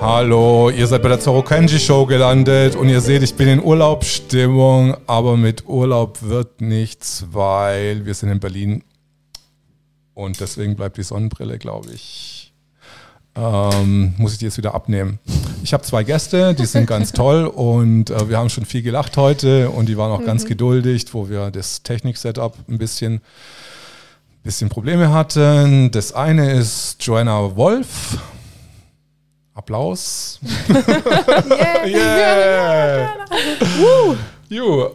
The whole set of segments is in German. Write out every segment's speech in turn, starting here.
Hallo, ihr seid bei der Zoro Kenji Show gelandet und ihr seht, ich bin in Urlaubsstimmung, aber mit Urlaub wird nichts, weil wir sind in Berlin und deswegen bleibt die Sonnenbrille, glaube ich. Ähm, muss ich die jetzt wieder abnehmen. Ich habe zwei Gäste, die sind ganz toll und äh, wir haben schon viel gelacht heute und die waren auch mhm. ganz geduldig, wo wir das Technik-Setup ein bisschen, bisschen Probleme hatten. Das eine ist Joanna Wolf. Applaus. yeah. yeah. yeah.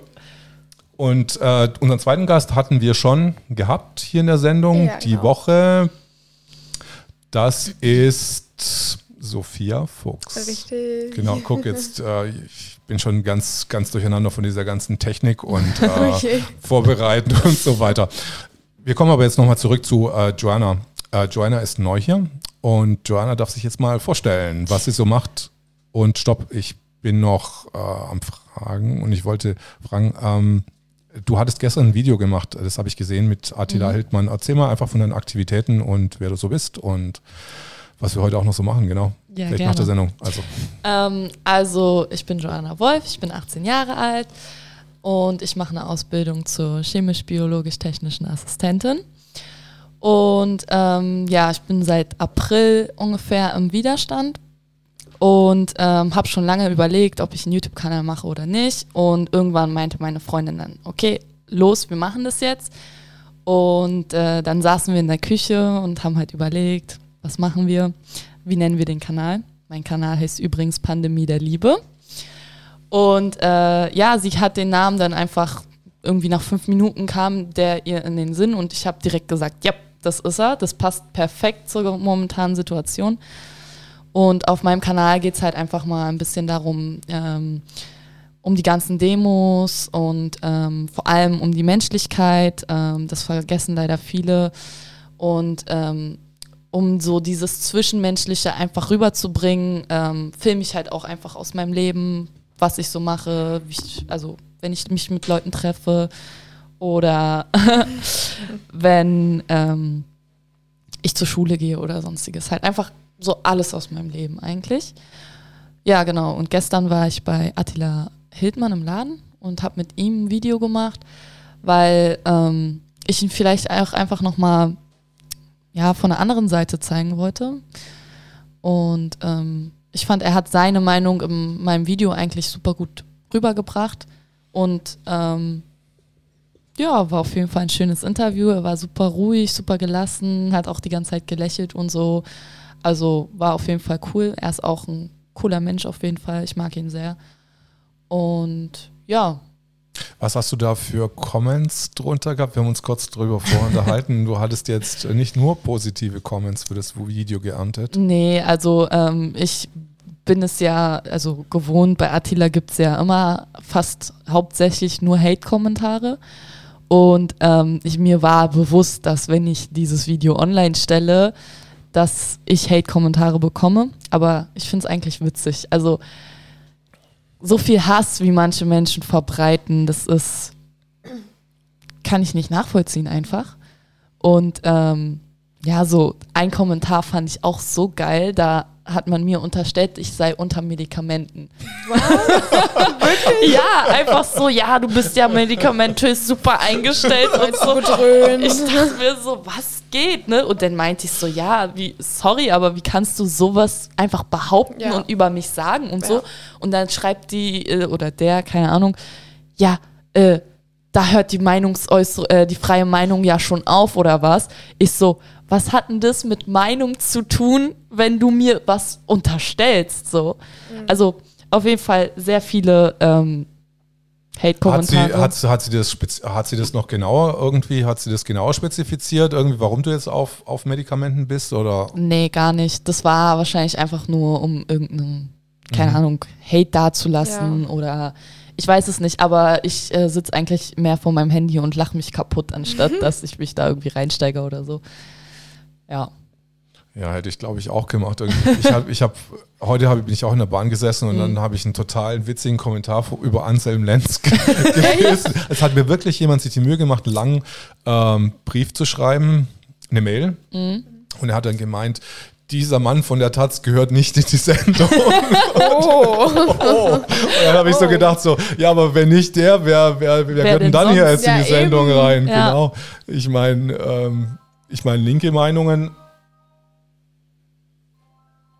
Und äh, unseren zweiten Gast hatten wir schon gehabt hier in der Sendung ja, die genau. Woche. Das ist Sophia Fuchs. Richtig. Genau, guck jetzt, äh, ich bin schon ganz, ganz durcheinander von dieser ganzen Technik und äh, okay. Vorbereiten und so weiter. Wir kommen aber jetzt nochmal zurück zu äh, Joanna. Äh, Joanna ist neu hier und Joanna darf sich jetzt mal vorstellen, was sie so macht. Und stopp, ich bin noch äh, am Fragen und ich wollte fragen, ähm, Du hattest gestern ein Video gemacht, das habe ich gesehen mit Attila mhm. Hildmann. Erzähl mal einfach von deinen Aktivitäten und wer du so bist und was wir heute auch noch so machen, genau. Ja, Vielleicht gerne. nach der Sendung. Also. Ähm, also, ich bin Joanna Wolf, ich bin 18 Jahre alt und ich mache eine Ausbildung zur chemisch-biologisch-technischen Assistentin. Und ähm, ja, ich bin seit April ungefähr im Widerstand und ähm, habe schon lange überlegt, ob ich einen YouTube-Kanal mache oder nicht. Und irgendwann meinte meine Freundin dann, okay, los, wir machen das jetzt. Und äh, dann saßen wir in der Küche und haben halt überlegt, was machen wir, wie nennen wir den Kanal. Mein Kanal heißt übrigens Pandemie der Liebe. Und äh, ja, sie hat den Namen dann einfach irgendwie nach fünf Minuten kam der ihr in den Sinn und ich habe direkt gesagt, ja, das ist er, das passt perfekt zur momentanen Situation. Und auf meinem Kanal geht es halt einfach mal ein bisschen darum, ähm, um die ganzen Demos und ähm, vor allem um die Menschlichkeit. Ähm, das vergessen leider viele. Und ähm, um so dieses Zwischenmenschliche einfach rüberzubringen, ähm, filme ich halt auch einfach aus meinem Leben, was ich so mache, ich, also wenn ich mich mit Leuten treffe oder wenn ähm, ich zur Schule gehe oder sonstiges. Halt einfach so alles aus meinem Leben eigentlich. Ja, genau. Und gestern war ich bei Attila Hildmann im Laden und habe mit ihm ein Video gemacht, weil ähm, ich ihn vielleicht auch einfach nochmal ja, von der anderen Seite zeigen wollte. Und ähm, ich fand, er hat seine Meinung in meinem Video eigentlich super gut rübergebracht. Und ähm, ja, war auf jeden Fall ein schönes Interview. Er war super ruhig, super gelassen, hat auch die ganze Zeit gelächelt und so. Also war auf jeden Fall cool. Er ist auch ein cooler Mensch auf jeden Fall. Ich mag ihn sehr. Und ja. Was hast du da für Comments drunter gehabt? Wir haben uns kurz drüber vorunterhalten. du hattest jetzt nicht nur positive Comments für das Video geerntet. Nee, also ähm, ich bin es ja also gewohnt, bei Attila gibt es ja immer fast hauptsächlich nur Hate-Kommentare. Und ähm, ich, mir war bewusst, dass wenn ich dieses Video online stelle, dass ich Hate-Kommentare bekomme, aber ich finde es eigentlich witzig. Also so viel Hass, wie manche Menschen verbreiten, das ist, kann ich nicht nachvollziehen einfach. Und ähm, ja, so ein Kommentar fand ich auch so geil, da hat man mir unterstellt, ich sei unter Medikamenten. Was? ja, einfach so, ja, du bist ja medikamentös super eingestellt und so. Ich dachte mir so, was geht, ne? Und dann meinte ich so, ja, wie, sorry, aber wie kannst du sowas einfach behaupten ja. und über mich sagen und ja. so? Und dann schreibt die äh, oder der, keine Ahnung, ja, äh, da hört die Meinungsäußerung, äh, die freie Meinung ja schon auf oder was? Ich so, was hat denn das mit Meinung zu tun, wenn du mir was unterstellst? So. Mhm. Also auf jeden Fall sehr viele ähm, Hate-Kommentare. Hat sie, hat, hat, sie das, hat sie das noch genauer irgendwie, hat sie das genauer spezifiziert, irgendwie, warum du jetzt auf, auf Medikamenten bist? Oder? Nee, gar nicht. Das war wahrscheinlich einfach nur, um irgendeinen, keine mhm. Ahnung, Hate dazulassen ja. oder ich weiß es nicht, aber ich äh, sitze eigentlich mehr vor meinem Handy und lache mich kaputt, anstatt dass ich mich da irgendwie reinsteige oder so. Ja. Ja, hätte ich glaube ich auch gemacht. Ich habe, ich hab, heute hab, bin ich auch in der Bahn gesessen und mhm. dann habe ich einen total witzigen Kommentar über Anselm Lenz gelesen. es hat mir wirklich jemand sich die Mühe gemacht, einen langen ähm, Brief zu schreiben, eine Mail. Mhm. Und er hat dann gemeint, dieser Mann von der Taz gehört nicht in die Sendung. oh. oh. Und dann habe ich so oh. gedacht, so, ja, aber wenn nicht der, wer, wer, wer, wer gehört denn dann sonst? hier jetzt ja, in die Sendung eben. rein? Ja. Genau. Ich meine, ähm, ich meine, linke Meinungen.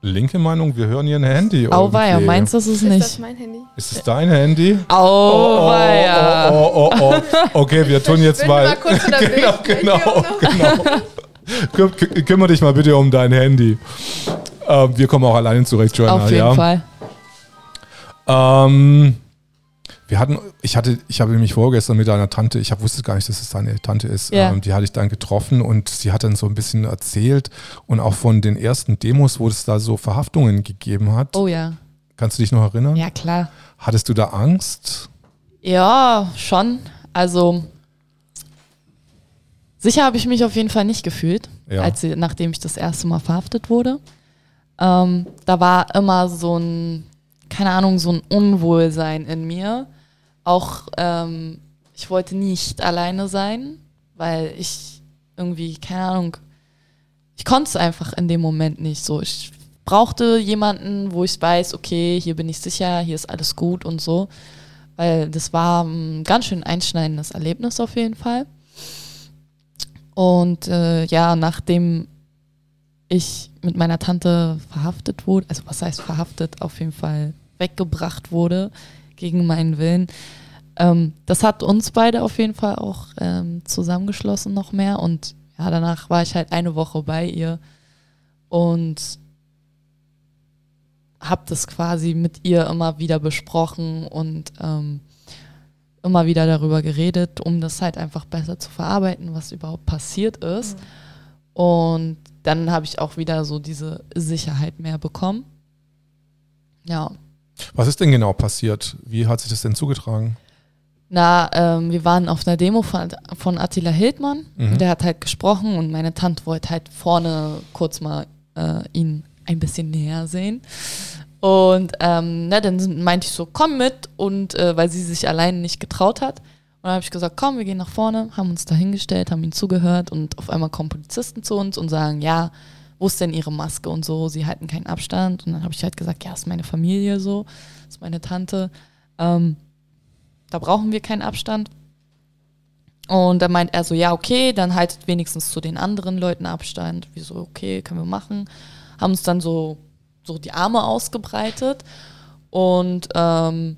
Linke Meinung, wir hören hier ein Handy. Auweia, meinst du es nicht? Ist das mein Handy? Ist es dein Handy? Auweia. Oh, oh, oh, oh, oh, Okay, wir tun jetzt mal. mal kurz genau, genau, genau. Küm kümmere dich mal bitte um dein Handy. Ähm, wir kommen auch alleine zurecht, Joanna. Auf jeden ja. Fall. Ähm, wir hatten, ich hatte, ich habe nämlich vorgestern mit einer Tante, ich wusste gar nicht, dass es deine Tante ist, yeah. ähm, die hatte ich dann getroffen und sie hat dann so ein bisschen erzählt und auch von den ersten Demos, wo es da so Verhaftungen gegeben hat. Oh ja. Kannst du dich noch erinnern? Ja, klar. Hattest du da Angst? Ja, schon. Also Sicher habe ich mich auf jeden Fall nicht gefühlt, ja. als, nachdem ich das erste Mal verhaftet wurde. Ähm, da war immer so ein, keine Ahnung, so ein Unwohlsein in mir. Auch ähm, ich wollte nicht alleine sein, weil ich irgendwie, keine Ahnung, ich konnte es einfach in dem Moment nicht so. Ich brauchte jemanden, wo ich weiß, okay, hier bin ich sicher, hier ist alles gut und so. Weil das war ein ganz schön einschneidendes Erlebnis auf jeden Fall. Und äh, ja, nachdem ich mit meiner Tante verhaftet wurde, also was heißt verhaftet, auf jeden Fall weggebracht wurde gegen meinen Willen, ähm, das hat uns beide auf jeden Fall auch ähm, zusammengeschlossen noch mehr. Und ja, danach war ich halt eine Woche bei ihr und habe das quasi mit ihr immer wieder besprochen und ähm, immer wieder darüber geredet, um das halt einfach besser zu verarbeiten, was überhaupt passiert ist. Mhm. Und dann habe ich auch wieder so diese Sicherheit mehr bekommen. Ja. Was ist denn genau passiert? Wie hat sich das denn zugetragen? Na, ähm, wir waren auf einer Demo von, von Attila Hildmann. Mhm. Der hat halt gesprochen und meine Tante wollte halt vorne kurz mal äh, ihn ein bisschen näher sehen. Und ähm, ne, dann meinte ich so, komm mit. Und äh, weil sie sich alleine nicht getraut hat. Und dann habe ich gesagt, komm, wir gehen nach vorne, haben uns da hingestellt, haben ihnen zugehört und auf einmal kommen Polizisten zu uns und sagen, ja, wo ist denn ihre Maske und so, sie halten keinen Abstand. Und dann habe ich halt gesagt, ja, ist meine Familie so, ist meine Tante. Ähm, da brauchen wir keinen Abstand. Und dann meint er so, ja, okay, dann haltet wenigstens zu den anderen Leuten Abstand. Wieso, okay, können wir machen. Haben uns dann so so die Arme ausgebreitet. Und ähm,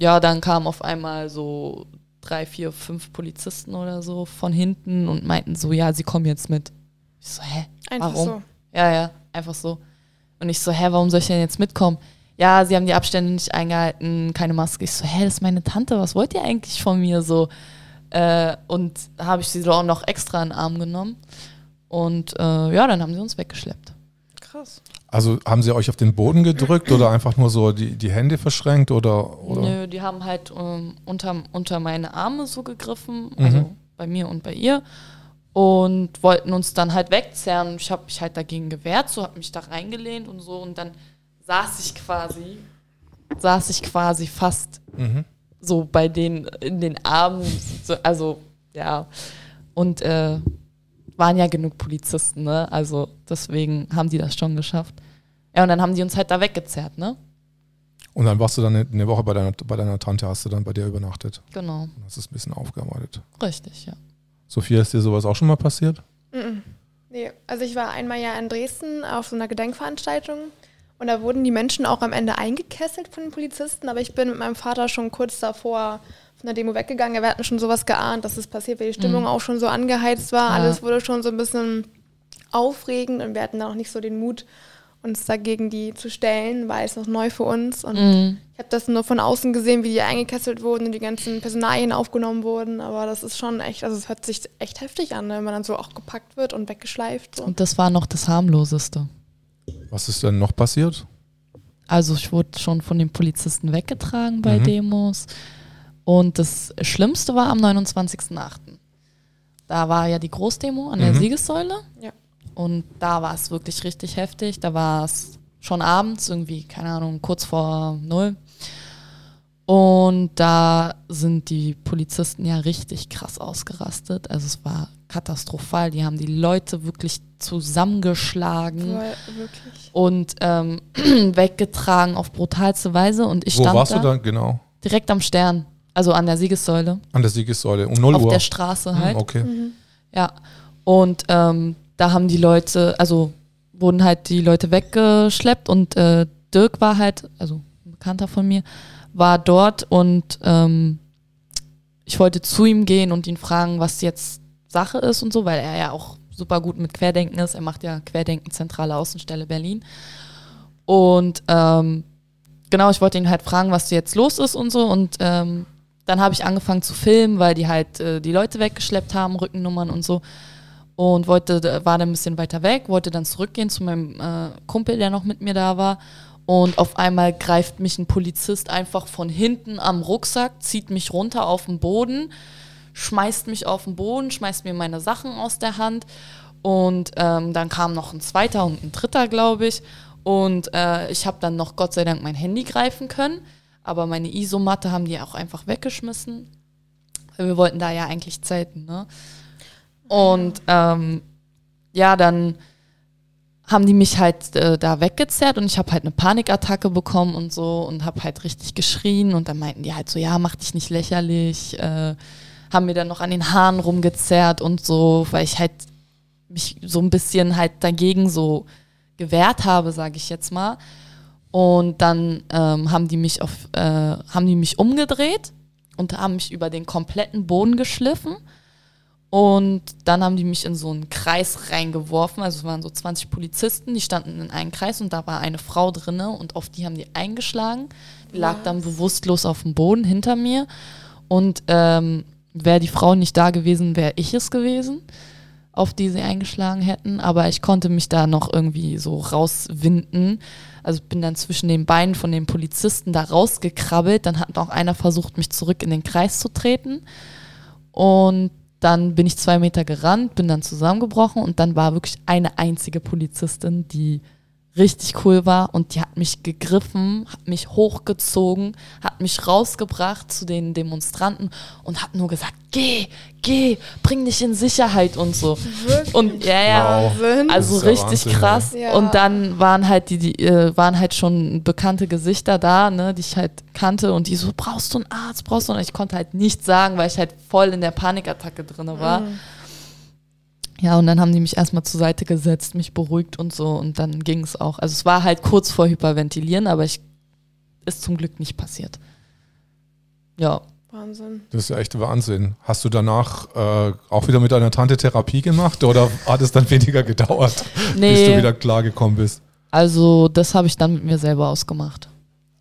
ja, dann kamen auf einmal so drei, vier, fünf Polizisten oder so von hinten und meinten so, ja, sie kommen jetzt mit. Ich so, hä? Einfach warum? so. Ja, ja, einfach so. Und ich so, hä, warum soll ich denn jetzt mitkommen? Ja, sie haben die Abstände nicht eingehalten, keine Maske. Ich so, hä, das ist meine Tante, was wollt ihr eigentlich von mir so? Äh, und habe ich sie so auch noch extra in den Arm genommen. Und äh, ja, dann haben sie uns weggeschleppt. Krass. Also haben sie euch auf den Boden gedrückt oder einfach nur so die, die Hände verschränkt oder, oder? Nö, die haben halt ähm, unter, unter meine Arme so gegriffen, also mhm. bei mir und bei ihr und wollten uns dann halt wegzerren. Ich habe mich halt dagegen gewehrt, so habe mich da reingelehnt und so und dann saß ich quasi, saß ich quasi fast mhm. so bei denen in den Armen, so, also ja und äh, waren ja genug Polizisten, ne? Also deswegen haben die das schon geschafft. Ja, und dann haben die uns halt da weggezerrt, ne? Und dann warst du dann eine Woche bei deiner, bei deiner Tante, hast du dann bei dir übernachtet. Genau. Und hast es ein bisschen aufgearbeitet. Richtig, ja. Sophia, ist dir sowas auch schon mal passiert? Mm -mm. Nee, also ich war einmal ja in Dresden auf so einer Gedenkveranstaltung und da wurden die Menschen auch am Ende eingekesselt von den Polizisten, aber ich bin mit meinem Vater schon kurz davor von der Demo weggegangen. Wir hatten schon sowas geahnt, dass es passiert, weil die Stimmung mhm. auch schon so angeheizt war. Ja. Alles wurde schon so ein bisschen aufregend und wir hatten da noch nicht so den Mut, uns dagegen die zu stellen, weil es noch neu für uns. Und mhm. ich habe das nur von außen gesehen, wie die eingekesselt wurden und die ganzen Personalien aufgenommen wurden. Aber das ist schon echt, also es hört sich echt heftig an, ne, wenn man dann so auch gepackt wird und weggeschleift. So. Und das war noch das harmloseste. Was ist denn noch passiert? Also ich wurde schon von den Polizisten weggetragen bei mhm. Demos. Und das Schlimmste war am 29.08. Da war ja die Großdemo an der mhm. Siegessäule. Ja. Und da war es wirklich richtig heftig. Da war es schon abends, irgendwie, keine Ahnung, kurz vor null. Und da sind die Polizisten ja richtig krass ausgerastet. Also es war katastrophal. Die haben die Leute wirklich zusammengeschlagen wirklich? und ähm, weggetragen auf brutalste Weise. Und ich Wo stand warst da du dann genau? direkt am Stern, also an der Siegessäule. An der Siegessäule, um 0 auf Uhr. der Straße halt. Hm, okay. Ja. Und ähm, da haben die Leute, also wurden halt die Leute weggeschleppt und äh, Dirk war halt, also ein Bekannter von mir, war dort und ähm, ich wollte zu ihm gehen und ihn fragen, was jetzt Sache ist und so, weil er ja auch super gut mit Querdenken ist. Er macht ja Querdenken Zentrale Außenstelle Berlin. Und ähm, genau, ich wollte ihn halt fragen, was jetzt los ist und so. Und ähm, dann habe ich angefangen zu filmen, weil die halt äh, die Leute weggeschleppt haben, Rückennummern und so. Und wollte, war dann ein bisschen weiter weg, wollte dann zurückgehen zu meinem äh, Kumpel, der noch mit mir da war. Und auf einmal greift mich ein Polizist einfach von hinten am Rucksack, zieht mich runter auf den Boden, schmeißt mich auf den Boden, schmeißt mir meine Sachen aus der Hand. Und ähm, dann kam noch ein zweiter und ein dritter, glaube ich. Und äh, ich habe dann noch Gott sei Dank mein Handy greifen können. Aber meine Isomatte haben die auch einfach weggeschmissen. Wir wollten da ja eigentlich zelten, ne? Und ähm, ja, dann haben die mich halt äh, da weggezerrt und ich habe halt eine Panikattacke bekommen und so und habe halt richtig geschrien und dann meinten die halt so, ja, mach dich nicht lächerlich, äh, haben mir dann noch an den Haaren rumgezerrt und so, weil ich halt mich so ein bisschen halt dagegen so gewehrt habe, sage ich jetzt mal. Und dann ähm, haben die mich auf, äh, haben die mich umgedreht und haben mich über den kompletten Boden geschliffen. Und dann haben die mich in so einen Kreis reingeworfen. Also es waren so 20 Polizisten, die standen in einem Kreis und da war eine Frau drinne und auf die haben die eingeschlagen. Die lag dann bewusstlos auf dem Boden hinter mir. Und ähm, wäre die Frau nicht da gewesen, wäre ich es gewesen, auf die sie eingeschlagen hätten. Aber ich konnte mich da noch irgendwie so rauswinden. Also bin dann zwischen den Beinen von den Polizisten da rausgekrabbelt. Dann hat noch einer versucht, mich zurück in den Kreis zu treten. Und dann bin ich zwei Meter gerannt, bin dann zusammengebrochen und dann war wirklich eine einzige Polizistin, die richtig cool war und die hat mich gegriffen, hat mich hochgezogen, hat mich rausgebracht zu den Demonstranten und hat nur gesagt, geh, geh, bring dich in Sicherheit und so. Wirklich? Und ja, ja, Wahnsinn. also ja richtig Wahnsinn, krass. ja. Und dann waren halt die, die äh, waren halt schon bekannte Gesichter da, ne, die ich halt kannte und die so, brauchst du einen Arzt, brauchst du einen? Ich konnte halt nichts sagen, weil ich halt voll in der Panikattacke drin war. Mhm. Ja, und dann haben die mich erstmal zur Seite gesetzt, mich beruhigt und so und dann ging es auch. Also es war halt kurz vor Hyperventilieren, aber ich ist zum Glück nicht passiert. Ja. Wahnsinn. Das ist ja echt Wahnsinn. Hast du danach äh, auch wieder mit deiner Tante Therapie gemacht oder hat es dann weniger gedauert, bis du Nee, wieder klargekommen bist? also das habe ich dann mit mir selber ausgemacht.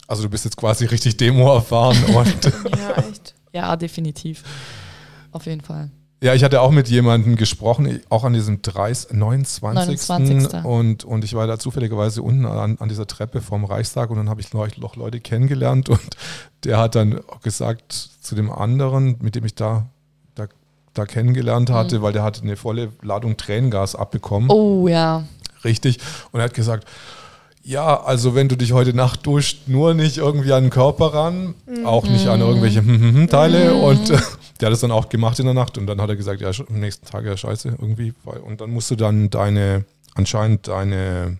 Also du bist jetzt quasi richtig Demo erfahren und Ja, echt. Ja, definitiv. Auf jeden Fall. Ja, ich hatte auch mit jemandem gesprochen, auch an diesem 30, 29. 29.. Und, und ich war da zufälligerweise unten an, an dieser Treppe vom Reichstag und dann habe ich noch Leute kennengelernt und der hat dann gesagt zu dem anderen, mit dem ich da, da, da kennengelernt hatte, weil der hatte eine volle Ladung Tränengas abbekommen. Oh ja. Richtig. Und er hat gesagt, ja, also wenn du dich heute Nacht duscht, nur nicht irgendwie an den Körper ran, auch nicht an irgendwelche hm, hm, hm Teile. Und äh, der hat es dann auch gemacht in der Nacht. Und dann hat er gesagt, ja, am nächsten Tag ja scheiße irgendwie. Und dann musst du dann deine, anscheinend deine,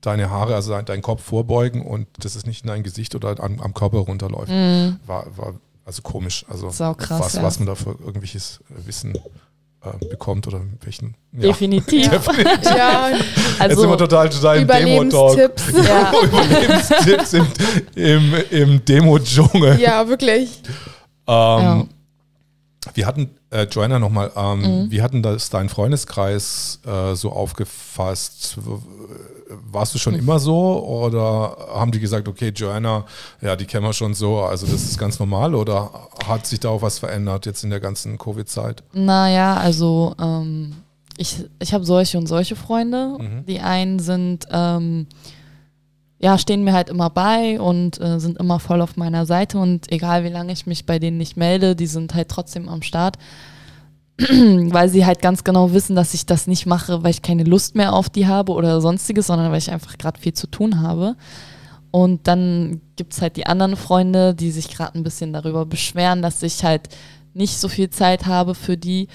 deine Haare, also dein, deinen Kopf vorbeugen und das ist nicht in dein Gesicht oder am, am Körper runterläuft. Mhm. War, war also komisch. Also Sau krass, was, ja. was man da für irgendwelches Wissen äh, bekommt oder welchen. Ja. Definitiv. Ja, Jetzt sind wir Also, total, total im Demo-Talk. Überlebenstipps. ja. Überlebenstipps im, im, im Demo-Dschungel. Ja, wirklich. Ähm, Wir hatten, äh, Joanna nochmal, ähm, Mhm. wie hatten das dein Freundeskreis äh, so aufgefasst? Warst du schon immer so oder haben die gesagt, okay, Joanna, ja, die kennen wir schon so, also das ist ganz normal oder hat sich da auch was verändert jetzt in der ganzen Covid-Zeit? Naja, also ähm, ich, ich habe solche und solche Freunde. Mhm. Die einen sind, ähm, ja, stehen mir halt immer bei und äh, sind immer voll auf meiner Seite und egal wie lange ich mich bei denen nicht melde, die sind halt trotzdem am Start. weil sie halt ganz genau wissen, dass ich das nicht mache, weil ich keine Lust mehr auf die habe oder sonstiges, sondern weil ich einfach gerade viel zu tun habe. Und dann gibt es halt die anderen Freunde, die sich gerade ein bisschen darüber beschweren, dass ich halt nicht so viel Zeit habe für die.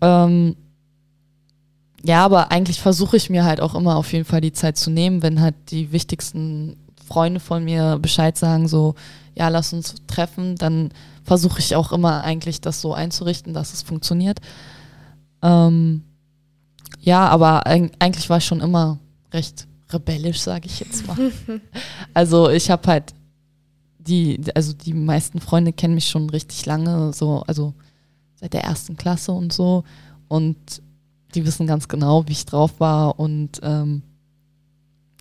Ähm, ja, aber eigentlich versuche ich mir halt auch immer auf jeden Fall die Zeit zu nehmen, wenn halt die wichtigsten Freunde von mir Bescheid sagen, so, ja, lass uns treffen, dann versuche ich auch immer eigentlich das so einzurichten, dass es funktioniert. Ähm, ja, aber eigentlich war ich schon immer recht rebellisch, sage ich jetzt mal. also ich habe halt die, also die meisten Freunde kennen mich schon richtig lange, so, also seit der ersten Klasse und so. Und die wissen ganz genau, wie ich drauf war und ähm,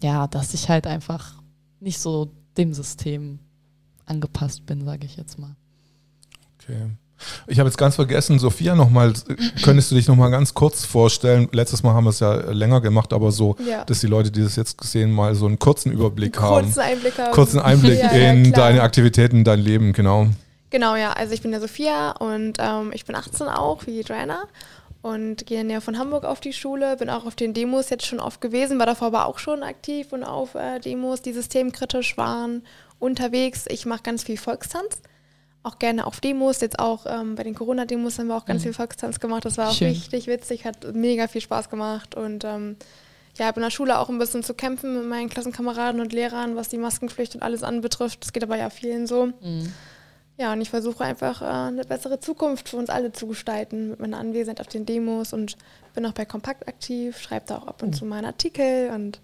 ja, dass ich halt einfach nicht so dem System angepasst bin, sage ich jetzt mal. Okay. Ich habe jetzt ganz vergessen, Sophia nochmal, könntest du dich nochmal ganz kurz vorstellen? Letztes Mal haben wir es ja länger gemacht, aber so, ja. dass die Leute, die das jetzt sehen, mal so einen kurzen Überblick einen haben. Kurzen Einblick haben. Kurzen Einblick ja, in ja, deine Aktivitäten, dein Leben, genau. Genau, ja. Also ich bin der Sophia und ähm, ich bin 18 auch, wie Joanna. Und gehe in der von Hamburg auf die Schule, bin auch auf den Demos jetzt schon oft gewesen, war davor aber auch schon aktiv und auf äh, Demos, die systemkritisch waren, unterwegs. Ich mache ganz viel Volkstanz auch gerne auf Demos. Jetzt auch ähm, bei den Corona-Demos haben wir auch ganz mhm. viel Volkstanz gemacht. Das war auch Schön. richtig witzig, hat mega viel Spaß gemacht. Und ähm, ja, habe in der Schule auch ein bisschen zu kämpfen mit meinen Klassenkameraden und Lehrern, was die Maskenpflicht und alles anbetrifft. Das geht aber ja vielen so. Mhm. Ja, und ich versuche einfach äh, eine bessere Zukunft für uns alle zu gestalten mit meiner Anwesenheit auf den Demos und bin auch bei Kompakt aktiv, schreibe da auch ab und mhm. zu mal einen Artikel und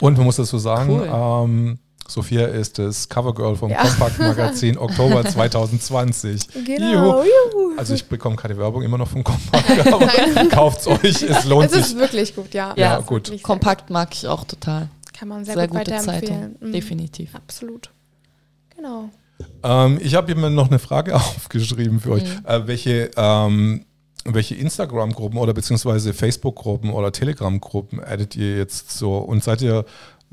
und man muss dazu sagen, cool. ähm, Sophia ist das Covergirl vom ja. Compact Magazin Oktober 2020. Genau. Juhu. Also ich bekomme keine Werbung immer noch vom Compact, aber kauft es euch, es lohnt sich. Es ist wirklich gut, ja. Ja, ja gut. Kompakt mag ich auch total. Kann man sehr, sehr gut gute Zeitung, mhm. definitiv. Absolut. Genau. Ähm, ich habe mir noch eine Frage aufgeschrieben für euch. Mhm. Äh, welche ähm, welche Instagram-Gruppen oder beziehungsweise Facebook-Gruppen oder Telegram-Gruppen addet ihr jetzt so und seid ihr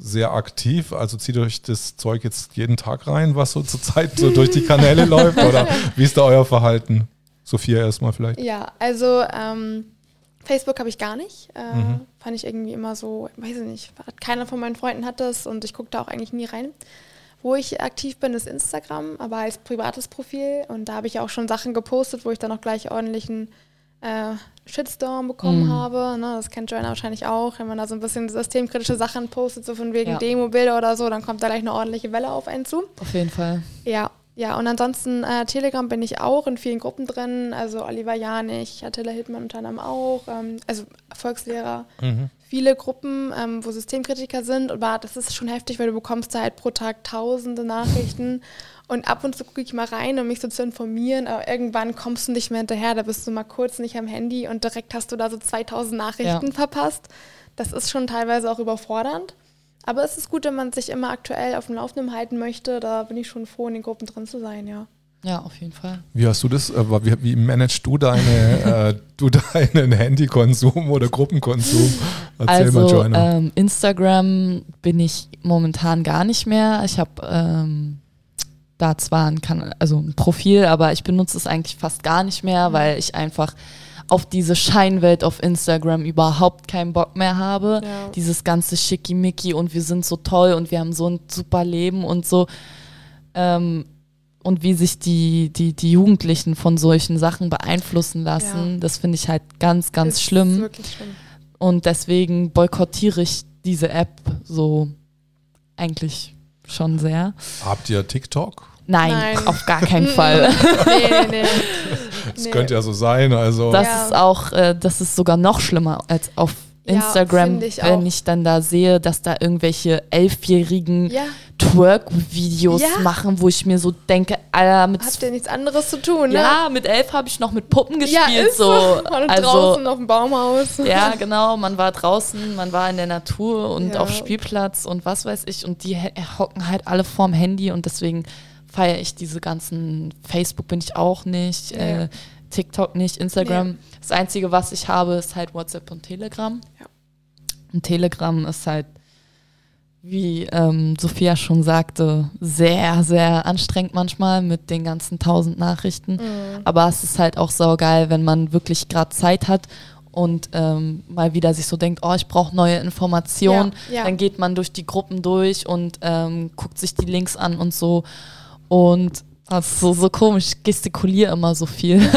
sehr aktiv. Also zieht euch das Zeug jetzt jeden Tag rein, was so zurzeit so durch die Kanäle läuft? Oder wie ist da euer Verhalten? Sophia erstmal vielleicht. Ja, also ähm, Facebook habe ich gar nicht. Äh, mhm. Fand ich irgendwie immer so, weiß ich nicht, keiner von meinen Freunden hat das und ich gucke da auch eigentlich nie rein. Wo ich aktiv bin, ist Instagram, aber als privates Profil. Und da habe ich auch schon Sachen gepostet, wo ich dann auch gleich ordentlichen äh, Shitstorm bekommen mhm. habe. Ne, das kennt Joanna wahrscheinlich auch. Wenn man da so ein bisschen systemkritische Sachen postet, so von wegen ja. Demo-Bilder oder so, dann kommt da gleich eine ordentliche Welle auf einen zu. Auf jeden Fall. Ja, ja, und ansonsten äh, Telegram bin ich auch in vielen Gruppen drin, also Oliver Janich, Attila Hildmann unter anderem auch, ähm, also Erfolgslehrer. Mhm. Viele Gruppen, ähm, wo Systemkritiker sind, aber das ist schon heftig, weil du bekommst da halt pro Tag tausende Nachrichten und ab und zu gucke ich mal rein, um mich so zu informieren, aber irgendwann kommst du nicht mehr hinterher, da bist du mal kurz nicht am Handy und direkt hast du da so 2000 Nachrichten ja. verpasst. Das ist schon teilweise auch überfordernd. Aber es ist gut, wenn man sich immer aktuell auf dem Laufenden halten möchte. Da bin ich schon froh, in den Gruppen drin zu sein, ja. Ja, auf jeden Fall. Wie hast du das, äh, wie, wie managst du deine, äh, du deinen Handykonsum oder Gruppenkonsum? Erzähl also, mal, Joanna. Ähm, Instagram bin ich momentan gar nicht mehr. Ich habe ähm, da zwar ein, also ein Profil, aber ich benutze es eigentlich fast gar nicht mehr, mhm. weil ich einfach auf diese Scheinwelt auf Instagram überhaupt keinen Bock mehr habe. Ja. Dieses ganze Schickimicki und wir sind so toll und wir haben so ein super Leben und so. Ähm, und wie sich die, die, die Jugendlichen von solchen Sachen beeinflussen lassen, ja. das finde ich halt ganz, ganz ist schlimm. schlimm. Und deswegen boykottiere ich diese App so eigentlich schon sehr. Habt ihr TikTok? Nein, Nein, auf gar keinen Fall. nee, nee, nee. Das nee. könnte ja so sein. Also. Das ja. ist auch, äh, das ist sogar noch schlimmer als auf Instagram, ja, ich wenn ich dann da sehe, dass da irgendwelche elfjährigen ja. Twerk-Videos ja. machen, wo ich mir so denke, Alter, mit habt ihr nichts anderes zu tun, ne? Ja, mit elf habe ich noch mit Puppen gespielt, ja, ist so. Man also, draußen auf dem Baumhaus. Ja, genau, man war draußen, man war in der Natur und auf Spielplatz und was weiß ich und die hocken halt alle vorm Handy und deswegen feiere ich diese ganzen, Facebook bin ich auch nicht, ja. äh, TikTok nicht, Instagram. Nee. Das Einzige, was ich habe, ist halt WhatsApp und Telegram. Ja. Und Telegram ist halt, wie ähm, Sophia schon sagte, sehr, sehr anstrengend manchmal mit den ganzen tausend Nachrichten. Mhm. Aber es ist halt auch saugeil, wenn man wirklich gerade Zeit hat und ähm, mal wieder sich so denkt, oh, ich brauche neue Informationen, Ja, ja. dann geht man durch die Gruppen durch und ähm, guckt sich die Links an und so. Und ist so, so komisch, ich gestikuliere immer so viel.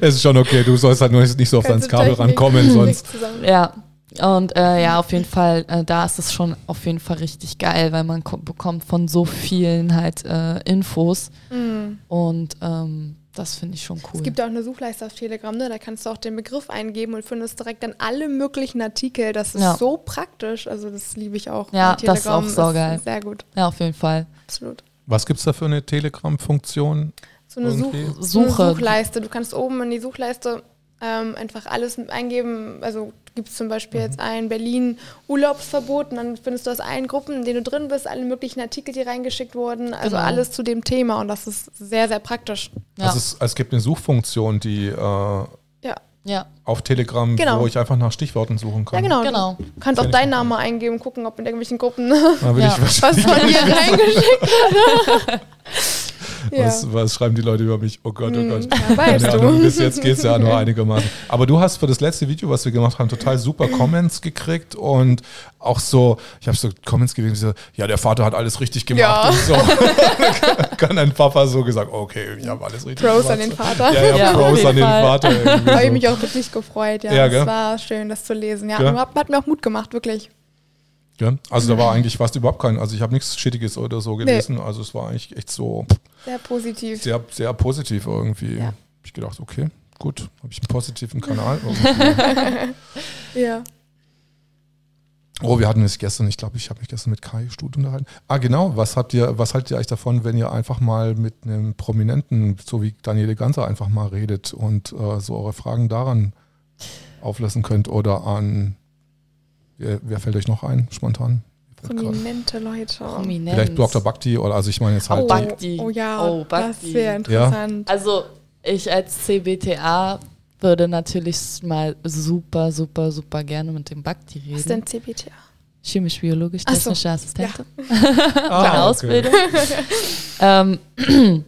Es ist schon okay, du sollst halt nur nicht so oft ans Kabel rankommen, sonst. ja. Und äh, ja, auf jeden Fall, äh, da ist es schon auf jeden Fall richtig geil, weil man ko- bekommt von so vielen halt äh, Infos. Mhm. Und ähm, das finde ich schon cool. Es gibt auch eine Suchleiste auf Telegram, ne? da kannst du auch den Begriff eingeben und findest direkt dann alle möglichen Artikel. Das ist Ja. so praktisch. Also das liebe ich auch. Ja, das ist auch saugeil. Sehr gut, ja, auf jeden Fall. absolut. Was gibt es da für eine Telegram-Funktion? So eine, Such, so Suche. Suchleiste. Du kannst oben in die Suchleiste ähm, einfach alles eingeben. Also gibt es zum Beispiel Mhm. jetzt ein Berlin Urlaubsverbot und dann findest du aus allen Gruppen, in denen du drin bist, alle möglichen Artikel, die reingeschickt wurden. Also Genau. alles zu dem Thema und das ist sehr, sehr praktisch. Ja. Also es, es gibt eine Suchfunktion, die äh, Ja, ja, auf Telegram, Genau. wo ich einfach nach Stichworten suchen kann. ja genau. genau. Du kannst auch deinen. Namen mal eingeben, gucken, ob in irgendwelchen Gruppen Da will Ja. ich was von dir reingeschickt wird. ja. Was, was schreiben die Leute über mich? Oh Gott, oh Gott. Hm, ja, weißt Ahnung, du. bis jetzt geht es ja nur einigermaßen. Aber du hast für das letzte Video, was wir gemacht haben, total super Comments gekriegt und auch so, ich habe so Comments gelesen, so, ja, der Vater hat alles richtig gemacht Ja. und so. Kann dein Papa so gesagt, okay, ich habe alles richtig Pros gemacht. an den Vater. Ja, ja, Ja, auf Pros jeden an den Fall. Vater. irgendwie Habe ich so. mich auch wirklich gefreut, ja. Ja, es gell? war schön, das zu lesen. Ja, hat, hat mir auch Mut gemacht, wirklich. Ja, also da war eigentlich fast überhaupt kein, also ich habe nichts Schittiges oder so gelesen, also es war eigentlich echt so Sehr positiv. sehr, sehr positiv irgendwie. Ja. Hab Ich gedacht, okay, gut, habe ich einen positiven Kanal. Ja. Oh, wir hatten es gestern, ich glaube, ich habe mich gestern mit Kai Stut unterhalten. Ah, genau, was habt ihr, was haltet ihr eigentlich davon, wenn ihr einfach mal mit einem Prominenten, so wie Daniele Ganser, einfach mal redet und äh, so eure Fragen daran auflassen könnt oder an, wer, wer fällt euch noch ein, spontan? Prominente Leute. Prominenz. Vielleicht Dr. Bakti oder, also ich meine jetzt halt Oh, die, Bakti. oh ja, Oh, das Bakti. wäre interessant. Also ich als CBTA würde natürlich mal super, super, super gerne mit dem Bakti Was ist reden. denn CBTA? Chemisch-biologisch-technische Assistentin. Ah, Eine Ausbildung. ähm,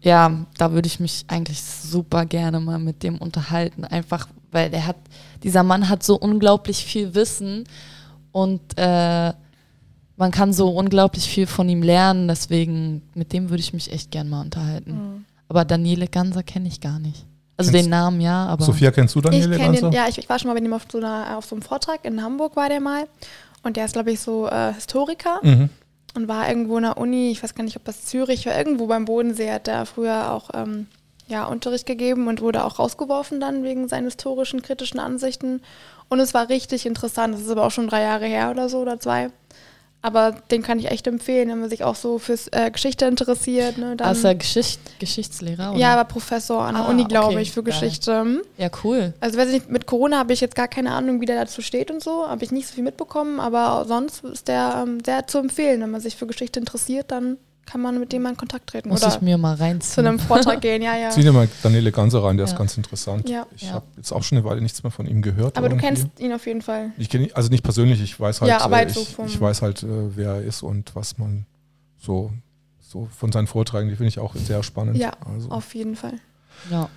ja, da würde ich mich eigentlich super gerne mal mit dem unterhalten. Einfach, weil der hat, dieser Mann hat so unglaublich viel Wissen und äh, man kann so unglaublich viel von ihm lernen. Deswegen, mit dem würde ich mich echt gern mal unterhalten. Mhm. Aber Daniele Ganser kenne ich gar nicht. Also Kennst- den Namen ja, aber. Sophia, kennst du Ich Daniele Ganser? den, ja, ich, ich war schon mal mit ihm auf so, einer, auf so einem Vortrag in Hamburg war der mal. Und der ist, glaube ich, so äh, Historiker Mhm. und war irgendwo in der Uni, ich weiß gar nicht, ob das Zürich war, irgendwo beim Bodensee hat er früher auch ähm, ja, Unterricht gegeben und wurde auch rausgeworfen dann wegen seinen historischen, kritischen Ansichten. Und es war richtig interessant. Das ist aber auch schon drei Jahre her oder so oder zwei. Aber den kann ich echt empfehlen, wenn man sich auch so fürs äh, Geschichte interessiert. Ne, dann, er Geschicht, Geschichtslehrer? Oder? ja, aber Professor an der Ah, Uni, glaube okay, ich, für geil. Geschichte. Ja, cool. Also weiß ich nicht, mit Corona habe ich jetzt gar keine Ahnung, wie der dazu steht und so. Habe ich nicht so viel mitbekommen, aber sonst ist der ähm, sehr zu empfehlen. Wenn man sich für Geschichte interessiert, dann kann man mit dem mal in Kontakt treten. Muss Oder ich mir mal zu reinziehen. einem Vortrag gehen, ja, ja. Zieh dir mal Daniele Ganser rein, der ist Ja. ganz interessant. Ja. Ich Ja. habe jetzt auch schon eine Weile nichts mehr von ihm gehört. Aber du irgendwie. kennst ihn auf jeden Fall. Ich kenne also nicht persönlich, ich weiß halt, Ja, aber äh, halt so ich, vom- ich weiß halt, äh, wer er ist und was man so, so von seinen Vorträgen, die finde ich auch sehr spannend. Ja, also, Auf jeden Fall. ja.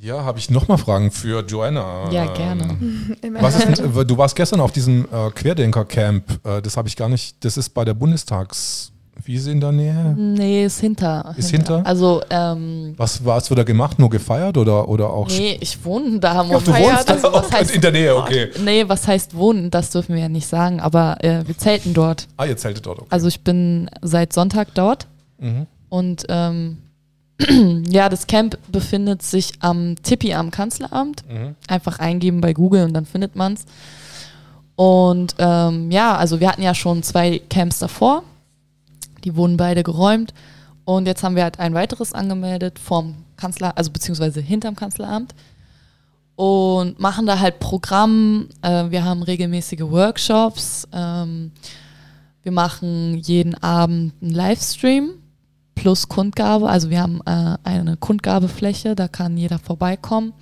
ja habe ich nochmal Fragen für Joanna. Ja, gerne. Immer Was ist, denn- du warst gestern auf diesem äh, Querdenker-Camp, äh, das habe ich gar nicht, das ist bei der Bundestagswiese in der Nähe. Nee, ist hinter. Ist hinter? Also, ähm, Was, was wird da gemacht? Nur gefeiert oder, oder auch nee, ich wohne da. Ach, du wohnst da also, was heißt- in der Nähe, okay. Nee, was heißt wohnen? Das dürfen wir ja nicht sagen, aber äh, wir zelten dort. Ah, ihr zeltet dort, okay. Also ich bin seit Sonntag dort Mhm. und ähm, ja, das Camp befindet sich am Tippi am Kanzleramt. Mhm. Einfach eingeben bei Google und dann findet man's. Und ähm, ja, also wir hatten ja schon zwei Camps davor. Die wurden beide geräumt. Und jetzt haben wir halt ein weiteres angemeldet vom Kanzler, also beziehungsweise hinterm Kanzleramt. Und machen da halt Programm. Äh, wir haben regelmäßige Workshops. Ähm, wir machen jeden Abend einen Livestream plus Kundgabe. Also wir haben äh, eine Kundgabefläche, da kann jeder vorbeikommen.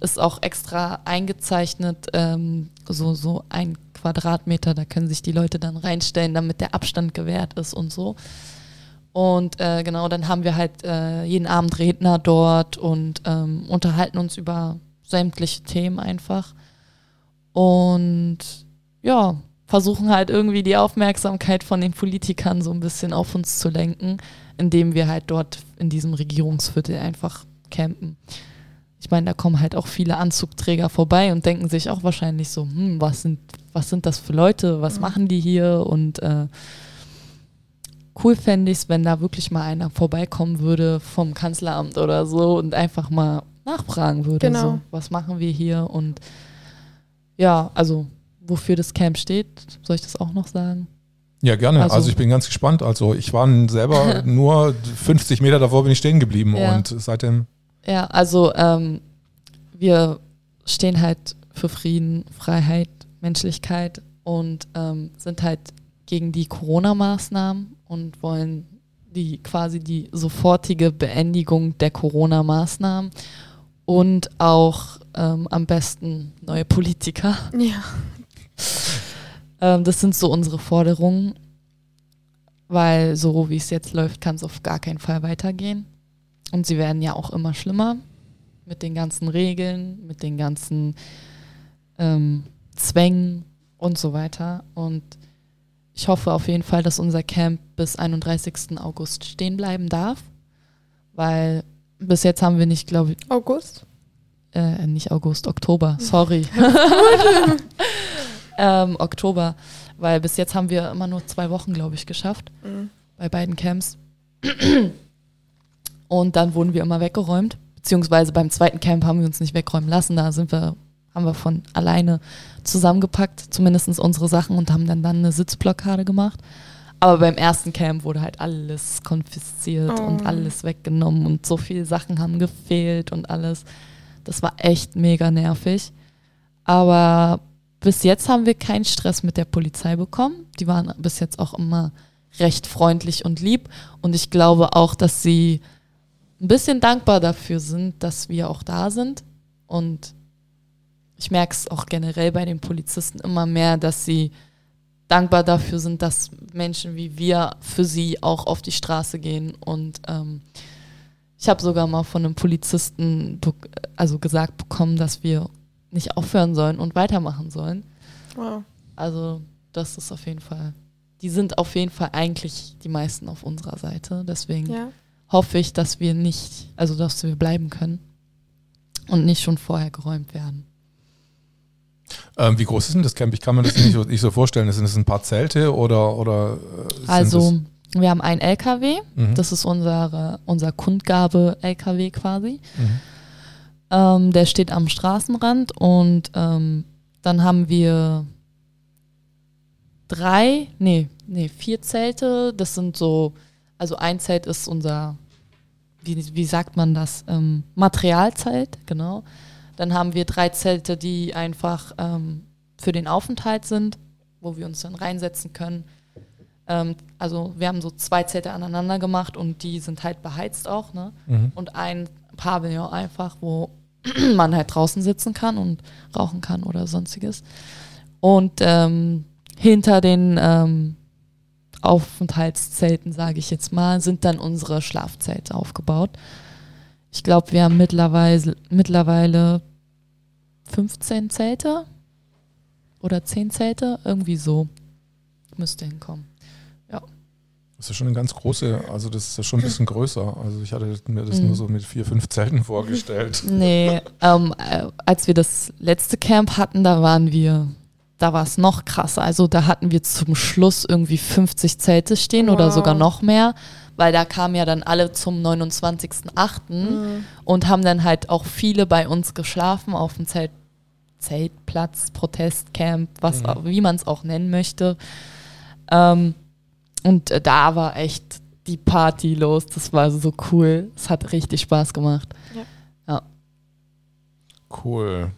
Ist auch extra eingezeichnet, ähm, so, so ein Quadratmeter, da können sich die Leute dann reinstellen, damit der Abstand gewährt ist und so. Und äh, genau, dann haben wir halt äh, jeden Abend Redner dort und ähm, unterhalten uns über sämtliche Themen einfach. Und ja, versuchen halt irgendwie die Aufmerksamkeit von den Politikern so ein bisschen auf uns zu lenken, indem wir halt dort in diesem Regierungsviertel einfach campen. Ich meine, da kommen halt auch viele Anzugträger vorbei und denken sich auch wahrscheinlich so, hm, was sind, was sind das für Leute, was mhm. machen die hier? Und äh, cool fände ich es, wenn da wirklich mal einer vorbeikommen würde vom Kanzleramt oder so und einfach mal nachfragen würde, genau. so, was machen wir hier? Und ja, also wofür das Camp steht, soll ich das auch noch sagen? Ja, gerne. Also, also ich bin ganz gespannt. Also ich war selber nur 50 Meter davor bin ich stehen geblieben ja. und seitdem. Ja, also ähm, wir stehen halt für Frieden, Freiheit, Menschlichkeit und ähm, sind halt gegen die Corona-Maßnahmen und wollen die quasi die sofortige Beendigung der Corona-Maßnahmen und auch ähm, am besten neue Politiker. Ja. ähm, das sind so unsere Forderungen, weil so wie es jetzt läuft, kann es auf gar keinen Fall weitergehen. Und sie werden ja auch immer schlimmer mit den ganzen Regeln, mit den ganzen ähm, Zwängen und so weiter. Und ich hoffe auf jeden Fall, dass unser Camp bis 31. August stehen bleiben darf, weil bis jetzt haben wir nicht, glaube ich. August? Äh, nicht August, Oktober, sorry. ähm, Oktober, weil bis jetzt haben wir immer nur zwei Wochen, glaube ich, geschafft mhm. bei beiden Camps. Und dann wurden wir immer weggeräumt, beziehungsweise beim zweiten Camp haben wir uns nicht wegräumen lassen, da sind wir, haben wir von alleine zusammengepackt, zumindest unsere Sachen und haben dann, dann eine Sitzblockade gemacht. Aber beim ersten Camp wurde halt alles konfisziert oh. und alles weggenommen und so viele Sachen haben gefehlt und alles. Das war echt mega nervig. Aber bis jetzt haben wir keinen Stress mit der Polizei bekommen. Die waren bis jetzt auch immer recht freundlich und lieb. Und ich glaube auch, dass sie ein bisschen dankbar dafür sind, dass wir auch da sind. Und ich merke es auch generell bei den Polizisten immer mehr, dass sie dankbar dafür sind, dass Menschen wie wir für sie auch auf die Straße gehen. Und ähm, ich habe sogar mal von einem Polizisten also gesagt bekommen, dass wir nicht aufhören sollen und weitermachen sollen. Wow. Also das ist auf jeden Fall, die sind auf jeden Fall eigentlich die meisten auf unserer Seite. Deswegen ja. Hoffe ich, dass wir nicht, also dass wir bleiben können und nicht schon vorher geräumt werden. Ähm, wie groß ist denn das Camp? Ich kann mir das nicht so, nicht so vorstellen. Sind das ein paar Zelte oder? oder äh, also, wir haben einen LKW. Mhm. Das ist unsere, unser Kundgabe-LKW quasi. Mhm. Ähm, der steht am Straßenrand und ähm, dann haben wir drei, nee, nee, vier Zelte. Das sind so, also ein Zelt ist unser, wie, wie sagt man das? Ähm, Materialzelt, genau. Dann haben wir drei Zelte, die einfach ähm, für den Aufenthalt sind, wo wir uns dann reinsetzen können. Ähm, also wir haben so zwei Zelte aneinander gemacht und die sind halt beheizt auch. Ne? Mhm. Und ein Pavillon einfach, wo man halt draußen sitzen kann und rauchen kann oder sonstiges. Und ähm, hinter den ähm, Aufenthaltszelten, sage ich jetzt mal, sind dann unsere Schlafzelte aufgebaut. Ich glaube, wir haben mittlerweile, mittlerweile 15 Zelte oder 10 Zelte, irgendwie so. Müsste hinkommen. Ja. Das ist schon eine ganz große, also das ist schon ein bisschen größer. Also ich hatte mir das mhm. nur so mit vier, fünf Zelten vorgestellt. Nee, ähm, äh, als wir das letzte Camp hatten, da waren wir, da war es noch krasser. Also da hatten wir zum Schluss irgendwie 50 Zelte stehen wow. oder sogar noch mehr weil da kamen ja dann alle zum 29.08. Mhm. und haben dann halt auch viele bei uns geschlafen auf dem Zelt, Zeltplatz, Protestcamp, was mhm. auch, wie man es auch nennen möchte. Ähm, und äh, da war echt die Party los. Das war so cool. Es hat richtig Spaß gemacht. Ja. ja. Cool.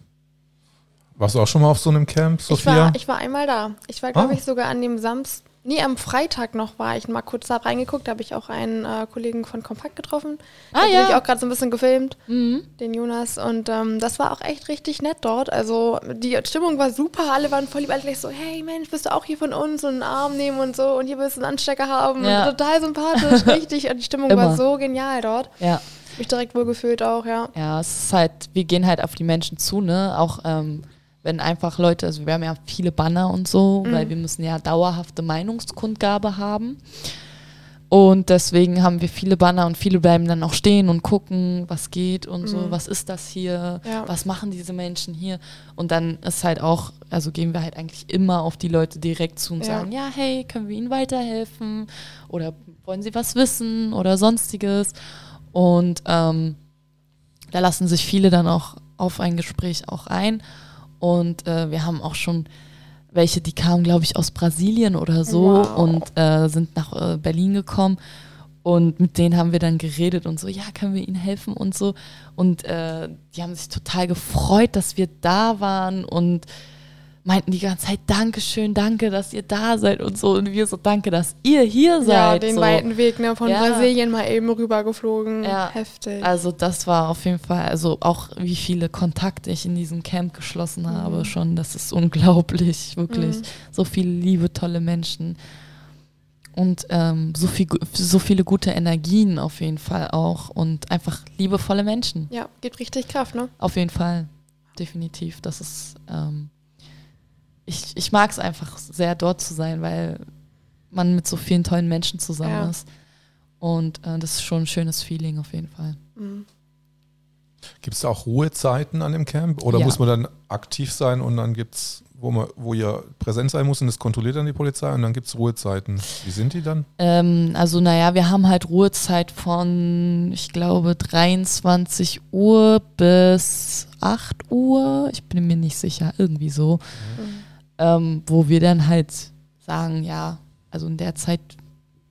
Warst du auch schon mal auf so einem Camp, Sophia? Ich war, ich war einmal da. Ich war, glaube ah. ich, sogar an dem Samstag. Nee, am Freitag noch war ich mal kurz da reingeguckt. Da habe ich auch einen äh, Kollegen von Kompakt getroffen. Ah, ja. habe ich auch gerade so ein bisschen gefilmt, mhm. den Jonas. Und ähm, das war auch echt richtig nett dort. Also die Stimmung war super. Alle waren voll lieb. Alle gleich so, hey Mensch, bist du auch hier von uns? Und einen Arm nehmen und so. Und hier willst du einen Anstecker haben. Ja. total sympathisch, richtig. Und die Stimmung war so genial dort. Ja. Mich direkt wohlgefühlt auch, ja. Ja, es ist halt, wir gehen halt auf die Menschen zu, ne? Auch ähm, wenn einfach Leute, also wir haben ja viele Banner und so, mhm. weil wir müssen ja dauerhafte Meinungskundgabe haben. Und deswegen haben wir viele Banner und viele bleiben dann auch stehen und gucken, was geht und mhm. so, was ist das hier, ja. was machen diese Menschen hier. Und dann ist halt auch, also gehen wir halt eigentlich immer auf die Leute direkt zu und ja. sagen, ja, hey, können wir ihnen weiterhelfen? Oder wollen sie was wissen oder sonstiges? Und ähm, da lassen sich viele dann auch auf ein Gespräch auch ein. Und äh, wir haben auch schon welche, die kamen, glaube ich, aus Brasilien oder so wow. und äh, sind nach äh, Berlin gekommen. Und mit denen haben wir dann geredet und so, ja, können wir ihnen helfen und so. Und äh, die haben sich total gefreut, dass wir da waren und meinten die ganze Zeit, Dankeschön, danke, dass ihr da seid und so. Und wir so, danke, dass ihr hier seid. Ja, den so. weiten Weg ne, von ja. Brasilien mal eben rübergeflogen. Ja. Heftig. Also das war auf jeden Fall, also auch wie viele Kontakte ich in diesem Camp geschlossen mhm. habe schon, das ist unglaublich, wirklich. Mhm. So viele liebe, tolle Menschen. Und ähm, so, viel, so viele gute Energien auf jeden Fall auch und einfach liebevolle Menschen. Ja, gibt richtig Kraft, ne? Auf jeden Fall, definitiv. Das ist ähm, ich, ich mag es einfach sehr, dort zu sein, weil man mit so vielen tollen Menschen zusammen ja. ist. Und äh, das ist schon ein schönes Feeling auf jeden Fall. Mhm. Gibt es auch Ruhezeiten an dem Camp? Oder ja. muss man dann aktiv sein und dann gibt es, wo, man, wo ihr präsent sein muss und das kontrolliert dann die Polizei und dann gibt es Ruhezeiten. Wie sind die dann? Ähm, also naja, wir haben halt Ruhezeit von, ich glaube, 23 Uhr bis 8 Uhr. Ich bin mir nicht sicher, irgendwie so. Mhm ähm, wo wir dann halt sagen, ja, also in der Zeit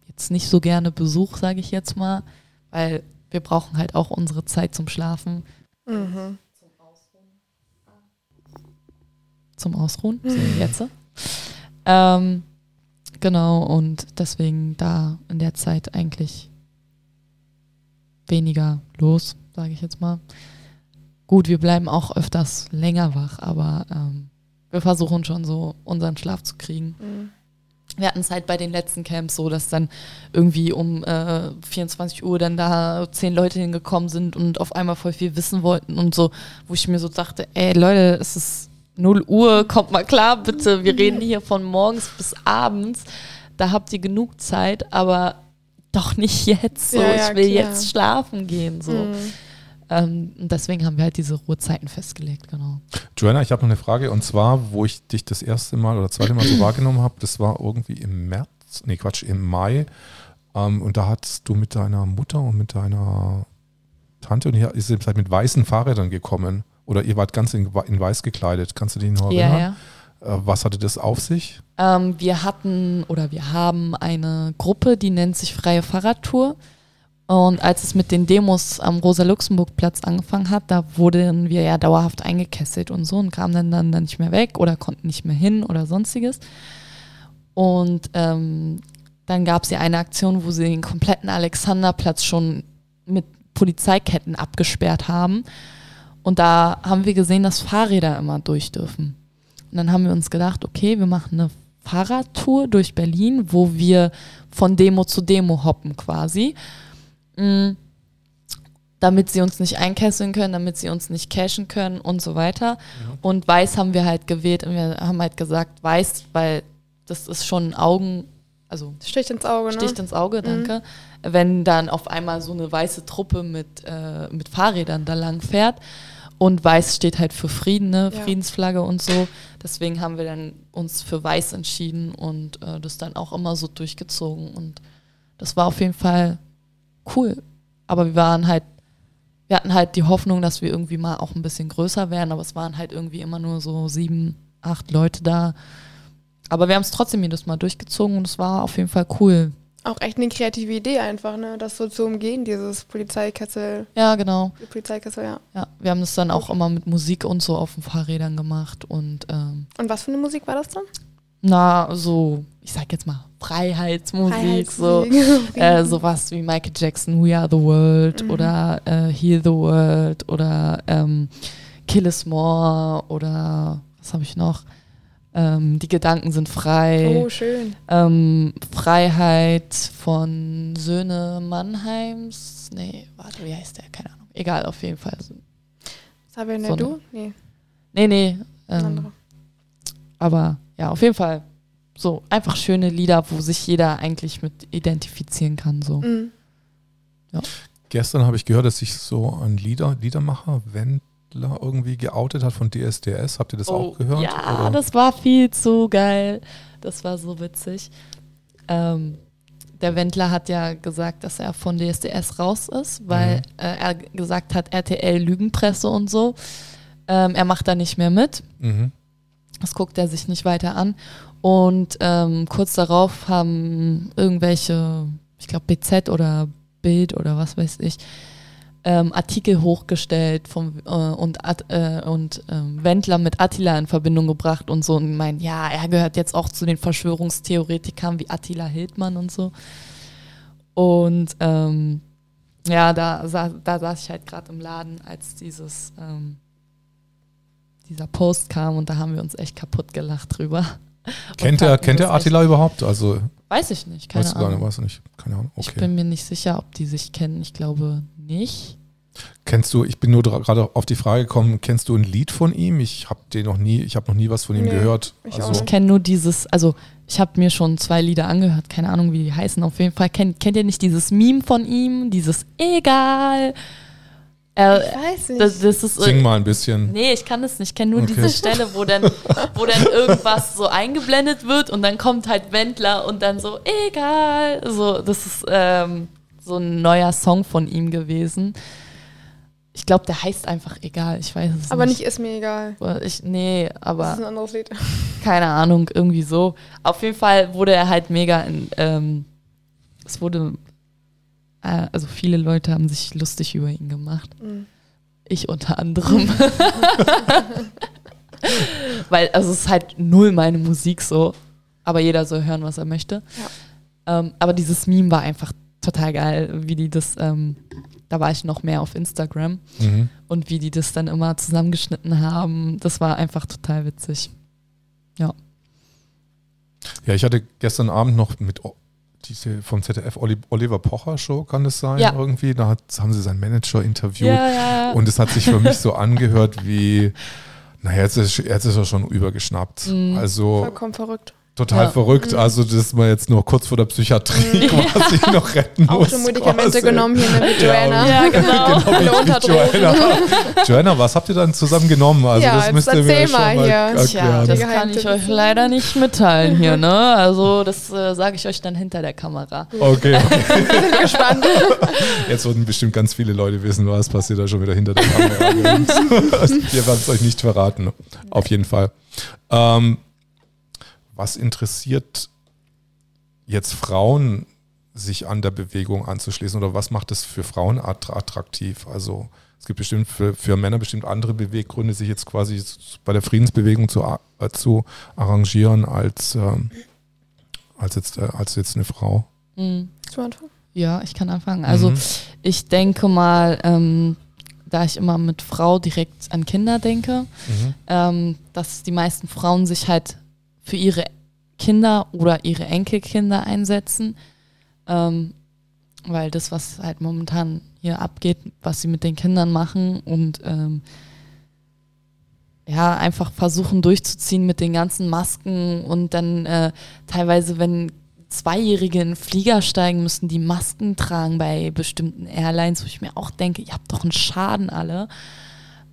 jetzt nicht so gerne Besuch, sage ich jetzt mal, weil wir brauchen halt auch unsere Zeit zum Schlafen. Mhm. Zum Ausruhen. Zum Ausruhen, so jetzt. Ähm, genau, und deswegen da in der Zeit eigentlich weniger los, sage ich jetzt mal. Gut, wir bleiben auch öfters länger wach, aber ähm, wir versuchen schon so unseren Schlaf zu kriegen. Mhm. Wir hatten es halt bei den letzten Camps so, dass dann irgendwie um äh, 24 Uhr dann da zehn Leute hingekommen sind und auf einmal voll viel wissen wollten und so, wo ich mir so dachte, ey Leute, es ist 0 Uhr, kommt mal klar bitte, wir reden hier von morgens bis abends, da habt ihr genug Zeit, aber doch nicht jetzt so, ja, ja, ich will klar. jetzt schlafen gehen so. Mhm. Ähm, deswegen haben wir halt diese Ruhezeiten festgelegt, genau. Joanna, ich habe noch eine Frage und zwar, wo ich dich das erste Mal oder zweite Mal so wahrgenommen habe, das war irgendwie im März, nee Quatsch, im Mai. Ähm, und da hattest du mit deiner Mutter und mit deiner Tante und ihr seid mit weißen Fahrrädern gekommen oder ihr wart ganz in, in weiß gekleidet. Kannst du dich noch erinnern? Ja, ja. Äh, was hatte das auf sich? Ähm, wir hatten oder wir haben eine Gruppe, die nennt sich Freie Fahrradtour. Und als es mit den Demos am Rosa-Luxemburg-Platz angefangen hat, da wurden wir ja dauerhaft eingekesselt und so und kamen dann, dann, dann nicht mehr weg oder konnten nicht mehr hin oder sonstiges. Und ähm, dann gab es ja eine Aktion, wo sie den kompletten Alexanderplatz schon mit Polizeiketten abgesperrt haben. Und da haben wir gesehen, dass Fahrräder immer durch dürfen. Und dann haben wir uns gedacht, okay, wir machen eine Fahrradtour durch Berlin, wo wir von Demo zu Demo hoppen quasi. Mhm. damit sie uns nicht einkesseln können, damit sie uns nicht cashen können und so weiter. Ja. Und weiß haben wir halt gewählt und wir haben halt gesagt, weiß, weil das ist schon Augen, also sticht ins Auge, sticht ne? ins Auge, danke. Mhm. Wenn dann auf einmal so eine weiße Truppe mit, äh, mit Fahrrädern da lang fährt und weiß steht halt für Frieden, ne? Ja. Friedensflagge und so. Deswegen haben wir dann uns für weiß entschieden und äh, das dann auch immer so durchgezogen und das war auf jeden Fall cool. Aber wir waren halt, wir hatten halt die Hoffnung, dass wir irgendwie mal auch ein bisschen größer werden, aber es waren halt irgendwie immer nur so sieben, acht Leute da. Aber wir haben es trotzdem jedes Mal durchgezogen und es war auf jeden Fall cool. Auch echt eine kreative Idee einfach, ne? Das so zu umgehen, dieses Polizeikessel. Ja, genau. Polizeikessel, ja. Ja, wir haben das dann auch immer mit Musik und so auf den Fahrrädern gemacht und ähm, Und was für eine Musik war das dann? Na, so, ich sag jetzt mal, Freiheitsmusik, so äh, sowas wie Michael Jackson, We Are the World mhm. oder äh, Heal the World oder ähm, Kill Us More oder was habe ich noch? ähm, die Gedanken sind frei. Oh, schön. Ähm, Freiheit von Söhne Mannheims. Nee, warte, wie heißt der? Keine Ahnung. Egal, auf jeden Fall. Sabine so du? Nee. Nee, nee. Ähm, aber ja, auf jeden Fall so einfach schöne Lieder, wo sich jeder eigentlich mit identifizieren kann. So. Mhm. Ja. Gestern habe ich gehört, dass sich so ein Lieder, Liedermacher Wendler irgendwie geoutet hat von DSDS. Habt ihr das oh, auch gehört? Ja, oder? das war viel zu geil. Das war so witzig. Ähm, der Wendler hat ja gesagt, dass er von DSDS raus ist, weil mhm. äh, er gesagt hat, RTL Lügenpresse und so. Ähm, er macht da nicht mehr mit. Mhm. Das guckt er sich nicht weiter an. Und ähm, kurz darauf haben irgendwelche, ich glaube BZ oder Bild oder was weiß ich, ähm, Artikel hochgestellt vom, äh, und, äh, und äh, Wendler mit Attila in Verbindung gebracht und so und meinen, ja, er gehört jetzt auch zu den Verschwörungstheoretikern wie Attila Hildmann und so. Und ähm, ja, da, da saß ich halt gerade im Laden, als dieses ähm, dieser Post kam und da haben wir uns echt kaputt gelacht drüber. Kennt er, kennt er Attila überhaupt? Also weiß ich nicht, keine weißt Ahnung. Du gar nicht, weißt du nicht, keine Ahnung. Okay. Ich bin mir nicht sicher, ob die sich kennen. Ich glaube nicht. Kennst du, ich bin nur gerade auf die Frage gekommen, kennst du ein Lied von ihm? Ich habe den noch nie, ich habe noch nie was von ihm nee, gehört. Ich, also. ich kenne nur dieses, also ich habe mir schon zwei Lieder angehört, keine Ahnung, wie die heißen. Auf jeden Fall kennt, kennt ihr nicht dieses Meme von ihm, dieses Egal. Äh, ich weiß nicht. Das, das ist Sing mal ein bisschen. Nee, ich kann das nicht. Ich kenne nur okay. diese Stelle, wo dann, wo dann irgendwas so eingeblendet wird und dann kommt halt Wendler und dann so, egal. So, das ist ähm, so ein neuer Song von ihm gewesen. Ich glaube, der heißt einfach egal. Ich weiß es aber nicht. Aber nicht ist mir egal. Ich, nee, aber. Das ist ein anderes Lied. Keine Ahnung, irgendwie so. Auf jeden Fall wurde er halt mega in, ähm, es wurde also viele Leute haben sich lustig über ihn gemacht. Mhm. Ich unter anderem. Weil, also es ist halt null meine Musik so, aber jeder soll hören, was er möchte. Ja. Ähm, aber dieses Meme war einfach total geil, wie die das, ähm, da war ich noch mehr auf Instagram mhm. und wie die das dann immer zusammengeschnitten haben, das war einfach total witzig. Ja. Ja, ich hatte gestern Abend noch mit diese vom ZDF Oliver Pocher Show, kann das sein? Ja. Irgendwie. Da hat, haben sie seinen Manager interviewt. Ja, ja. Und es hat sich für mich so angehört wie, naja, jetzt ist, jetzt ist er schon übergeschnappt. Mhm. Also. Vollkommen verrückt total ja. verrückt. Mhm. Also, dass man jetzt nur kurz vor der Psychiatrie mhm. quasi noch retten muss. Auch schon Medikamente quasi. genommen hier mit Joanna. Ja, genau. genau unter Joanna. Joanna, was habt ihr dann zusammen genommen? Also, ja, das müsst ihr mir schon mal, mal hier. Tja, das kann ich euch leider nicht mitteilen hier, ne? Also, das äh, sage ich euch dann hinter der Kamera. Okay. okay. bin gespannt. Jetzt würden bestimmt ganz viele Leute wissen, was passiert da schon wieder hinter der Kamera. Wir werden es euch nicht verraten. Auf jeden Fall. Ähm, was interessiert jetzt Frauen, sich an der Bewegung anzuschließen oder was macht es für Frauen attraktiv? Also es gibt bestimmt für, für Männer bestimmt andere Beweggründe, sich jetzt quasi bei der Friedensbewegung zu, äh, zu arrangieren als, ähm, als, jetzt, äh, als jetzt eine Frau. Mhm. Ja, ich kann anfangen. Also mhm. ich denke mal, ähm, da ich immer mit Frau direkt an Kinder denke, mhm. ähm, dass die meisten Frauen sich halt für ihre Kinder oder ihre Enkelkinder einsetzen. Ähm, weil das, was halt momentan hier abgeht, was sie mit den Kindern machen und ähm, ja, einfach versuchen durchzuziehen mit den ganzen Masken und dann äh, teilweise, wenn Zweijährige in Flieger steigen, müssen die Masken tragen bei bestimmten Airlines, wo ich mir auch denke, ihr habt doch einen Schaden alle.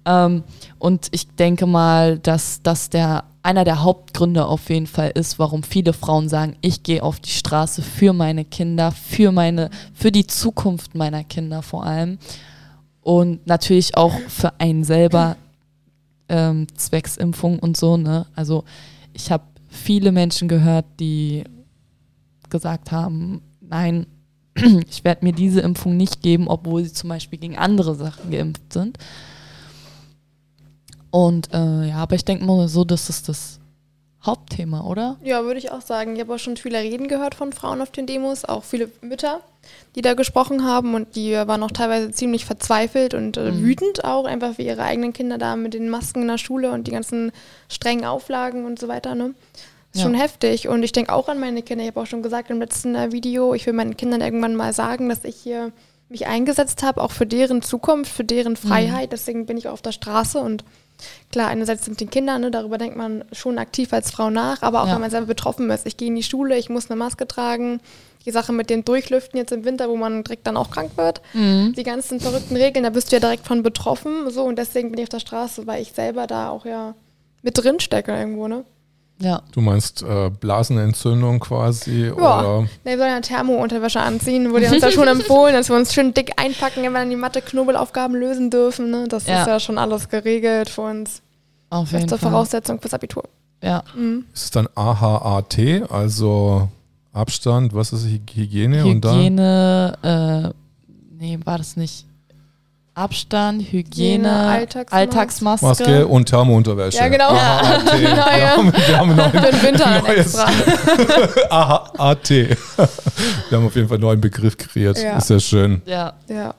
Ähm, und ich denke mal, dass das der einer der Hauptgründe auf jeden Fall ist, warum viele Frauen sagen, ich gehe auf die Straße für meine Kinder, für meine, für die Zukunft meiner Kinder vor allem. Und natürlich auch für einen selber ähm, zwecks und so, ne? Also ich habe viele Menschen gehört, die gesagt haben, nein, ich werde mir diese Impfung nicht geben, obwohl sie zum Beispiel gegen andere Sachen geimpft sind. Und äh, ja, aber ich denke mal so, das ist das Hauptthema, oder? Ja, würde ich auch sagen. Ich habe auch schon viele Reden gehört von Frauen auf den Demos, auch viele Mütter. die da gesprochen haben und die waren auch teilweise ziemlich verzweifelt und äh, mhm. wütend auch, einfach wie ihre eigenen Kinder da mit den Masken in der Schule und die ganzen strengen Auflagen und so weiter. Ne? Ist ja. schon heftig und ich denke auch an meine Kinder. Ich habe auch schon gesagt im letzten äh, Video, ich will meinen Kindern irgendwann mal sagen, dass ich hier mich eingesetzt habe, auch für deren Zukunft, für deren mhm. Freiheit. Mhm. Deswegen bin ich auf der Straße und klar, einerseits sind die Kinder, ne, darüber denkt man schon aktiv als Frau nach, aber auch ja. wenn man selber betroffen ist. Ich gehe in die Schule, ich muss eine Maske tragen. Die Sache mit dem Durchlüften jetzt im Winter, wo man direkt dann auch krank wird. Mhm. Die ganzen verrückten Regeln, da bist du ja direkt von betroffen. So, und deswegen bin ich auf der Straße, weil ich selber da auch ja mit drin stecke irgendwo, ne? Ja. Du meinst äh, Blasenentzündung quasi? Ja. Oder? Nee, wir sollen ja Thermounterwäsche anziehen. Wurde uns ja schon empfohlen, dass wir uns schön dick einpacken, wenn wir dann die Mathe-Knobelaufgaben lösen dürfen. Ne? Das ja. ist ja schon alles geregelt für uns. Auf jeden Beste Fall. Voraussetzung fürs Abitur. Ja. Mhm. Ist es dann AHAT, also Abstand, was ist Hygiene? Hygiene, und dann? Hygiene, äh, nee, war das nicht. Abstand, Hygiene, Alltagsmaske. Alltagsmaske. Maske und Thermounterwäsche. Ja, genau. Aha, AT. Ja. Wir haben, wir haben noch Für den Winter extra. Aha, AT. Wir haben auf jeden Fall einen neuen Begriff kreiert. Ja. Ist ja schön. Ja. Ja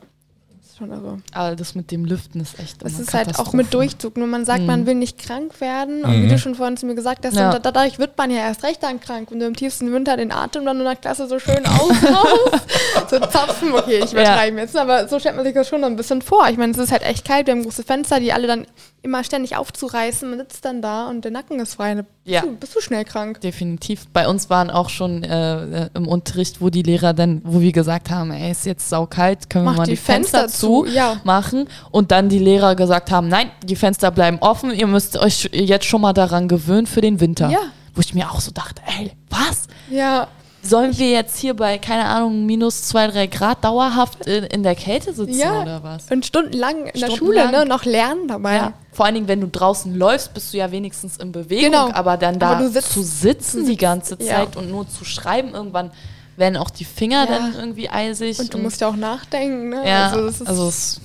schon irre. Aber das mit dem Lüften ist echt. Das ist halt auch mit Durchzug. Nur man sagt, mhm. man will nicht krank werden. Und mhm. wie du schon vorhin zu mir gesagt hast, ja. dadurch wird man ja erst recht dann krank. Und du im tiefsten Winter den Atem dann in der Klasse so schön aushaust. so zapfen, okay, ich übertreibe ja. jetzt. Aber so stellt man sich das schon ein bisschen vor. Ich meine, es ist halt echt kalt. Wir haben große Fenster, die alle dann immer ständig aufzureißen. Man sitzt dann da und der Nacken ist frei. Ja. Bist, du, bist du schnell krank. Definitiv. Bei uns waren auch schon äh, im Unterricht, wo die Lehrer dann, wo wir gesagt haben, ey, ist jetzt saukalt, können Mach wir mal die, die Fenster, Fenster, zu ja. machen. Und dann die Lehrer gesagt haben, nein, die Fenster bleiben offen, ihr müsst euch jetzt schon mal daran gewöhnen für den Winter. Ja. Wo ich mir auch so dachte, ey, was? Ja. Sollen wir jetzt hier bei, keine Ahnung, minus zwei, drei Grad dauerhaft in, in der Kälte sitzen ja. oder was? Und stundenlang in der Schule ne, noch lernen dabei. Ja. Vor allen Dingen, wenn du draußen läufst, bist du ja wenigstens in Bewegung. Genau. Aber dann da aber zu sitzen die ganze Zeit ja. und nur zu schreiben, irgendwann werden auch die Finger dann irgendwie eisig. Und du und musst ja auch nachdenken. Ne? Ja, also, also es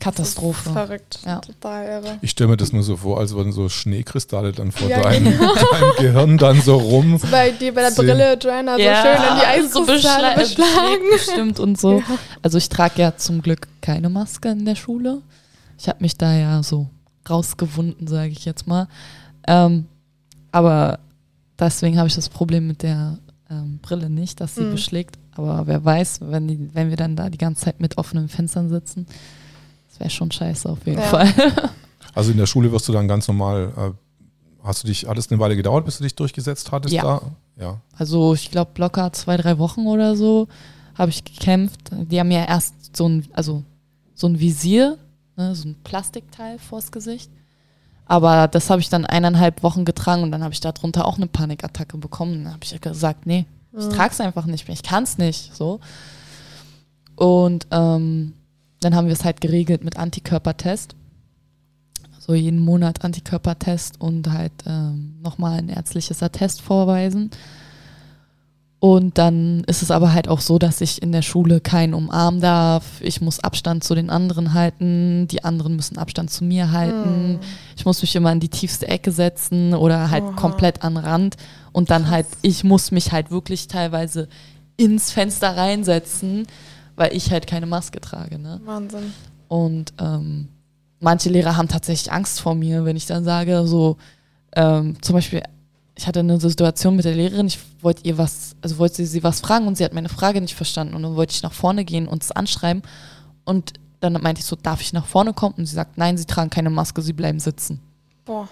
Katastrophe. verrückt, ja. total irre. Ich stelle mir das nur so vor, als würden so Schneekristalle dann vor ja, deinem, genau. deinem, Gehirn dann so rum. So bei dir bei der Brille, Joanna, so ja, schön in die Eiskristalle so beschlagen. Stimmt und so. Ja. Also ich trage ja zum Glück keine Maske in der Schule. Ich habe mich da ja so rausgewunden, sage ich jetzt mal. Ähm, aber deswegen habe ich das Problem mit der ähm, Brille nicht, dass sie mhm. beschlägt. Aber wer weiß, wenn, die, wenn wir dann da die ganze Zeit mit offenen Fenstern sitzen, wäre schon scheiße auf jeden ja. Fall. Also in der Schule wirst du dann ganz normal, äh, hast du dich, alles eine Weile gedauert, bis du dich durchgesetzt hattest ja. da? Ja. Also ich glaube locker zwei, drei Wochen oder so habe ich gekämpft. Die haben ja erst so ein, also so ein Visier, ne, so ein Plastikteil vors Gesicht. Aber das habe ich dann eineinhalb Wochen getragen und dann habe ich darunter auch eine Panikattacke bekommen. Dann habe ich gesagt, nee, ich mhm. trage es einfach nicht mehr, ich kann es nicht. So. Und ähm, dann haben wir es halt geregelt mit Antikörpertest. So jeden Monat Antikörpertest und halt ähm, nochmal ein ärztliches Attest vorweisen. Und dann ist es aber halt auch so, dass ich in der Schule keinen umarmen darf. Ich muss Abstand zu den anderen halten. Die anderen müssen Abstand zu mir halten. Mm. Ich muss mich immer in die tiefste Ecke setzen oder halt Oha. komplett an Rand. Und dann halt, ich muss mich halt wirklich teilweise ins Fenster reinsetzen weil ich halt keine Maske trage. Ne? Wahnsinn. Und ähm, manche Lehrer haben tatsächlich Angst vor mir, wenn ich dann sage, so ähm, zum Beispiel, ich hatte eine Situation mit der Lehrerin, ich wollte ihr was, also wollte sie, sie was fragen und sie hat meine Frage nicht verstanden und dann wollte ich nach vorne gehen und es anschreiben und dann meinte ich so, darf ich nach vorne kommen? Und sie sagt, nein, sie tragen keine Maske, sie bleiben sitzen. Boah.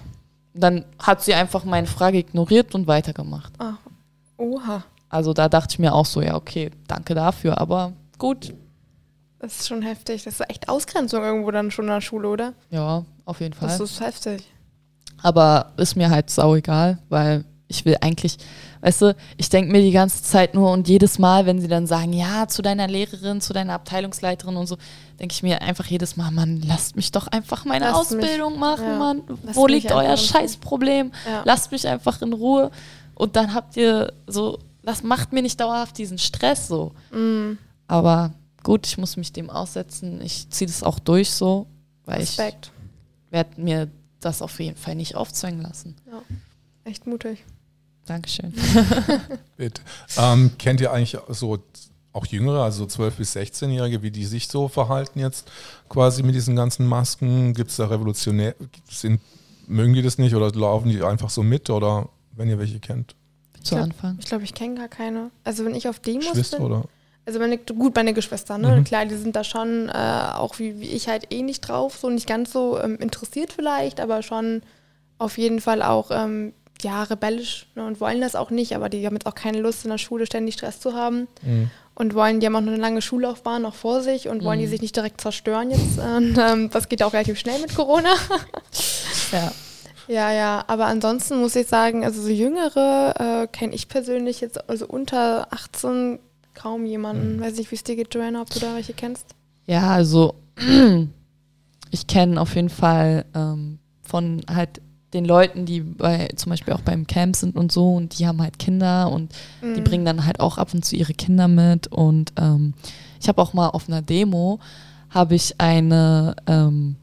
Dann hat sie einfach meine Frage ignoriert und weitergemacht. Ah. Oha. Also da dachte ich mir auch so, ja, okay, danke dafür, aber gut. Das ist schon heftig. Das ist echt Ausgrenzung irgendwo dann schon in der Schule, oder? Ja, auf jeden Fall. Das ist heftig. Aber ist mir halt sau egal, weil ich will eigentlich, weißt du, ich denke mir die ganze Zeit nur und jedes Mal, wenn sie dann sagen, ja, zu deiner Lehrerin, zu deiner Abteilungsleiterin und so, denke ich mir einfach jedes Mal, Mann, lasst mich doch einfach meine lasst Ausbildung mich, machen, ja. Mann. Lasst Wo liegt euer Scheißproblem? Ja. Lasst mich einfach in Ruhe. Und dann habt ihr so, das macht mir nicht dauerhaft diesen Stress so. Mhm. Aber gut, ich muss mich dem aussetzen. Ich ziehe das auch durch so, weil Respekt. ich werde mir das auf jeden Fall nicht aufzwängen lassen. Ja, echt mutig. Dankeschön. Bitte. Ähm, kennt ihr eigentlich so auch Jüngere, also 12- bis 16-Jährige, wie die sich so verhalten jetzt quasi mit diesen ganzen Masken? Gibt es da revolutionär, sind, mögen die das nicht oder laufen die einfach so mit oder wenn ihr welche kennt? Zu Anfang. Ich glaube, ich kenne gar keine. Also wenn ich auf Demos Geschwister bin, oder? Also meine, gut, meine Geschwister, ne? Mhm. Klar, die sind da schon äh, auch wie, wie ich halt eh nicht drauf, so nicht ganz so ähm, interessiert vielleicht, aber schon auf jeden Fall auch ähm, ja, rebellisch ne? und wollen das auch nicht, aber die haben jetzt auch keine Lust in der Schule ständig Stress zu haben Mhm. und wollen, die haben auch noch eine lange Schullaufbahn noch vor sich und wollen die Mhm. sich nicht direkt zerstören jetzt. Und, ähm, das geht auch relativ schnell mit Corona. Ja. Ja, ja, aber ansonsten muss ich sagen, also so Jüngere äh, kenne ich persönlich jetzt, also unter 18 kaum jemanden. Weiß nicht, wie es dir geht, Joanna, ob du da welche kennst. Ja, also ich kenne auf jeden Fall ähm, von halt den Leuten, die bei zum Beispiel auch beim Camp sind und so und die haben halt Kinder und die Mhm. bringen dann halt auch ab und zu ihre Kinder mit und ähm, ich habe auch mal auf einer Demo habe ich eine, ähm,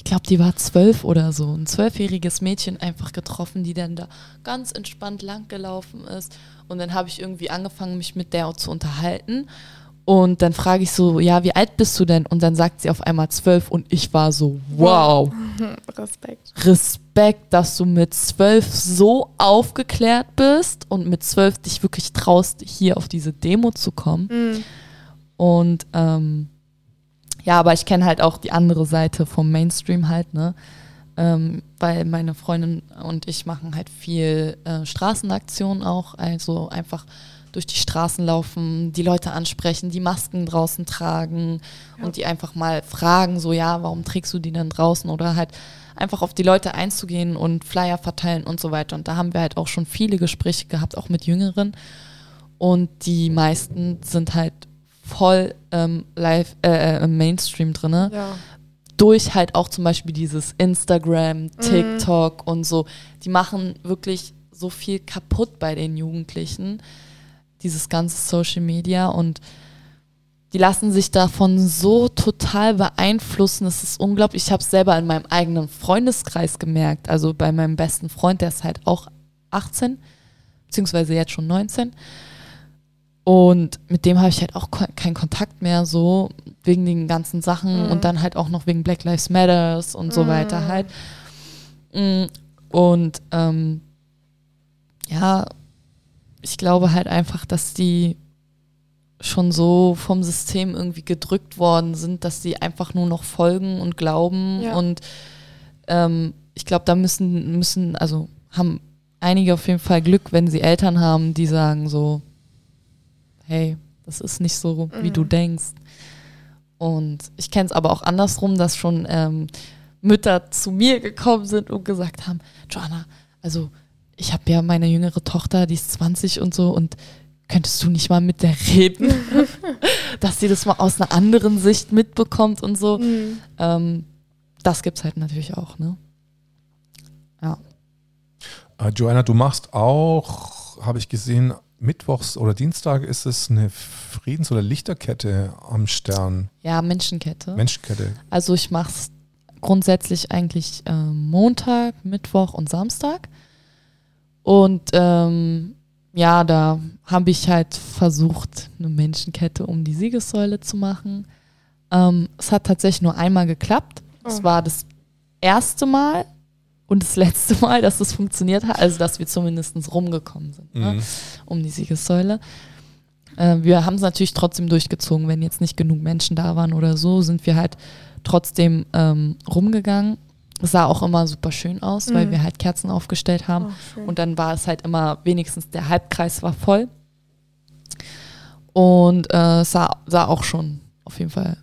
ich glaube, die war zwölf oder so, ein zwölfjähriges Mädchen einfach getroffen, die dann da ganz entspannt langgelaufen ist und dann habe ich irgendwie angefangen, mich mit der zu unterhalten und dann frage ich so, ja, wie alt bist du denn? Und dann sagt sie auf einmal zwölf und ich war so, wow. Respekt. Respekt, dass du mit zwölf so aufgeklärt bist und mit zwölf dich wirklich traust, hier auf diese Demo zu kommen. Mhm. Und ähm, ja, aber ich kenne halt auch die andere Seite vom Mainstream halt, ne? Ähm, weil meine Freundin und ich machen halt viel äh, Straßenaktionen auch, also einfach durch die Straßen laufen, die Leute ansprechen, die Masken draußen tragen Ja. und die einfach mal fragen, so ja, warum trägst du die denn draußen oder halt einfach auf die Leute einzugehen und Flyer verteilen und so weiter. Und da haben wir halt auch schon viele Gespräche gehabt, auch mit Jüngeren. Und die meisten sind halt voll ähm, live äh, äh, im Mainstream drinne Ja. durch halt auch zum Beispiel dieses Instagram, TikTok und so. Die machen wirklich so viel kaputt bei den Jugendlichen, dieses ganze Social Media und die lassen sich davon so total beeinflussen. Es ist unglaublich. Ich habe es selber in meinem eigenen Freundeskreis gemerkt. Also bei meinem besten Freund, der ist halt auch 18, beziehungsweise jetzt schon 19. Und mit dem habe ich halt auch keinen Kontakt mehr, so wegen den ganzen Sachen Mhm. und dann halt auch noch wegen Black Lives Matters und so Mhm. weiter halt. Mm, Und ähm, ja, ich glaube halt einfach, dass die schon so vom System irgendwie gedrückt worden sind, dass sie einfach nur noch folgen und glauben. Ja. Und ähm, ich glaube, da müssen, müssen, also haben einige auf jeden Fall Glück, wenn sie Eltern haben, die sagen so, hey, das ist nicht so, wie Mhm. du denkst. Und ich kenne es aber auch andersrum, dass schon ähm, Mütter zu mir gekommen sind und gesagt haben, Joanna, also ich habe ja meine jüngere Tochter, die ist 20 und so und könntest du nicht mal mit der reden, dass sie das mal aus einer anderen Sicht mitbekommt und so. Mhm. Ähm, das gibt's halt natürlich auch, ne? Ja. Äh, Joanna, du machst auch, habe ich gesehen, Mittwochs oder Dienstag ist es eine Friedens- oder Lichterkette am Stern. Ja, Menschenkette. Menschenkette. Also ich mache es grundsätzlich eigentlich ähm, Montag, Mittwoch und Samstag. Und ähm, ja, da habe ich halt versucht, eine Menschenkette um die Siegessäule zu machen. Ähm, es hat tatsächlich nur einmal geklappt. Es Oh. war das erste Mal und das letzte Mal, dass es funktioniert hat, also dass wir zumindest rumgekommen sind ne? Mhm. um die Siegessäule. Äh, wir haben es natürlich trotzdem durchgezogen, wenn jetzt nicht genug Menschen da waren oder so, sind wir halt trotzdem ähm, rumgegangen. Es sah auch immer super schön aus, weil Mhm. wir halt Kerzen aufgestellt haben. Oh. Und dann war es halt immer, wenigstens der Halbkreis war voll. Und äh, es sah, sah auch schon auf jeden Fall,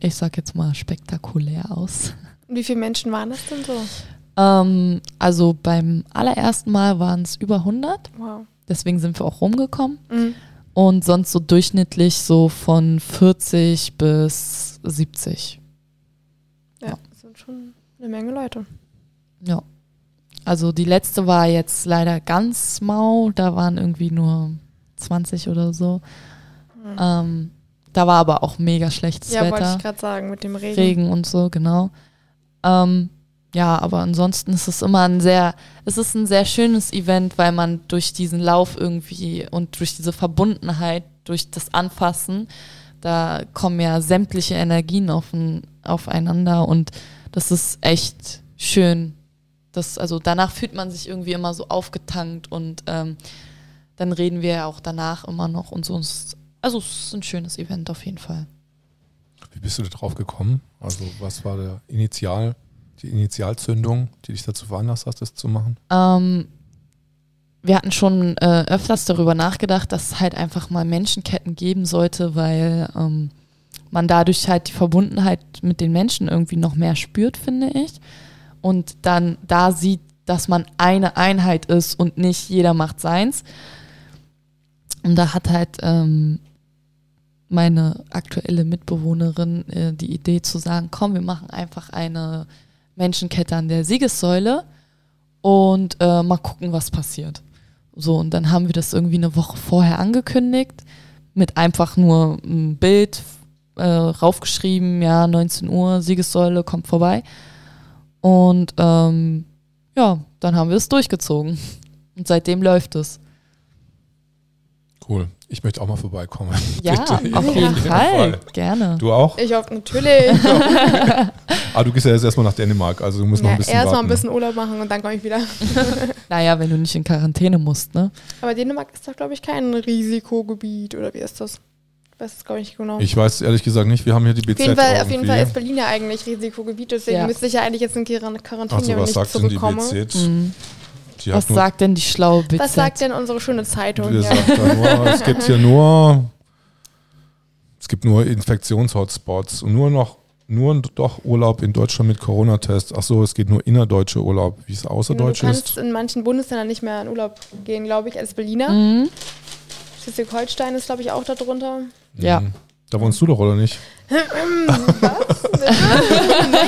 ich sag jetzt mal, spektakulär aus. Wie viele Menschen waren das denn so? Ähm, also beim allerersten Mal waren es über 100, Wow. deswegen sind wir auch rumgekommen. Mhm. Und sonst so durchschnittlich so von 40 bis 70. Ja, das sind schon eine Menge Leute. Ja. Also die letzte war jetzt leider ganz mau. Da waren irgendwie nur 20 oder so. Mhm. Ähm, da war aber auch mega schlechtes Ja, wollte Wetter. ich gerade sagen, mit dem Regen. Regen und so, genau. Ähm, ja, aber ansonsten ist es immer ein sehr, es ist ein sehr schönes Event, weil man durch diesen Lauf irgendwie und durch diese Verbundenheit, durch das Anfassen, da kommen ja sämtliche Energien auf, aufeinander und das ist echt schön. Das, also danach fühlt man sich irgendwie immer so aufgetankt und ähm, dann reden wir ja auch danach immer noch und so. Also es ist ein schönes Event auf jeden Fall. Wie bist du da drauf gekommen? Also was war der Initial, die Initialzündung, die dich dazu veranlasst hat, das zu machen? Ähm, wir hatten schon äh, öfters darüber nachgedacht, dass es halt einfach mal Menschenketten geben sollte, weil ähm, man dadurch halt die Verbundenheit mit den Menschen irgendwie noch mehr spürt, finde ich. Und dann da sieht, dass man eine Einheit ist und nicht jeder macht seins. Und da hat halt ähm, meine aktuelle Mitbewohnerin äh, die Idee zu sagen, komm, wir machen einfach eine Menschenkette an der Siegessäule und äh, mal gucken, was passiert. So, und dann haben wir das irgendwie eine Woche vorher angekündigt, mit einfach nur ein Bild äh, raufgeschrieben, ja, 19 Uhr, Siegessäule, kommt vorbei. Und ähm, ja, dann haben wir es durchgezogen. Und seitdem läuft es. Cool. Ich möchte auch mal vorbeikommen. Ja, Bitte, auf jeden Fall. Fall. Gerne. Du auch? Ich auch, natürlich. ah, du gehst ja jetzt erstmal nach Dänemark, also du musst ja, noch ein bisschen Erst ein bisschen Urlaub machen und dann komme ich wieder. naja, wenn du nicht in Quarantäne musst, ne? Aber Dänemark ist doch, glaube ich, kein Risikogebiet, oder wie ist das? Ich weiß es, glaube ich, genau. Ich weiß ehrlich gesagt nicht, wir haben hier die BZ Auf jeden Fall, auf jeden Fall ist Berlin ja eigentlich Risikogebiet, deswegen ja. müsste ich ja eigentlich jetzt in Quarantäne, also, was nicht zurückkommen. Die BZ? Mhm. Die was sagt denn die schlaue BZ? Was sagt denn unsere schöne Zeitung? Ja. Nur, es gibt hier nur, es gibt nur Infektionshotspots und nur noch nur doch Urlaub in Deutschland mit Corona-Test. Ach so, es geht nur innerdeutsche Urlaub. Wie es außerdeutsch ist? Du kannst ist. in manchen Bundesländern nicht mehr in Urlaub gehen, glaube ich, als Berliner. Mhm. Schleswig-Holstein ist, glaube ich, auch darunter. Ja. Mhm. Da wohnst du doch, oder nicht? Was?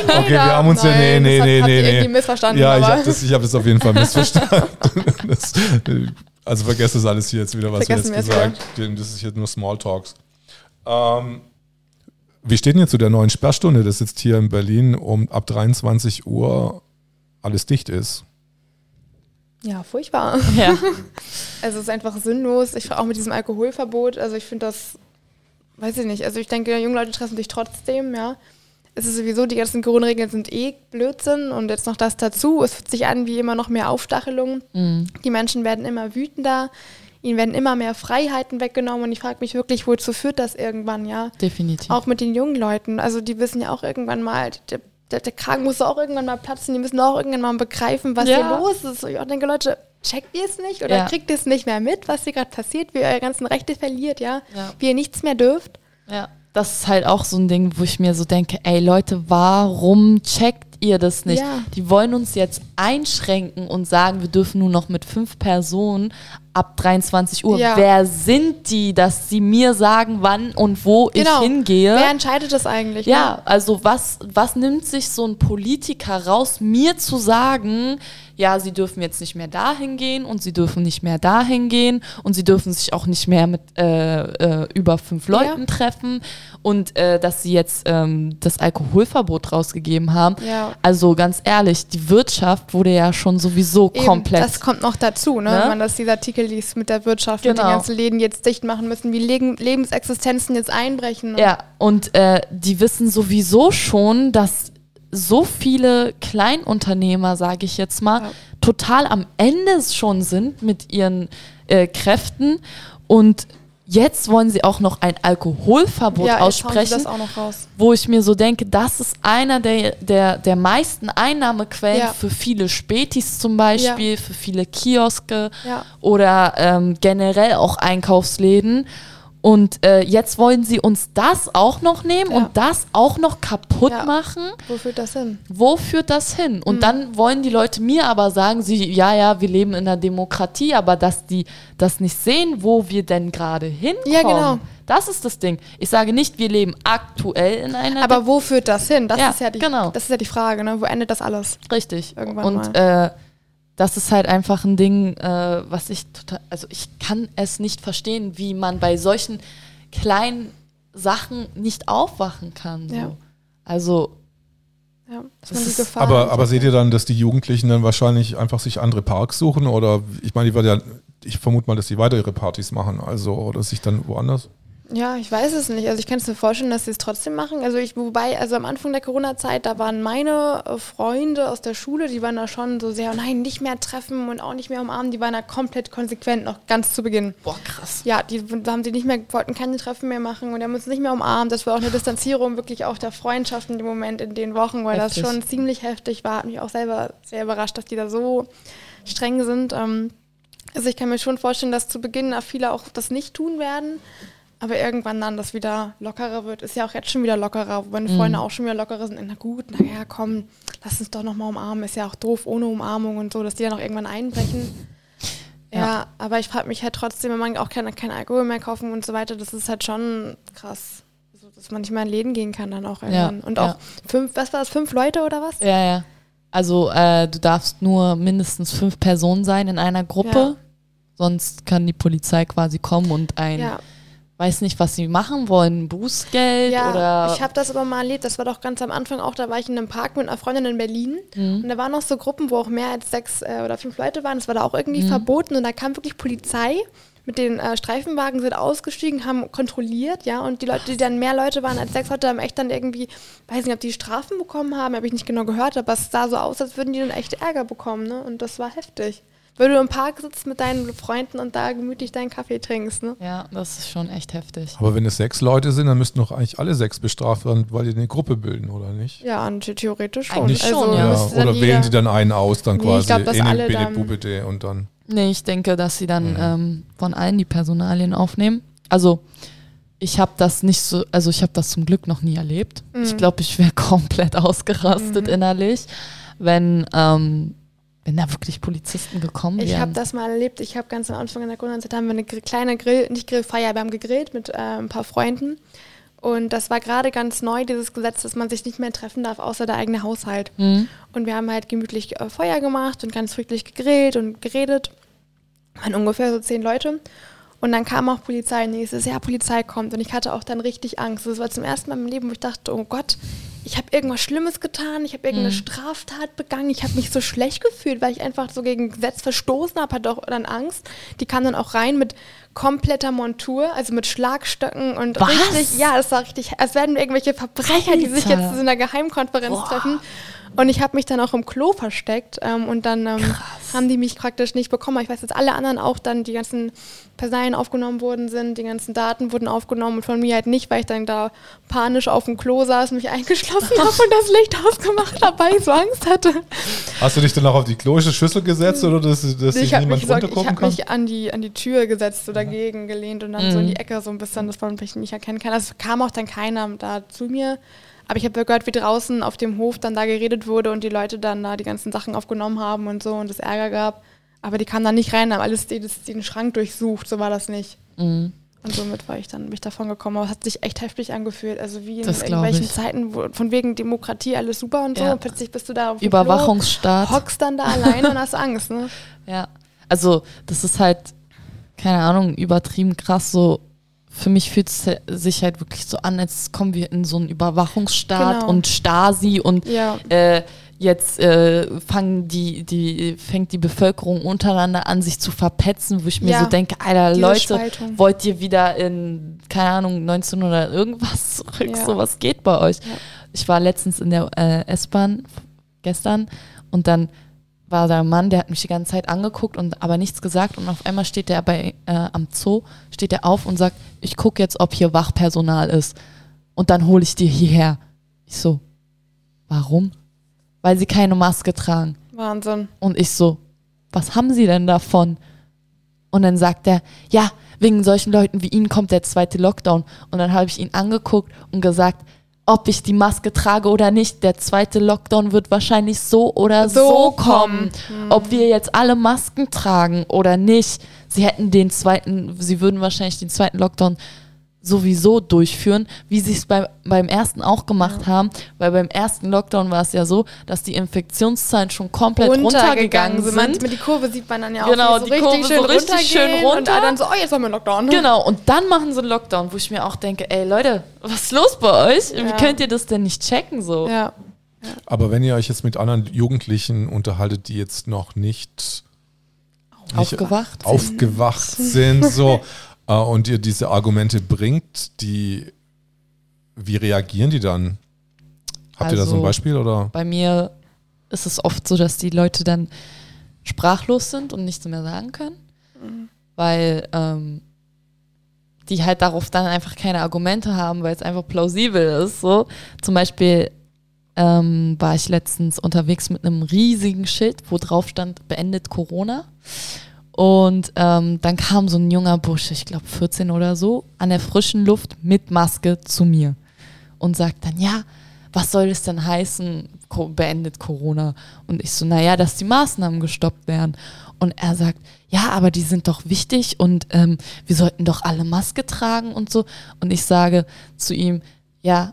okay, wir haben uns Nein, ja. Nee, nee, nee, nee. irgendwie missverstanden. Ja, ich habe das, hab das auf jeden Fall missverstanden. das, also vergesst das alles hier jetzt wieder, was Vergessen wir jetzt gesagt haben. Das ist jetzt nur Smalltalks. Ähm, wie steht denn jetzt zu der neuen Sperrstunde, dass jetzt hier in Berlin um ab 23 Uhr alles dicht ist? Ja, furchtbar. Ja. Also es ist einfach sinnlos. Ich auch mit diesem Alkoholverbot. Also ich finde das weiß ich nicht, also ich denke, junge Leute treffen sich trotzdem, ja. Es ist sowieso, die ganzen Corona-Regeln sind eh Blödsinn und jetzt noch das dazu. Es fühlt sich an wie immer noch mehr Aufstachelung. Mhm. Die Menschen werden immer wütender, ihnen werden immer mehr Freiheiten weggenommen und ich frage mich wirklich, wozu führt das irgendwann, ja? Definitiv. Auch mit den jungen Leuten. Also die wissen ja auch irgendwann mal, der, der, der Kragen muss auch irgendwann mal platzen, die müssen auch irgendwann mal begreifen, was ja. hier los ist. Und ich auch denke, Leute, checkt ihr es nicht oder ja. kriegt ihr es nicht mehr mit, was hier gerade passiert, wie ihr eure ganzen Rechte verliert, ja? ja? Wie ihr nichts mehr dürft. Ja. Das ist halt auch so ein Ding, wo ich mir so denke, ey Leute, warum checkt ihr das nicht? Ja. Die wollen uns jetzt einschränken und sagen, wir dürfen nur noch mit fünf Personen ab 23 Uhr. Ja. Wer sind die, dass sie mir sagen, wann und wo genau. ich hingehe? Wer entscheidet das eigentlich? Ja, ne? also was, was nimmt sich so ein Politiker raus, mir zu sagen, ja, sie dürfen jetzt nicht mehr dahin gehen und sie dürfen nicht mehr dahin gehen und sie dürfen sich auch nicht mehr mit äh, äh, über fünf Leuten ja. treffen und äh, dass sie jetzt ähm, das Alkoholverbot rausgegeben haben. Ja. Also ganz ehrlich, die Wirtschaft wurde ja schon sowieso Eben, komplett. Das kommt noch dazu, ne? ne? wenn man das dieser Artikel liest mit der Wirtschaft genau. und die genau. ganzen Läden jetzt dicht machen müssen, wie Le Lebensexistenzen jetzt einbrechen. Ne? Ja, und äh, die wissen sowieso schon, dass so viele Kleinunternehmer, sage ich jetzt mal, ja. total am Ende schon sind mit ihren äh, Kräften und jetzt wollen sie auch noch ein Alkoholverbot ja, aussprechen, wo ich mir so denke, das ist einer der, der, der meisten Einnahmequellen ja. für viele Spätis zum Beispiel, ja. für viele Kioske oder ähm, generell auch Einkaufsläden. Und äh, jetzt wollen sie uns das auch noch nehmen ja. und das auch noch kaputt ja. machen. Wo führt das hin? Wo führt das hin? Und mhm. dann wollen die Leute mir aber sagen, sie, ja, ja, wir leben in einer Demokratie, aber dass die das nicht sehen, wo wir denn gerade hinkommen. Ja, genau. Das ist das Ding. Ich sage nicht, wir leben aktuell in einer. Aber wo führt das hin? Das ja, ist ja die, genau. das ist ja die Frage, ne? Wo endet das alles? Richtig. Irgendwann und mal. Äh, das ist halt einfach ein Ding, äh, was ich total, also ich kann es nicht verstehen, wie man bei solchen kleinen Sachen nicht aufwachen kann. So. Ja. Also Ja, ist, Gefahr aber, aber seht ihr dann, dass die Jugendlichen dann wahrscheinlich einfach sich andere Parks suchen? Oder ich meine, die werden ja, ich vermute mal, dass die weiter ihre Partys machen, also oder sich dann woanders. Ja, ich weiß es nicht. Also ich kann es mir vorstellen, dass sie es trotzdem machen. Also ich, wobei, also am Anfang der Corona-Zeit, da waren meine äh, Freunde aus der Schule, die waren da schon so sehr, nein, nicht mehr treffen und auch nicht mehr umarmen. Die waren da komplett konsequent, noch ganz zu Beginn. Boah, krass. Ja, die da haben sie nicht mehr, wollten keine Treffen mehr machen und haben uns nicht mehr umarmt. Das war auch eine Distanzierung wirklich auch der Freundschaft in dem Moment, in den Wochen, weil Heftig. das schon ziemlich heftig war. Hat mich auch selber sehr überrascht, dass die da so streng sind. Ähm, also ich kann mir schon vorstellen, dass zu Beginn viele auch das nicht tun werden. Aber irgendwann dann das wieder lockerer wird, ist ja auch jetzt schon wieder lockerer, wo meine Freunde auch schon wieder lockerer sind. Na gut, naja, komm, lass uns doch nochmal umarmen. Ist ja auch doof ohne Umarmung und so, dass die dann auch irgendwann einbrechen. Ja, Ja. aber ich frage mich halt trotzdem, wenn man auch kein, kein Alkohol mehr kaufen und so weiter, das ist halt schon krass. Also, dass man nicht mehr in Läden gehen kann dann auch irgendwann. und auch ja. fünf, was war das, fünf Leute oder was? Ja, ja. Also äh, du darfst nur mindestens fünf Personen sein in einer Gruppe. Ja. Sonst kann die Polizei quasi kommen und ein, Ja, weiß nicht, was sie machen wollen, Bußgeld ja oder. ich habe das aber mal erlebt. Das war doch ganz am Anfang auch, da war ich in einem Park mit einer Freundin in Berlin. Mhm. Und da waren noch so Gruppen, wo auch mehr als sechs äh, oder fünf Leute waren. Das war da auch irgendwie Mhm. verboten. Und da kam wirklich Polizei mit den äh, Streifenwagen, sind ausgestiegen, haben kontrolliert, ja. Und die Leute, die dann mehr Leute waren als sechs Leute, haben echt dann irgendwie, weiß nicht, ob die Strafen bekommen haben, habe ich nicht genau gehört, aber es sah so aus, als würden die dann echt Ärger bekommen, ne? Und das war heftig. Weil du im Park sitzt mit deinen Freunden und da gemütlich deinen Kaffee trinkst, ne? ja, das ist schon echt heftig. Aber wenn es sechs Leute sind, dann müssten doch eigentlich alle sechs bestraft werden, weil die eine Gruppe bilden, oder nicht? Ja, und the- theoretisch schon. Eigentlich schon, ja. Ja, oder wählen sie dann einen aus, dann Nee, quasi ich glaub, dass in alle den dann- und dann. Nee, ich denke, dass sie dann Mhm. ähm, von allen die Personalien aufnehmen. Also ich habe das nicht so, also ich habe das zum Glück noch nie erlebt. Mhm. Ich glaube, ich wäre komplett ausgerastet Mhm. innerlich, wenn, ähm, wenn da wirklich Polizisten gekommen Ich habe wären. das mal erlebt. Ich habe ganz am Anfang in der Corona-Zeit haben wir eine kleine Grill, nicht Grillfeier, wir haben gegrillt mit äh, ein paar Freunden. Und das war gerade ganz neu, dieses Gesetz, dass man sich nicht mehr treffen darf, außer der eigene Haushalt. Mhm. Und wir haben halt gemütlich äh, Feuer gemacht und ganz friedlich gegrillt und geredet. Waren ungefähr so zehn Leute. Und dann kam auch Polizei nächstes Jahr, Polizei kommt. Und ich hatte auch dann richtig Angst. Das war zum ersten Mal im Leben, wo ich dachte, oh Gott, ich habe irgendwas Schlimmes getan, ich habe irgendeine Mhm. Straftat begangen, ich habe mich so schlecht gefühlt, weil ich einfach so gegen Gesetz verstoßen habe, hatte auch dann Angst. Die kam dann auch rein mit kompletter Montur, also mit Schlagstöcken und Was? richtig, ja, das war richtig, als werden irgendwelche Verbrecher, die sich Alter. jetzt in einer Geheimkonferenz Boah. treffen. Und ich habe mich dann auch im Klo versteckt ähm, und dann ähm, haben die mich praktisch nicht bekommen. Aber Ich weiß, dass alle anderen auch dann die ganzen Personalien aufgenommen worden sind, die ganzen Daten wurden aufgenommen und von mir halt nicht, weil ich dann da panisch auf dem Klo saß, mich eingeschlossen habe und das Licht ausgemacht habe, weil ich so Angst hatte. Hast du dich dann auch auf die kloische Schüssel gesetzt oder dass, dass sich ich habe niemand so, ich runtergucken hab kann? mich an, die, an die Tür gesetzt, so dagegen gelehnt und dann so in die Ecke so ein bisschen, dass man mich nicht erkennen kann. Also kam auch dann keiner da zu mir. Aber ich habe gehört, wie draußen auf dem Hof dann da geredet wurde und die Leute dann da die ganzen Sachen aufgenommen haben und so und es Ärger gab. Aber die kamen da nicht rein, haben alles den, den Schrank durchsucht, so war das nicht. Mhm. Und somit war ich dann bin ich davon gekommen. Aber es hat sich echt heftig angefühlt. Also wie in Das irgendwelchen. Zeiten, wo, von wegen Demokratie alles super und so. Ja. Und plötzlich bist du da auf dem Überwachungsstaat. Klo, hockst dann da alleine und hast Angst, ne? Ja, also das ist halt, keine Ahnung, übertrieben krass so. Für mich fühlt es sich halt wirklich so an, als kommen wir in so einen Überwachungsstaat Genau. und Stasi und Ja. äh, jetzt äh, fangen die, die, fängt die Bevölkerung untereinander an, sich zu verpetzen, wo ich mir Ja, so denke, Alter, Leute, Spaltung. wollt ihr wieder in, keine Ahnung, 1900 irgendwas zurück? Ja. So, was geht bei euch? Ja. Ich war letztens in der äh, S-Bahn gestern und dann war da ein Mann, der hat mich die ganze Zeit angeguckt und aber nichts gesagt und auf einmal steht der bei äh, am Zoo, steht er auf und sagt, ich gucke jetzt, ob hier Wachpersonal ist und dann hole ich dir hierher. Ich so, warum? Weil sie keine Maske tragen. Wahnsinn. Und ich so, was haben sie denn davon? Und dann sagt er, ja, wegen solchen Leuten wie Ihnen kommt der zweite Lockdown. Und dann habe ich ihn angeguckt und gesagt, ob ich die Maske trage oder nicht, der zweite Lockdown wird wahrscheinlich so oder so, So kommen. kommen. Ob wir jetzt alle Masken tragen oder nicht. Sie hätten den zweiten, sie würden wahrscheinlich den zweiten Lockdown sowieso durchführen, wie sie es beim, beim ersten auch gemacht haben. Weil beim ersten Lockdown war es ja so, dass die Infektionszahlen schon komplett runtergegangen sind. Manchmal die Kurve sieht man dann ja Genau, auch, wie die so richtig Kurve schön so richtig schön runtergehen Und runter. dann so, oh, jetzt haben wir einen Lockdown. Genau, und dann machen sie einen Lockdown, wo ich mir auch denke, ey Leute, was ist los bei euch? Wie Ja. könnt ihr das denn nicht checken so? Ja. Aber wenn ihr euch jetzt mit anderen Jugendlichen unterhaltet, die jetzt noch nicht aufgewacht, aufgewacht sind, so äh, und ihr diese Argumente bringt, die wie reagieren die dann? Habt also, ihr da so ein also Beispiel oder? Bei mir ist es oft so, dass die Leute dann sprachlos sind und nichts mehr sagen können, mhm. weil ähm, die halt darauf dann einfach keine Argumente haben, weil es einfach plausibel ist. So zum Beispiel ähm, war ich letztens unterwegs mit einem riesigen Schild, wo drauf stand, beendet Corona. Und ähm, dann kam so ein junger Bursche, ich glaube 14 oder so, an der frischen Luft mit Maske zu mir und sagt dann, ja, was soll das denn heißen, beendet Corona? Und ich so, naja, dass die Maßnahmen gestoppt werden. Und er sagt, ja, aber die sind doch wichtig und ähm, wir sollten doch alle Maske tragen und so. Und ich sage zu ihm, ja,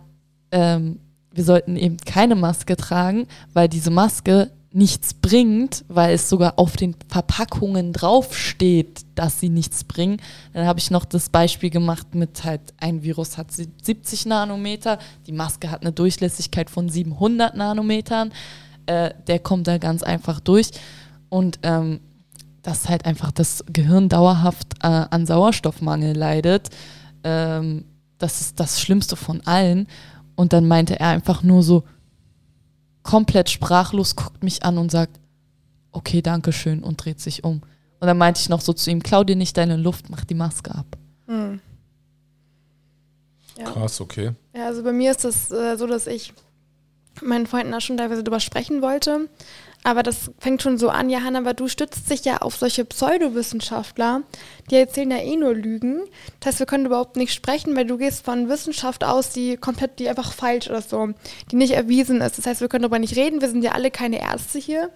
ähm, wir sollten eben keine Maske tragen, weil diese Maske nichts bringt, weil es sogar auf den Verpackungen draufsteht, dass sie nichts bringen. Dann habe ich noch das Beispiel gemacht mit halt, ein Virus hat 70 Nanometer, die Maske hat eine Durchlässigkeit von 700 Nanometern. Äh, der kommt da ganz einfach durch. Und ähm, dass halt einfach das Gehirn dauerhaft äh, an Sauerstoffmangel leidet. Ähm, das ist das Schlimmste von allen. Und dann meinte er einfach nur so, komplett sprachlos, guckt mich an und sagt, okay, danke schön und dreht sich um. Und dann meinte ich noch so zu ihm, klau dir nicht deine Luft, mach die Maske ab. Hm. Ja. Krass, okay. Ja, also bei mir ist das äh, so, dass ich meinen Freunden da schon teilweise drüber sprechen wollte. Aber das fängt schon so an, ja, Hanna, aber du stützt dich ja auf solche Pseudowissenschaftler, die erzählen ja eh nur Lügen. Das heißt, wir können überhaupt nicht sprechen, weil du gehst von Wissenschaft aus, die komplett, die einfach falsch ist, so, die nicht erwiesen ist. Das heißt, wir können darüber nicht reden, wir sind ja alle keine Ärzte hier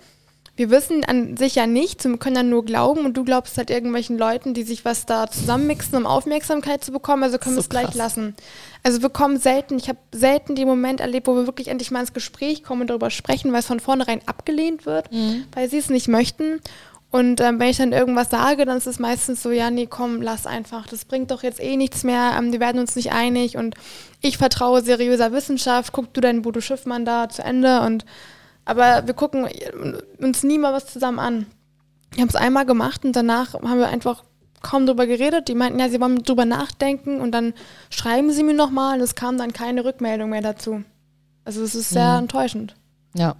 wir wissen an sich ja nichts und können dann nur glauben und du glaubst halt irgendwelchen Leuten, die sich was da zusammenmixen, um Aufmerksamkeit zu bekommen, also können so wir es gleich lassen. Also wir kommen selten, ich habe selten den Moment erlebt, wo wir wirklich endlich mal ins Gespräch kommen und darüber sprechen, weil es von vornherein abgelehnt wird, mhm. weil sie es nicht möchten. Und ähm, wenn ich dann irgendwas sage, dann ist es meistens so, ja, nee, komm, lass einfach. Das bringt doch jetzt eh nichts mehr. Ähm, wir werden uns nicht einig und ich vertraue seriöser Wissenschaft. Guck du dein Bodo Schiffmann da zu Ende und aber wir gucken uns nie mal was zusammen an. Wir haben es einmal gemacht und danach haben wir einfach kaum drüber geredet. Die meinten, ja, sie wollen drüber nachdenken und dann schreiben sie mir nochmal und es kam dann keine Rückmeldung mehr dazu. Also es ist sehr mhm. enttäuschend. Ja.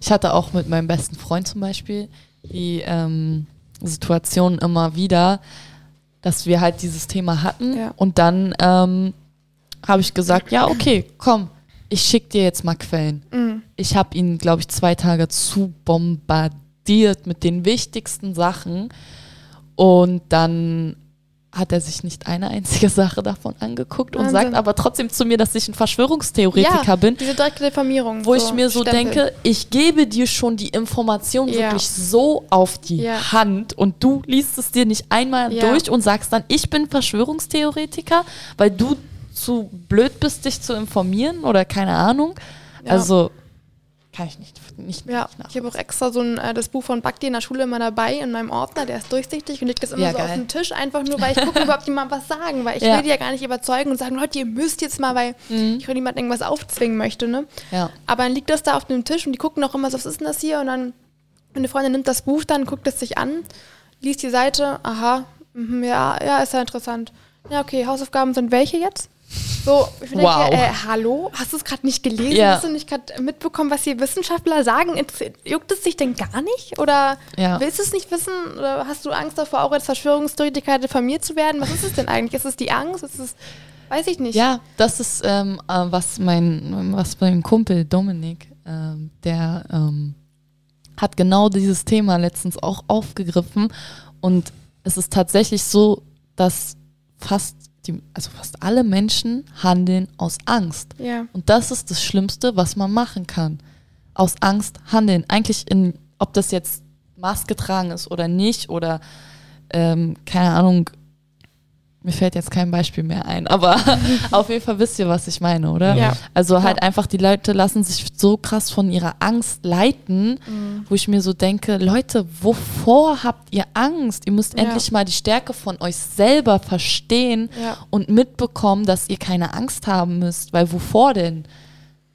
Ich hatte auch mit meinem besten Freund zum Beispiel die ähm, Situation immer wieder, dass wir halt dieses Thema hatten ja. und dann ähm, habe ich gesagt, ja, okay, komm, ich schicke dir jetzt mal Quellen. Mhm. Ich habe ihn, glaube ich, zwei Tage zu bombardiert mit den wichtigsten Sachen. Und dann hat er sich nicht eine einzige Sache davon angeguckt Wahnsinn. und sagt aber trotzdem zu mir, dass ich ein Verschwörungstheoretiker ja, bin. Diese direkte Diffamierung. Wo so ich mir so Stempel. denke, ich gebe dir schon die Information ja. wirklich so auf die ja. Hand und du liest es dir nicht einmal durch und sagst dann, ich bin Verschwörungstheoretiker, weil du zu blöd bist, dich zu informieren oder keine Ahnung. Ja. Also kann ich nicht. nicht ja, nicht ich habe auch extra so ein, äh, das Buch von Bakti in der Schule immer dabei in meinem Ordner, der ist durchsichtig und liegt das immer ja, so geil. auf dem Tisch, einfach nur, weil ich gucke, ob die mal was sagen, weil ich ja. will die ja gar nicht überzeugen und sagen, Leute, ihr müsst jetzt mal, weil mhm. ich will niemandem irgendwas aufzwingen möchte, ne? Ja. Aber dann liegt das da auf dem Tisch und die gucken auch immer so, was ist denn das hier? Und dann, meine Freundin nimmt das Buch dann, guckt es sich an, liest die Seite, aha, mh, ja, ja, ist ja interessant. Ja, okay, Hausaufgaben sind welche jetzt? So, ich denke, wow. äh, hallo, hast du es gerade nicht gelesen? Ja. Hast du nicht gerade mitbekommen, was die Wissenschaftler sagen? Juckt es dich denn gar nicht? Oder ja. willst du es nicht wissen? Oder hast du Angst davor, auch als Verschwörungstheoretiker diffamiert zu werden? Was ist es denn eigentlich? Ist es die Angst? Ist es, weiß ich nicht. Ja, das ist, ähm, äh, was, mein, was mein Kumpel Dominik, ähm, der ähm, hat genau dieses Thema letztens auch aufgegriffen. Und es ist tatsächlich so, dass fast die, also fast alle Menschen handeln aus Angst. Ja. Und das ist das Schlimmste, was man machen kann. Aus Angst handeln. Eigentlich in, ob das jetzt Maske tragen ist oder nicht oder ähm, keine Ahnung, mir fällt jetzt kein Beispiel mehr ein, aber auf jeden Fall wisst ihr, was ich meine, oder? Ja. Also halt ja. einfach, die Leute lassen sich so krass von ihrer Angst leiten, mhm. wo ich mir so denke, Leute, wovor habt ihr Angst? Ihr müsst ja. endlich mal die Stärke von euch selber verstehen und mitbekommen, dass ihr keine Angst haben müsst, weil wovor denn?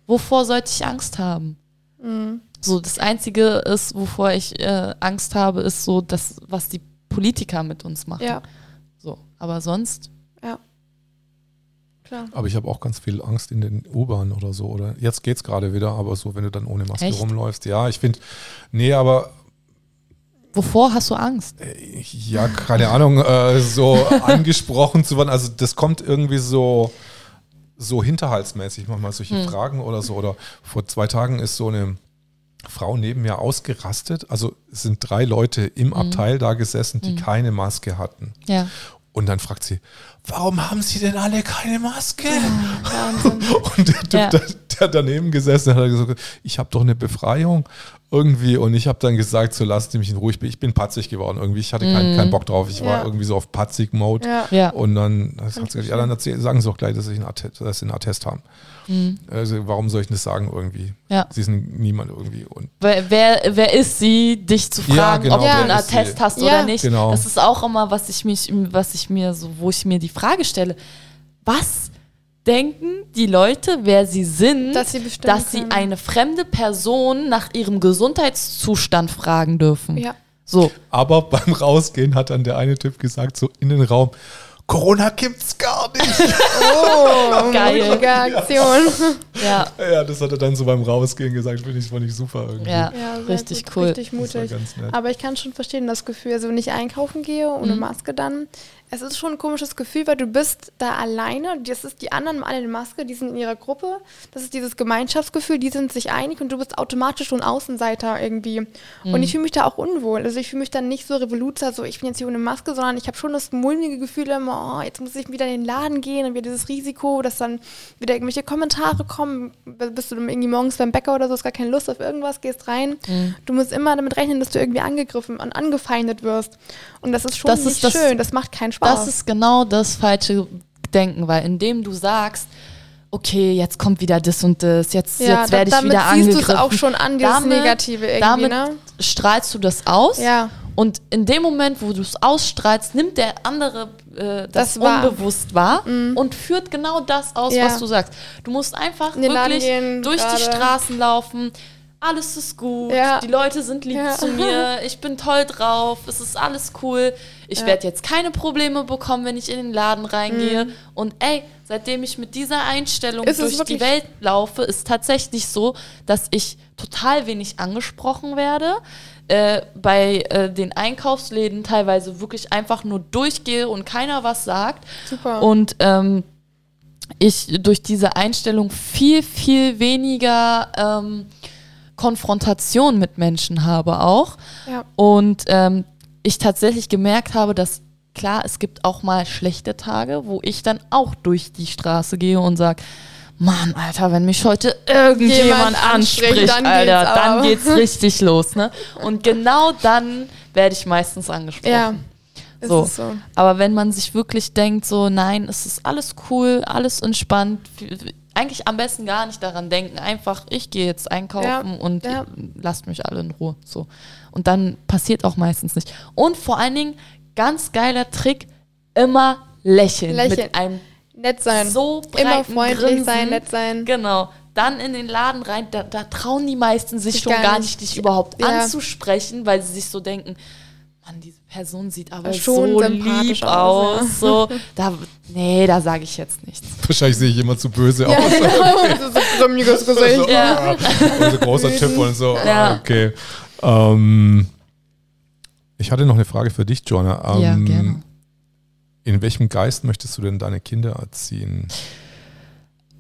Wovor sollte ich Angst haben? Mhm. So, das Einzige ist, wovor ich äh, Angst habe, ist so das, was die Politiker mit uns machen. So, aber sonst. Ja. Klar. Aber ich habe auch ganz viel Angst in den U-Bahnen oder so. Oder jetzt geht es gerade wieder, aber so, wenn du dann ohne Maske Echt? rumläufst. Ja, ich finde, nee, aber Wovor hast du Angst? Äh, ja, keine Ahnung, äh, so angesprochen zu werden. Also das kommt irgendwie so, so hinterhaltsmäßig manchmal solche hm. Fragen oder so. Oder vor zwei Tagen ist so eine Frau neben mir ausgerastet. Also es sind drei Leute im hm. Abteil da gesessen, die hm. keine Maske hatten. Ja. Und dann fragt sie, warum haben sie denn alle keine Maske? Ja, und der Typ, ja. der, der, daneben gesessen hat, hat gesagt, ich habe doch eine Befreiung irgendwie und ich habe dann gesagt, so lasst mich in Ruhe, ich bin, patzig geworden irgendwie, ich hatte keinen, keinen Bock drauf, ich ja. war irgendwie so auf patzig-Mode ja. und dann hat sie gesagt, ja dann erzähl, sagen sie doch gleich, dass sie einen Attest, dass sie einen Attest haben. Mhm. Also warum soll ich das sagen irgendwie? Ja. Sie sind niemand irgendwie. Und wer, wer, wer ist sie, dich zu fragen, ja, genau, ob du einen Attest hast ja. oder nicht? Genau. Das ist auch immer, was ich mich, was ich mir so, wo ich mir die Frage stelle, was denken die Leute, wer sie sind, dass sie, dass sie eine fremde Person nach ihrem Gesundheitszustand fragen dürfen. Ja. So. Aber beim Rausgehen hat dann der eine Typ gesagt, so in den Raum, Corona gibt's gar nicht. Oh, geile Aktion. Ja. ja, das hat er dann so beim Rausgehen gesagt, finde ich, fand ich super irgendwie. Ja, ja richtig gut, cool. Richtig mutig. Aber ich kann schon verstehen, das Gefühl, also wenn ich einkaufen gehe ohne mhm. Maske dann, es ist schon ein komisches Gefühl, weil du bist da alleine. Das ist die anderen alle in Maske, die sind in ihrer Gruppe. Das ist dieses Gemeinschaftsgefühl, die sind sich einig und du bist automatisch schon Außenseiter irgendwie. Mhm. Und ich fühle mich da auch unwohl. Also ich fühle mich dann nicht so Revoluzer, so ich bin jetzt hier ohne Maske, sondern ich habe schon das mulmige Gefühl immer, oh, jetzt muss ich wieder in den Laden gehen und wieder dieses Risiko, dass dann wieder irgendwelche Kommentare kommen. Bist du irgendwie morgens beim Bäcker oder so, hast gar keine Lust auf irgendwas, gehst rein. Mhm. Du musst immer damit rechnen, dass du irgendwie angegriffen und angefeindet wirst. Und das ist schon das nicht ist schön, das macht keinen Spaß. Das ist genau das falsche Denken, weil indem du sagst, okay, jetzt kommt wieder das und das, jetzt, ja, jetzt werde ich wieder angegriffen. Damit siehst du es auch schon an, dieses damit, Negative irgendwie, damit ne? strahlst du das aus ja. und in dem Moment, wo du es ausstrahlst, nimmt der andere äh, das, das war. unbewusst wahr mhm. und führt genau das aus, ja. was du sagst. Du musst einfach wirklich durch grade. die Straßen laufen, alles ist gut, ja. die Leute sind lieb zu mir, ich bin toll drauf, es ist alles cool. Ich ja. werde jetzt keine Probleme bekommen, wenn ich in den Laden reingehe. Mhm. Und ey, seitdem ich mit dieser Einstellung ist durch die Welt laufe, ist tatsächlich so, dass ich total wenig angesprochen werde. Äh, bei äh, den Einkaufsläden teilweise wirklich einfach nur durchgehe und keiner was sagt. Super. Und ähm, ich durch diese Einstellung viel, viel weniger ähm, Konfrontation mit Menschen habe auch. Ja. Und ähm, ich tatsächlich gemerkt habe, dass klar, es gibt auch mal schlechte Tage, wo ich dann auch durch die Straße gehe und sage, Mann, Alter, wenn mich heute irgendjemand anspricht, dann Alter, geht's dann geht's richtig los, ne? Und genau dann werde ich meistens angesprochen. Ja. So. so. Aber wenn man sich wirklich denkt, so, nein, es ist alles cool, alles entspannt, eigentlich am besten gar nicht daran denken. Einfach, ich gehe jetzt einkaufen ja, und ja. lasst mich alle in Ruhe. So. Und dann passiert auch meistens nicht. Und vor allen Dingen, ganz geiler Trick, immer lächeln. lächeln. Mit einem nett sein. So immer freundlich Grinsen. sein, nett sein. Genau. Dann in den Laden rein, da, da trauen die meisten sich schon gar nicht, dich überhaupt ja. anzusprechen, weil sie sich so denken, Mann, diese Person sieht aber Schon so lieb aus. Ja. So, da, nee, da sage ich jetzt nichts. Wahrscheinlich sehe ich immer zu böse ja, aus. Ja, so grimmliges Gesicht. So, ja. Und so großer Tipp und so. Ja. Okay. Ähm, ich hatte noch eine Frage für dich, Joanna. Ähm, ja, gerne. In welchem Geist möchtest du denn deine Kinder erziehen?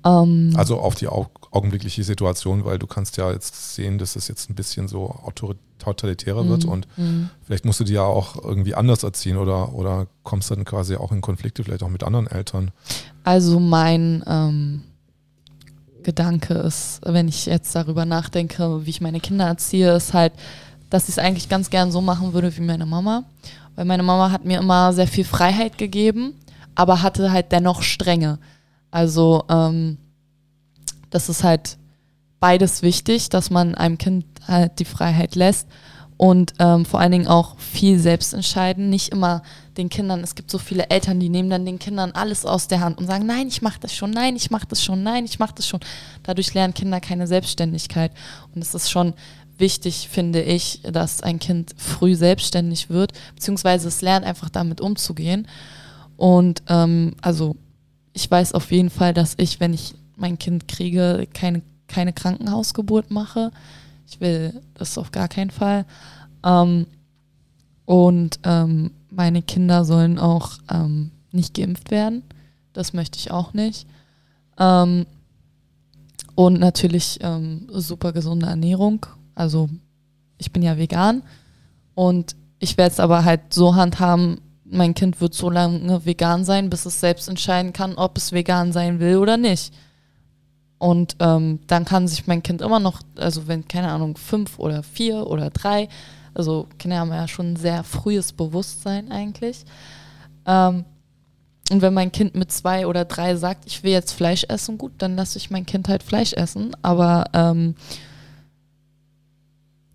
Ähm. also auf die augenblickliche Situation, weil du kannst ja jetzt sehen, dass es jetzt ein bisschen so totalitärer wird mhm, und mm. vielleicht musst du die ja auch irgendwie anders erziehen oder, oder kommst dann quasi auch in Konflikte vielleicht auch mit anderen Eltern. Also mein ähm, Gedanke ist, wenn ich jetzt darüber nachdenke, wie ich meine Kinder erziehe, ist halt, dass ich es eigentlich ganz gern so machen würde wie meine Mama. Weil meine Mama hat mir immer sehr viel Freiheit gegeben, aber hatte halt dennoch Strenge. Also ähm, das ist halt beides wichtig, dass man einem Kind halt die Freiheit lässt und ähm, vor allen Dingen auch viel selbst entscheiden. Nicht immer den Kindern, es gibt so viele Eltern, die nehmen dann den Kindern alles aus der Hand und sagen, nein, ich mache das schon, nein, ich mache das schon, nein, ich mache das schon. Dadurch lernen Kinder keine Selbstständigkeit. Und es ist schon wichtig, finde ich, dass ein Kind früh selbstständig wird, beziehungsweise es lernt einfach damit umzugehen. Und ähm, also ich weiß auf jeden Fall, dass ich, wenn ich mein Kind kriege, keine, keine Krankenhausgeburt mache. Ich will das auf gar keinen Fall. Ähm, und ähm, meine Kinder sollen auch ähm, nicht geimpft werden. Das möchte ich auch nicht. Ähm, und natürlich ähm, super gesunde Ernährung. Also ich bin ja vegan und ich werde es aber halt so handhaben, mein Kind wird so lange vegan sein, bis es selbst entscheiden kann, ob es vegan sein will oder nicht. Und ähm, dann kann sich mein Kind immer noch, also wenn, keine Ahnung, fünf oder vier oder drei, also Kinder haben ja schon ein sehr frühes Bewusstsein eigentlich. Ähm, und wenn mein Kind mit zwei oder drei sagt, ich will jetzt Fleisch essen, gut, dann lasse ich mein Kind halt Fleisch essen. Aber ähm,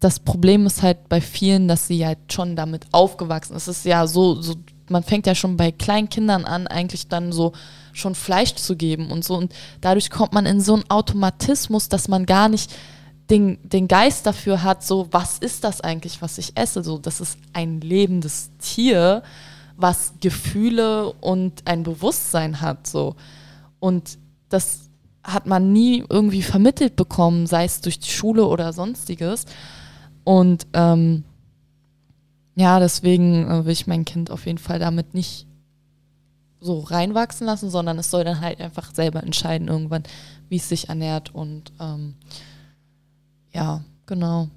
das Problem ist halt bei vielen, dass sie halt schon damit aufgewachsen ist. Es ist ja so, so, man fängt ja schon bei kleinen Kindern an, eigentlich dann so schon Fleisch zu geben und so. Und dadurch kommt man in so einen Automatismus, dass man gar nicht den, den Geist dafür hat, so, was ist das eigentlich, was ich esse? So, das ist ein lebendes Tier, was Gefühle und ein Bewusstsein hat. So. Und das hat man nie irgendwie vermittelt bekommen, sei es durch die Schule oder sonstiges. Und ähm, ja, deswegen äh, will ich mein Kind auf jeden Fall damit nicht so reinwachsen lassen, sondern es soll dann halt einfach selber entscheiden irgendwann, wie es sich ernährt und ähm, ja, genau.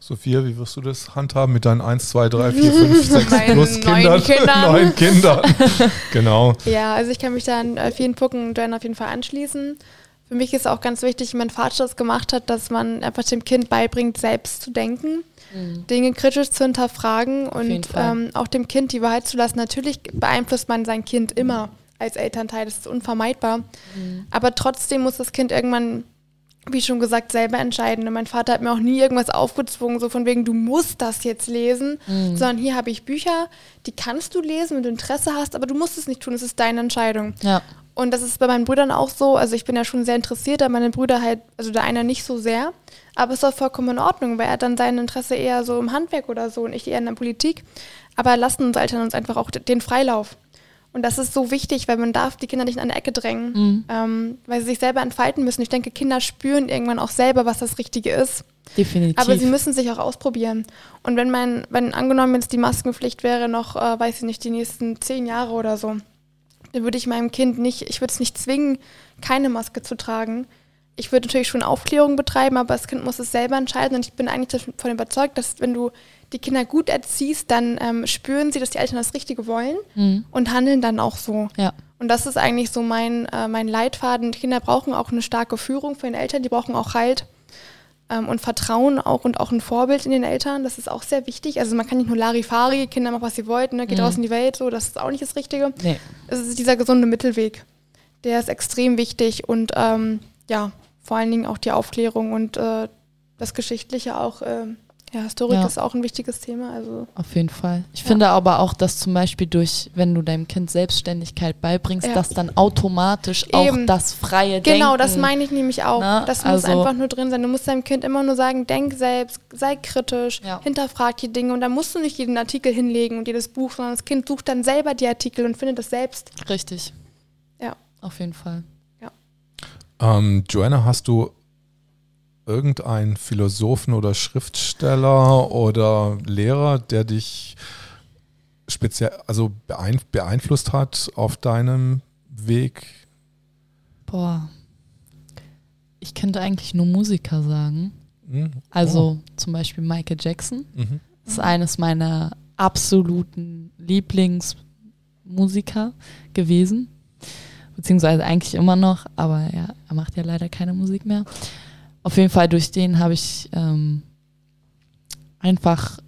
Sophia, wie wirst du das handhaben mit deinen 1, 2, 3, 4, 5, 6 plus Kindern? Kindern. Neun Kindern. genau. Ja, also ich kann mich da an vielen Punkten dann auf jeden Fall anschließen. Für mich ist auch ganz wichtig, wie mein Vater das gemacht hat, dass man einfach dem Kind beibringt, selbst zu denken, mhm. Dinge kritisch zu hinterfragen und ähm, auch dem Kind die Wahrheit zu lassen. Natürlich beeinflusst man sein Kind immer als Elternteil, das ist unvermeidbar. Mhm. Aber trotzdem muss das Kind irgendwann, wie schon gesagt, selber entscheiden. Und mein Vater hat mir auch nie irgendwas aufgezwungen, so von wegen, du musst das jetzt lesen, mhm. sondern hier habe ich Bücher, die kannst du lesen, wenn du Interesse hast, aber du musst es nicht tun, es ist deine Entscheidung. Ja. Und das ist bei meinen Brüdern auch so. Also ich bin ja schon sehr interessiert, aber meine Brüder halt, also der eine nicht so sehr. Aber es ist auch vollkommen in Ordnung, weil er dann sein Interesse eher so im Handwerk oder so und ich eher in der Politik. Aber lassen uns Eltern uns einfach auch den Freilauf. Und das ist so wichtig, weil man darf die Kinder nicht in eine Ecke drängen, mhm. ähm, weil sie sich selber entfalten müssen. Ich denke, Kinder spüren irgendwann auch selber, was das Richtige ist. Definitiv. Aber sie müssen sich auch ausprobieren. Und wenn mein, wenn angenommen jetzt die Maskenpflicht wäre noch, äh, weiß ich nicht, die nächsten zehn Jahre oder so, dann würde ich meinem Kind nicht, ich würde es nicht zwingen, keine Maske zu tragen. Ich würde natürlich schon Aufklärung betreiben, aber das Kind muss es selber entscheiden. Und ich bin eigentlich davon überzeugt, dass wenn du die Kinder gut erziehst, dann ähm, spüren sie, dass die Eltern das Richtige wollen mhm. und handeln dann auch so. Ja. Und das ist eigentlich so mein, äh, mein Leitfaden. Die Kinder brauchen auch eine starke Führung von den Eltern, die brauchen auch Halt ähm, und Vertrauen auch und auch ein Vorbild in den Eltern. Das ist auch sehr wichtig. Also man kann nicht nur Larifari, Kinder machen, was sie wollten, ne? geht mhm. raus in die Welt, so, das ist auch nicht das Richtige. Nee. Es ist dieser gesunde Mittelweg. Der ist extrem wichtig und ähm, ja, vor allen Dingen auch die Aufklärung und äh, das Geschichtliche auch äh, ja, Historik ja. ist auch ein wichtiges Thema. Also Auf jeden Fall. Ich ja. finde aber auch, dass zum Beispiel durch, wenn du deinem Kind Selbstständigkeit beibringst, ja. dass dann automatisch Eben. auch das freie genau, Denken. Genau, das meine ich nämlich auch. Na, das muss also einfach nur drin sein. Du musst deinem Kind immer nur sagen, denk selbst, sei kritisch, hinterfrag die Dinge und dann musst du nicht jeden Artikel hinlegen und jedes Buch, sondern das Kind sucht dann selber die Artikel und findet das selbst. Richtig. Ja. Auf jeden Fall. Ja. Ähm, Joanna, hast du irgendein Philosophen oder Schriftsteller oder Lehrer, der dich speziell, also beeinflusst hat auf deinem Weg? Boah. Ich könnte eigentlich nur Musiker sagen. Mhm. Also oh. zum Beispiel Michael Jackson. Mhm. Ist eines meiner absoluten Lieblingsmusiker gewesen. Beziehungsweise eigentlich immer noch, aber ja, er macht ja leider keine Musik mehr auf jeden Fall durch den habe ich ähm, einfach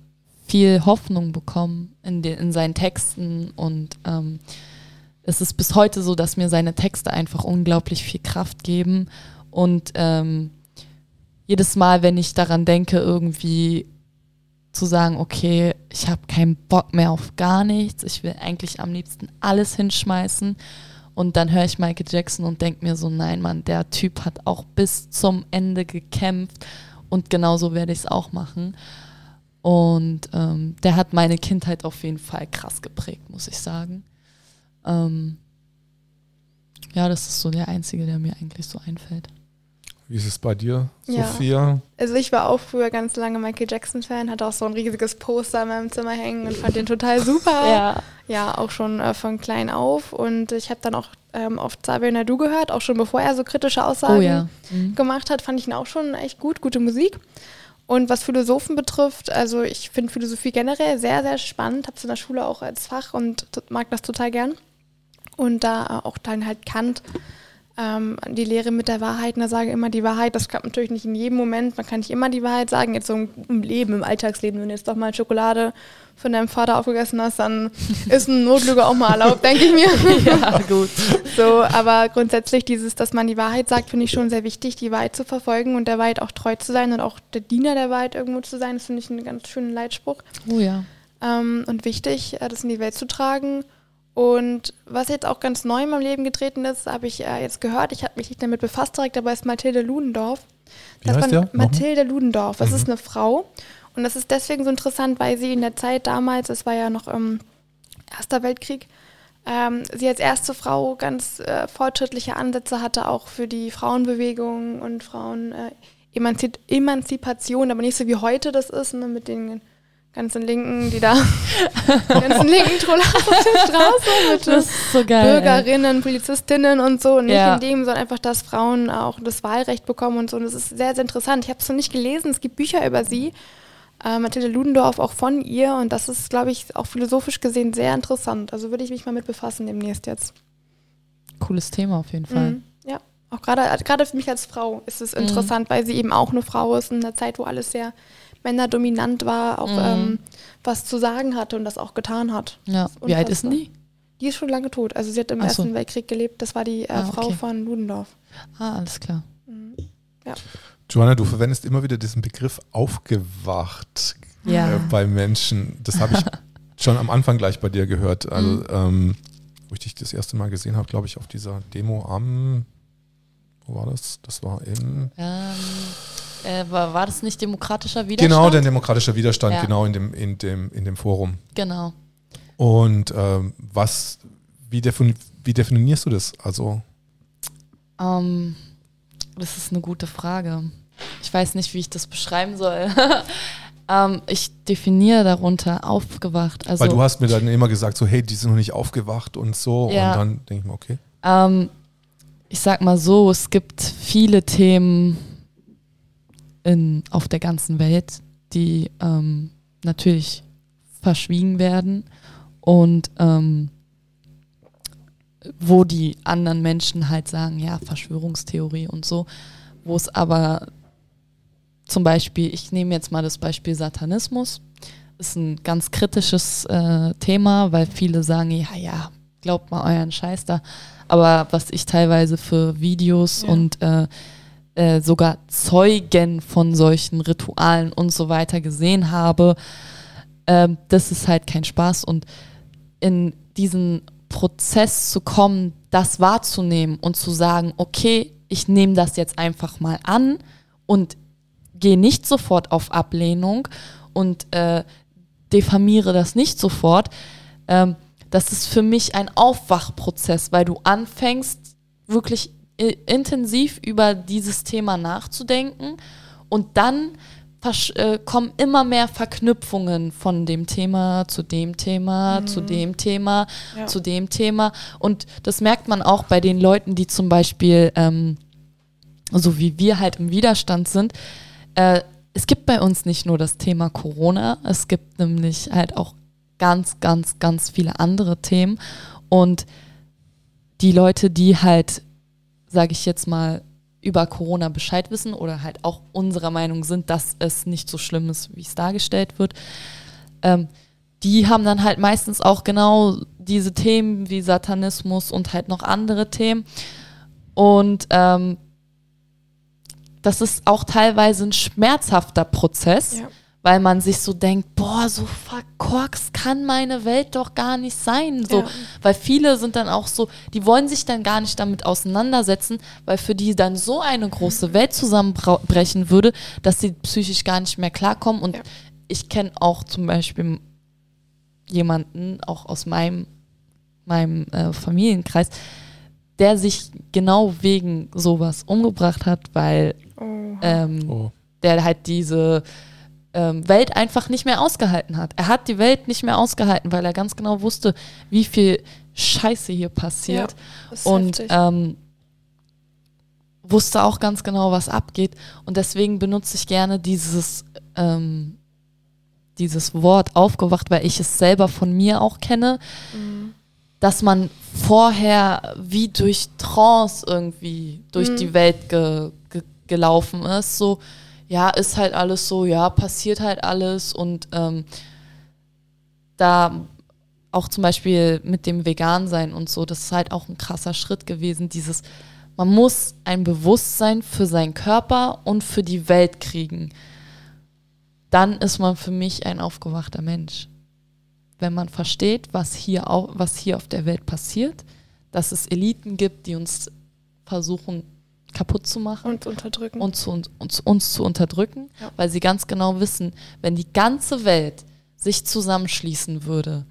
viel Hoffnung bekommen in, den, in seinen Texten und ähm, es ist bis heute so, dass mir seine Texte einfach unglaublich viel Kraft geben und ähm, jedes Mal, wenn ich daran denke, irgendwie zu sagen, okay, ich habe keinen Bock mehr auf gar nichts, ich will eigentlich am liebsten alles hinschmeißen. Und dann höre ich Michael Jackson und denke mir so, nein, Mann, der Typ hat auch bis zum Ende gekämpft und genauso werde ich es auch machen. Und ähm, der hat meine Kindheit auf jeden Fall krass geprägt, muss ich sagen. Ähm, ja, das ist so der einzige, der mir eigentlich so einfällt. Wie ist es bei dir, Ja. Sophia? Also ich war auch früher ganz lange Michael Jackson-Fan, hatte auch so ein riesiges Poster in meinem Zimmer hängen und fand den total super. Ja. Ja, auch schon äh, von klein auf. Und ich habe dann auch ähm, oft Xavier Nadu gehört, auch schon bevor er so kritische Aussagen Oh ja. Mhm. gemacht hat, fand ich ihn auch schon echt gut, gute Musik. Und was Philosophen betrifft, also ich finde Philosophie generell sehr, sehr spannend, habe es in der Schule auch als Fach und mag das total gern. Und da auch dann halt Kant, ähm, die Lehre mit der Wahrheit, und da sage ich immer die Wahrheit, das klappt natürlich nicht in jedem Moment, man kann nicht immer die Wahrheit sagen, jetzt so im- im Leben, im Alltagsleben, wenn du jetzt doch mal Schokolade von deinem Vater aufgegessen hast, dann ist ein Notlüge auch mal erlaubt, denke ich mir. ja, gut. So, aber grundsätzlich dieses, dass man die Wahrheit sagt, finde ich schon sehr wichtig, die Wahrheit zu verfolgen und der Wahrheit auch treu zu sein und auch der Diener der Wahrheit irgendwo zu sein. Das finde ich einen ganz schönen Leitspruch Oh ja. ähm, und wichtig, äh, das in die Welt zu tragen. Und was jetzt auch ganz neu in meinem Leben getreten ist, habe ich äh, jetzt gehört, ich habe mich nicht damit befasst direkt, aber ist Mathilde Ludendorff. Wie Das heißt war der? Nochmal? Mathilde Ludendorff. Das Mhm. ist eine Frau. Und das ist deswegen so interessant, weil sie in der Zeit damals, es war ja noch im Erster Weltkrieg, ähm, sie als erste Frau ganz äh, fortschrittliche Ansätze hatte, auch für die Frauenbewegung und Frauen äh, Emanzi Emanzipation, aber nicht so wie heute das ist, ne, mit den ganzen Linken, die da, die ganzen linken Troller auf der Straße mit Das ist so geil. ey. Bürgerinnen, Polizistinnen und so. Und nicht Ja. in dem, sondern einfach, dass Frauen auch das Wahlrecht bekommen und so. Und das ist sehr, sehr interessant. Ich habe es noch nicht gelesen. Es gibt Bücher über sie. Äh, Mathilde Ludendorff auch von ihr. Und das ist, glaube ich, auch philosophisch gesehen sehr interessant. Also würde ich mich mal mit befassen demnächst jetzt. Cooles Thema auf jeden Fall. Mhm. Ja, auch gerade gerade für mich als Frau ist es Mhm. interessant, weil sie eben auch eine Frau ist in einer Zeit, wo alles sehr männerdominant war, auch Mhm. ähm, was zu sagen hatte und das auch getan hat. Ja. Wie alt ist denn die? Die ist schon lange tot. Also sie hat im so. Ersten Weltkrieg gelebt. Das war die äh, Ah, Frau okay. von Ludendorff. Ah, alles klar. Joanna, du verwendest immer wieder diesen Begriff aufgewacht Ja. äh, bei Menschen. Das habe ich schon am Anfang gleich bei dir gehört. Also, Mhm. ähm, wo ich dich das erste Mal gesehen habe, glaube ich, auf dieser Demo am, wo war das? Das war in, Ähm, äh, war, war das nicht demokratischer Widerstand? genau, der demokratische Widerstand, Ja. genau in dem, in dem, in dem Forum. Genau. Und ähm, was, wie, defini wie definierst du das? Also, Ähm, das ist eine gute Frage. Ich weiß nicht, wie ich das beschreiben soll. ähm, ich definiere darunter aufgewacht. Also, weil du hast mir dann immer gesagt, so, hey, die sind noch nicht aufgewacht und so. Ja. Und dann denke ich mir, okay. Ähm, ich sag mal so, es gibt viele Themen in, auf der ganzen Welt, die ähm, natürlich verschwiegen werden und ähm, wo die anderen Menschen halt sagen, ja, Verschwörungstheorie und so, wo es aber zum Beispiel, ich nehme jetzt mal das Beispiel Satanismus, ist ein ganz kritisches äh, Thema, weil viele sagen, ja, ja, glaubt mal euren Scheiß da. Aber was ich teilweise für Videos Ja. und äh, äh, sogar Zeugen von solchen Ritualen und so weiter gesehen habe, ähm, das ist halt kein Spaß. Und in diesen Prozess zu kommen, das wahrzunehmen und zu sagen, okay, ich nehme das jetzt einfach mal an und gehe nicht sofort auf Ablehnung und äh, diffamiere das nicht sofort. Ähm, das ist für mich ein Aufwachprozess, weil du anfängst, wirklich intensiv über dieses Thema nachzudenken und dann äh, kommen immer mehr Verknüpfungen von dem Thema zu dem Thema, zu dem Thema, Ja. zu dem Thema. Und das merkt man auch bei den Leuten, die zum Beispiel, ähm, so wie wir halt im Widerstand sind, äh, es gibt bei uns nicht nur das Thema Corona, es gibt nämlich halt auch ganz, ganz, ganz viele andere Themen. Und die Leute, die halt, sage ich jetzt mal, über Corona Bescheid wissen oder halt auch unserer Meinung sind, dass es nicht so schlimm ist, wie es dargestellt wird, ähm, die haben dann halt meistens auch genau diese Themen wie Satanismus und halt noch andere Themen. Und ähm, das ist auch teilweise ein schmerzhafter Prozess, Ja. Weil man sich so denkt, boah, so verkorkst kann meine Welt doch gar nicht sein. So, ja. Weil viele sind dann auch so, die wollen sich dann gar nicht damit auseinandersetzen, weil für die dann so eine große Welt zusammenbrechen würde, dass sie psychisch gar nicht mehr klarkommen. Und ja. ich kenne auch zum Beispiel jemanden, auch aus meinem, meinem äh, Familienkreis, der sich genau wegen sowas umgebracht hat, weil oh. Ähm, oh. der halt diese ähm, Welt einfach nicht mehr ausgehalten hat. Er hat die Welt nicht mehr ausgehalten, weil er ganz genau wusste, wie viel Scheiße hier passiert. Ja, und ähm, wusste auch ganz genau, was abgeht. Und deswegen benutze ich gerne dieses, ähm, dieses Wort aufgewacht, weil ich es selber von mir auch kenne, mhm. dass man vorher wie durch Trance irgendwie durch mhm. die Welt ge, ge, gelaufen ist. So, ja, ist halt alles so, ja, passiert halt alles und ähm, da auch zum Beispiel mit dem Vegan-Sein und so, das ist halt auch ein krasser Schritt gewesen, dieses, man muss ein Bewusstsein für seinen Körper und für die Welt kriegen. Dann ist man für mich ein aufgewachter Mensch. Wenn man versteht, was hier, auch, was hier auf der Welt passiert, dass es Eliten gibt, die uns versuchen kaputt zu machen. Und unterdrücken. Und zu, uns, uns, uns zu unterdrücken, ja. weil sie ganz genau wissen, wenn die ganze Welt sich zusammenschließen würde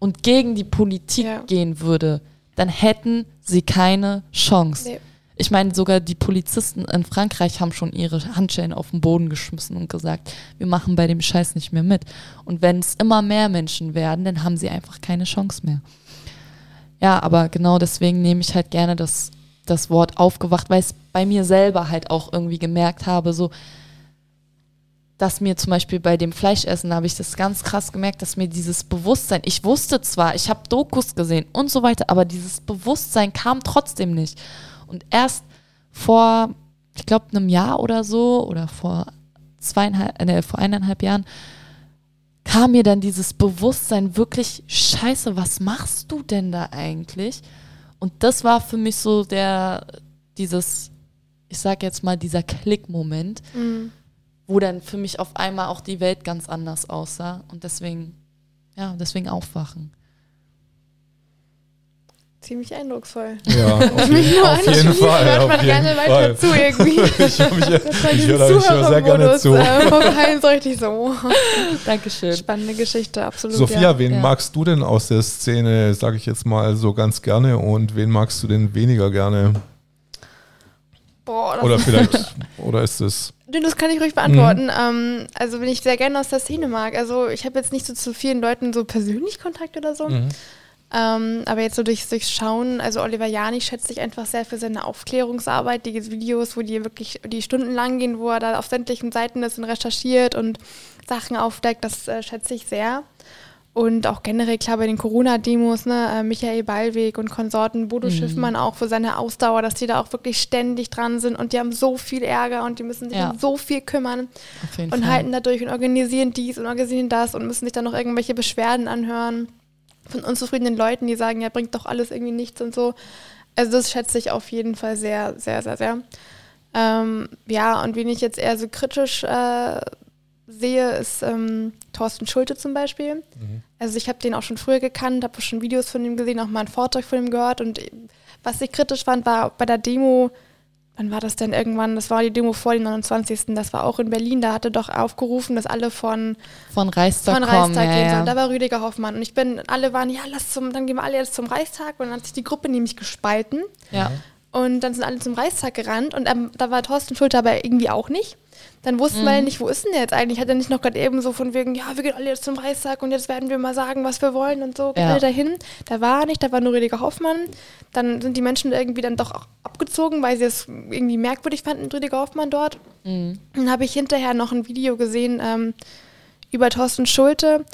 und gegen die Politik ja. gehen würde, dann hätten sie keine Chance. Nee. Ich meine, sogar die Polizisten in Frankreich haben schon ihre Handschellen auf den Boden geschmissen und gesagt, wir machen bei dem Scheiß nicht mehr mit. Und wenn es immer mehr Menschen werden, dann haben sie einfach keine Chance mehr. Ja, aber genau deswegen nehme ich halt gerne das das Wort aufgewacht, weil ich es bei mir selber halt auch irgendwie gemerkt habe, so, dass mir zum Beispiel bei dem Fleischessen habe ich das ganz krass gemerkt, dass mir dieses Bewusstsein, ich wusste zwar, ich habe Dokus gesehen und so weiter, aber dieses Bewusstsein kam trotzdem nicht. Und erst vor, ich glaube, einem Jahr oder so oder vor zweieinhalb, äh, vor eineinhalb Jahren kam mir dann dieses Bewusstsein wirklich, scheiße, was machst du denn da eigentlich? Und das war für mich so der, dieses, ich sag jetzt mal, dieser Klick-Moment, mhm. wo dann für mich auf einmal auch die Welt ganz anders aussah. Und deswegen, ja, deswegen aufwachen. Ziemlich eindrucksvoll. Ja, auf, jeden, auf jeden Fall. Hört man gerne Fall. weiter zu irgendwie. ich, ich, ich, höre, ich höre sehr gerne zu. Äh, so richtig so. Dankeschön. Spannende Geschichte, absolut. Sophia, ja. wen ja. magst du denn aus der Szene, sage ich jetzt mal so ganz gerne und wen magst du denn weniger gerne? Boah, oder vielleicht, oder ist es. Das kann ich ruhig beantworten. Mhm. Ähm, also, wenn ich sehr gerne aus der Szene mag. Also, ich habe jetzt nicht so zu vielen Leuten so persönlich Kontakt oder so. Mhm. Ähm, aber jetzt so durchs, durchs Schauen, also Oliver Jani schätze ich einfach sehr für seine Aufklärungsarbeit, die Videos, wo die wirklich die Stunden lang gehen, wo er da auf sämtlichen Seiten ist und recherchiert und Sachen aufdeckt, das äh, schätze ich sehr. Und auch generell, klar, bei den Corona-Demos, ne, äh, Michael Ballweg und Konsorten, Bodo mhm. Schiffmann auch für seine Ausdauer, dass die da auch wirklich ständig dran sind und die haben so viel Ärger und die müssen sich ja. um so viel kümmern und Fall. halten dadurch und organisieren dies und organisieren das und müssen sich dann noch irgendwelche Beschwerden anhören von unzufriedenen Leuten, die sagen, ja, bringt doch alles irgendwie nichts und so. Also das schätze ich auf jeden Fall sehr, sehr, sehr, sehr. Ähm, ja, und wen ich jetzt eher so kritisch äh, sehe, ist ähm, Thorsten Schulte zum Beispiel. Mhm. Also ich habe den auch schon früher gekannt, habe schon Videos von ihm gesehen, auch mal einen Vortrag von ihm gehört. Und was ich kritisch fand, war bei der Demo wann war das denn irgendwann? Das war die Demo vor dem 29. Das war auch in Berlin. Da hatte doch aufgerufen, dass alle von, von Reichstag, von Reichstag kommen, gehen sollen. Da war Rüdiger Hoffmann. Und ich bin, alle waren, ja, lass zum, dann gehen wir alle jetzt zum Reichstag. Und dann hat sich die Gruppe nämlich gespalten. Ja. Und dann sind alle zum Reichstag gerannt. Und ähm, da war Thorsten Schulter aber irgendwie auch nicht. Dann wussten mhm. wir ja nicht, wo ist denn der jetzt eigentlich? Hat er nicht noch gerade eben so von wegen, ja, wir gehen alle jetzt zum Reichstag und jetzt werden wir mal sagen, was wir wollen und so, ja. alle dahin. Da war er nicht, da war nur Rüdiger Hoffmann. Dann sind die Menschen irgendwie dann doch auch abgezogen, weil sie es irgendwie merkwürdig fanden, Rüdiger Hoffmann dort. Mhm. Dann habe ich hinterher noch ein Video gesehen ähm, über Thorsten Schulte,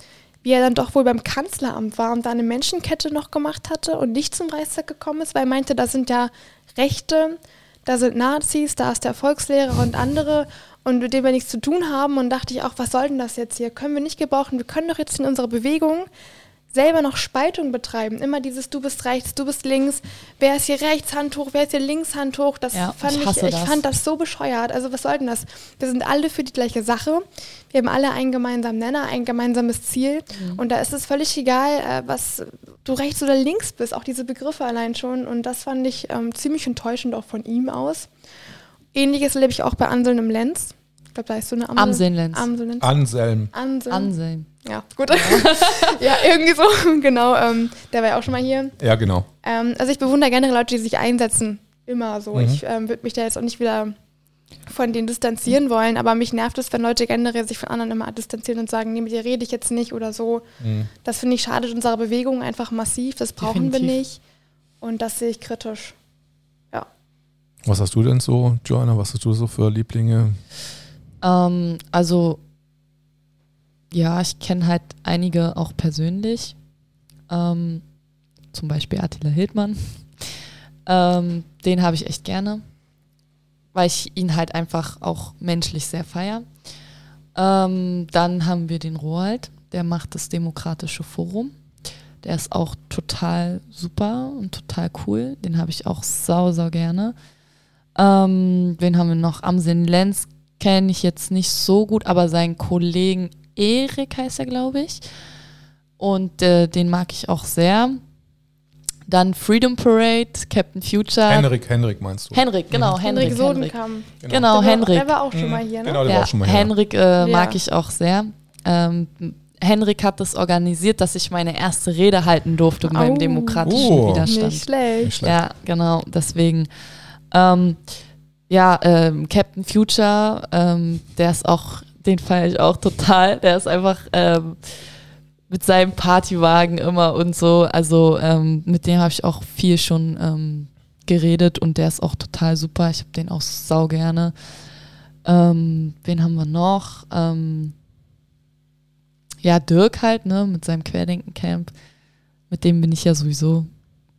wie er dann doch wohl beim Kanzleramt war und da eine Menschenkette noch gemacht hatte und nicht zum Reichstag gekommen ist, weil er meinte, das sind ja Rechte, da sind Nazis, da ist der Volkslehrer und andere und mit dem wir nichts zu tun haben. Und dachte ich auch, was soll denn das jetzt hier? Können wir nicht gebrauchen. Wir können doch jetzt in unserer Bewegung selber noch Spaltung betreiben. Immer dieses Du bist rechts, du bist links, wer ist hier rechts, Hand hoch, wer ist hier links, Hand hoch. Das Ja, fand ich ich, ich das. fand das so bescheuert. Also was soll denn das? Wir sind alle für die gleiche Sache. Wir haben alle einen gemeinsamen Nenner, ein gemeinsames Ziel. Mhm. Und da ist es völlig egal, äh, was du rechts oder links bist. Auch diese Begriffe allein schon. Und das fand ich ähm, ziemlich enttäuschend auch von ihm aus. Ähnliches erlebe ich auch bei Anselm im Lenz. Ich glaube, da ist so eine Amsel. Amseln-Lenz. Amseln-Lenz. Anselm. Anselm. Anselm. Ja, gut. ja, irgendwie so. genau. Ähm, der war ja auch schon mal hier. Ja, genau. Ähm, also ich bewundere generell Leute, die sich einsetzen. Immer so. Mhm. Ich ähm, würde mich da jetzt auch nicht wieder von denen distanzieren wollen, aber mich nervt es, wenn Leute generell sich von anderen immer distanzieren und sagen, nee, mit dir rede ich jetzt nicht oder so. Mhm. Das finde ich schadet unserer Bewegung einfach massiv. Das brauchen wir Definitiv. nicht. Und das sehe ich kritisch. Was hast du denn so, Joanna? Was hast du so für Lieblinge? Ähm, also, ja, ich kenne halt einige auch persönlich. Ähm, zum Beispiel Attila Hildmann. Ähm, den habe ich echt gerne, weil ich ihn halt einfach auch menschlich sehr feier. Ähm, dann haben wir den Roald, der macht das Demokratische Forum. Der ist auch total super und total cool. Den habe ich auch sau, sau gerne. Ähm, wen haben wir noch? Amsen Lenz kenne ich jetzt nicht so gut, aber seinen Kollegen Erik heißt er, glaube ich. Und äh, den mag ich auch sehr. Dann Freedom Parade, Captain Future. Henrik, Henrik meinst du? Henrik, genau, Henrik. Henrik Henrik. Sodenkamp. Genau, Der war- Henrik. Der war auch schon Mhm. mal hier, ne? Genau, der war Ja, auch schon mal hier. Henrik äh, mag Ja. ich auch sehr. Ähm, Henrik hat das organisiert, dass ich meine erste Rede halten durfte beim Oh. demokratischen Oh. Widerstand. Nicht schlecht. Nicht schlecht. Ja, genau, deswegen. Ähm, ja, ähm, Captain Future, ähm, der ist auch, den feiere ich auch total. Der ist einfach ähm, mit seinem Partywagen immer und so. Also ähm, mit dem habe ich auch viel schon ähm, geredet und der ist auch total super. Ich habe den auch sau gerne. Ähm, wen haben wir noch? Ähm, ja, Dirk halt, ne, mit seinem Querdenken-Camp. Mit dem bin ich ja sowieso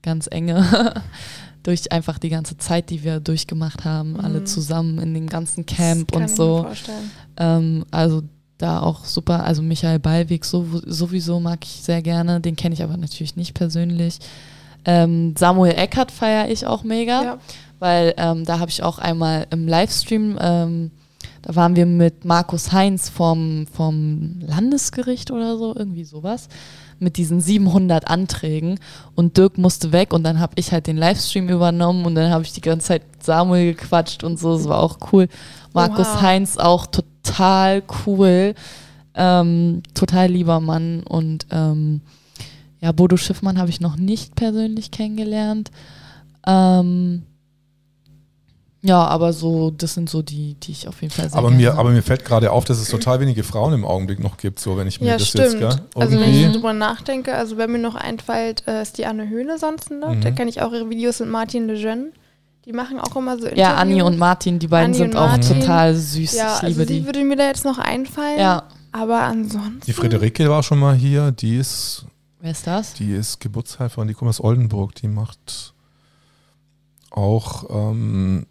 ganz enge. durch einfach die ganze Zeit, die wir durchgemacht haben, alle Mhm. zusammen in dem ganzen Camp und ich so. Mir vorstellen. Ähm, also da auch super. Also Michael Ballweg so, sowieso mag ich sehr gerne. Den kenne ich aber natürlich nicht persönlich. Ähm, Samuel Eckert feiere ich auch mega, Ja. weil ähm, da habe ich auch einmal im Livestream, ähm, da waren wir mit Markus Heinz vom, vom Landesgericht oder so, irgendwie sowas, mit diesen 700 Anträgen und Dirk musste weg und dann habe ich halt den Livestream übernommen und dann habe ich die ganze Zeit Samuel gequatscht und so, das war auch cool. Markus Oha. Heinz auch total cool, ähm, total lieber Mann und ähm, ja, Bodo Schiffmann habe ich noch nicht persönlich kennengelernt. Ähm, ja, aber so, das sind so die, die ich auf jeden Fall sehr Aber mir, aber mir fällt gerade auf, dass es total wenige Frauen im Augenblick noch gibt, so wenn ich mir Ja, das stimmt. jetzt, gell? also wenn ich drüber nachdenke, also wenn mir noch einfällt, äh, ist die Anne Höhle sonst noch. Mhm. Da kenne ich auch ihre Videos mit Martin Lejeune. Die machen auch immer so Ja, Anni Interviews. und Martin, die beiden Anni sind auch Martin. total süß. Ja, ich also liebe die die. würde mir da jetzt noch einfallen. Ja, Aber ansonsten. Die Friederike war schon mal hier, die ist, wer ist das? die ist Geburtshelferin, die kommt aus Oldenburg, die macht auch, ähm,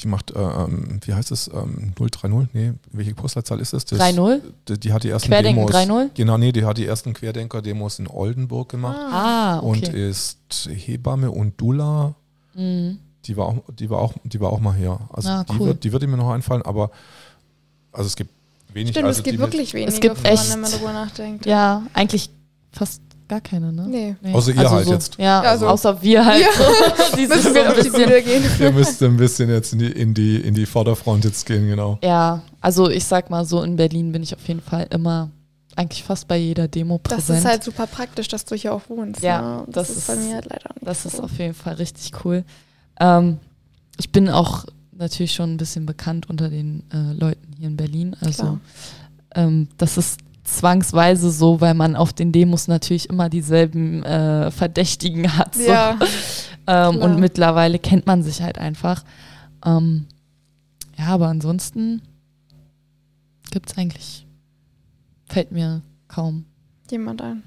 die macht, äh, ähm, wie heißt es, ähm, 030? Nee, welche Postleitzahl ist das? das 3-0? Die, die hat die ersten Querdenken Demos. 3-0? Genau, nee, die hat die ersten Querdenker-Demos in Oldenburg gemacht Ah, und okay. ist Hebamme und Dula. Mhm. Die war auch, die war auch, die war auch mal hier. Also Ah, die, cool. wird, die wird mir noch einfallen, aber also es gibt wenig. Stimmt, also es gibt die wirklich wenige, Es gibt echt- wenn man darüber nachdenkt. Ja, eigentlich fast gar keine, ne? Nee. Nee. Außer ihr halt so, jetzt. Ja, Ja, so. außer wir halt. Ja. So, die sind Müssen so wir ein auf die bisschen gehen. Ihr müsst ein bisschen jetzt in die, in die, in die Vorderfront jetzt gehen, genau. Ja, also ich sag mal so, in Berlin bin ich auf jeden Fall immer, eigentlich fast bei jeder Demo Das präsent. ist halt super praktisch, dass du hier auch wohnst. Ja, ne? das das, ist bei mir halt leider nicht. Das so. ist auf jeden Fall richtig cool. Ähm, ich bin auch natürlich schon ein bisschen bekannt unter den äh, Leuten hier in Berlin. Also ähm, das ist zwangsweise so, weil man auf den Demos natürlich immer dieselben äh, Verdächtigen hat. So. Ja, ähm, und mittlerweile kennt man sich halt einfach. Ähm, ja, aber ansonsten gibt es eigentlich, fällt mir kaum. jemand ein.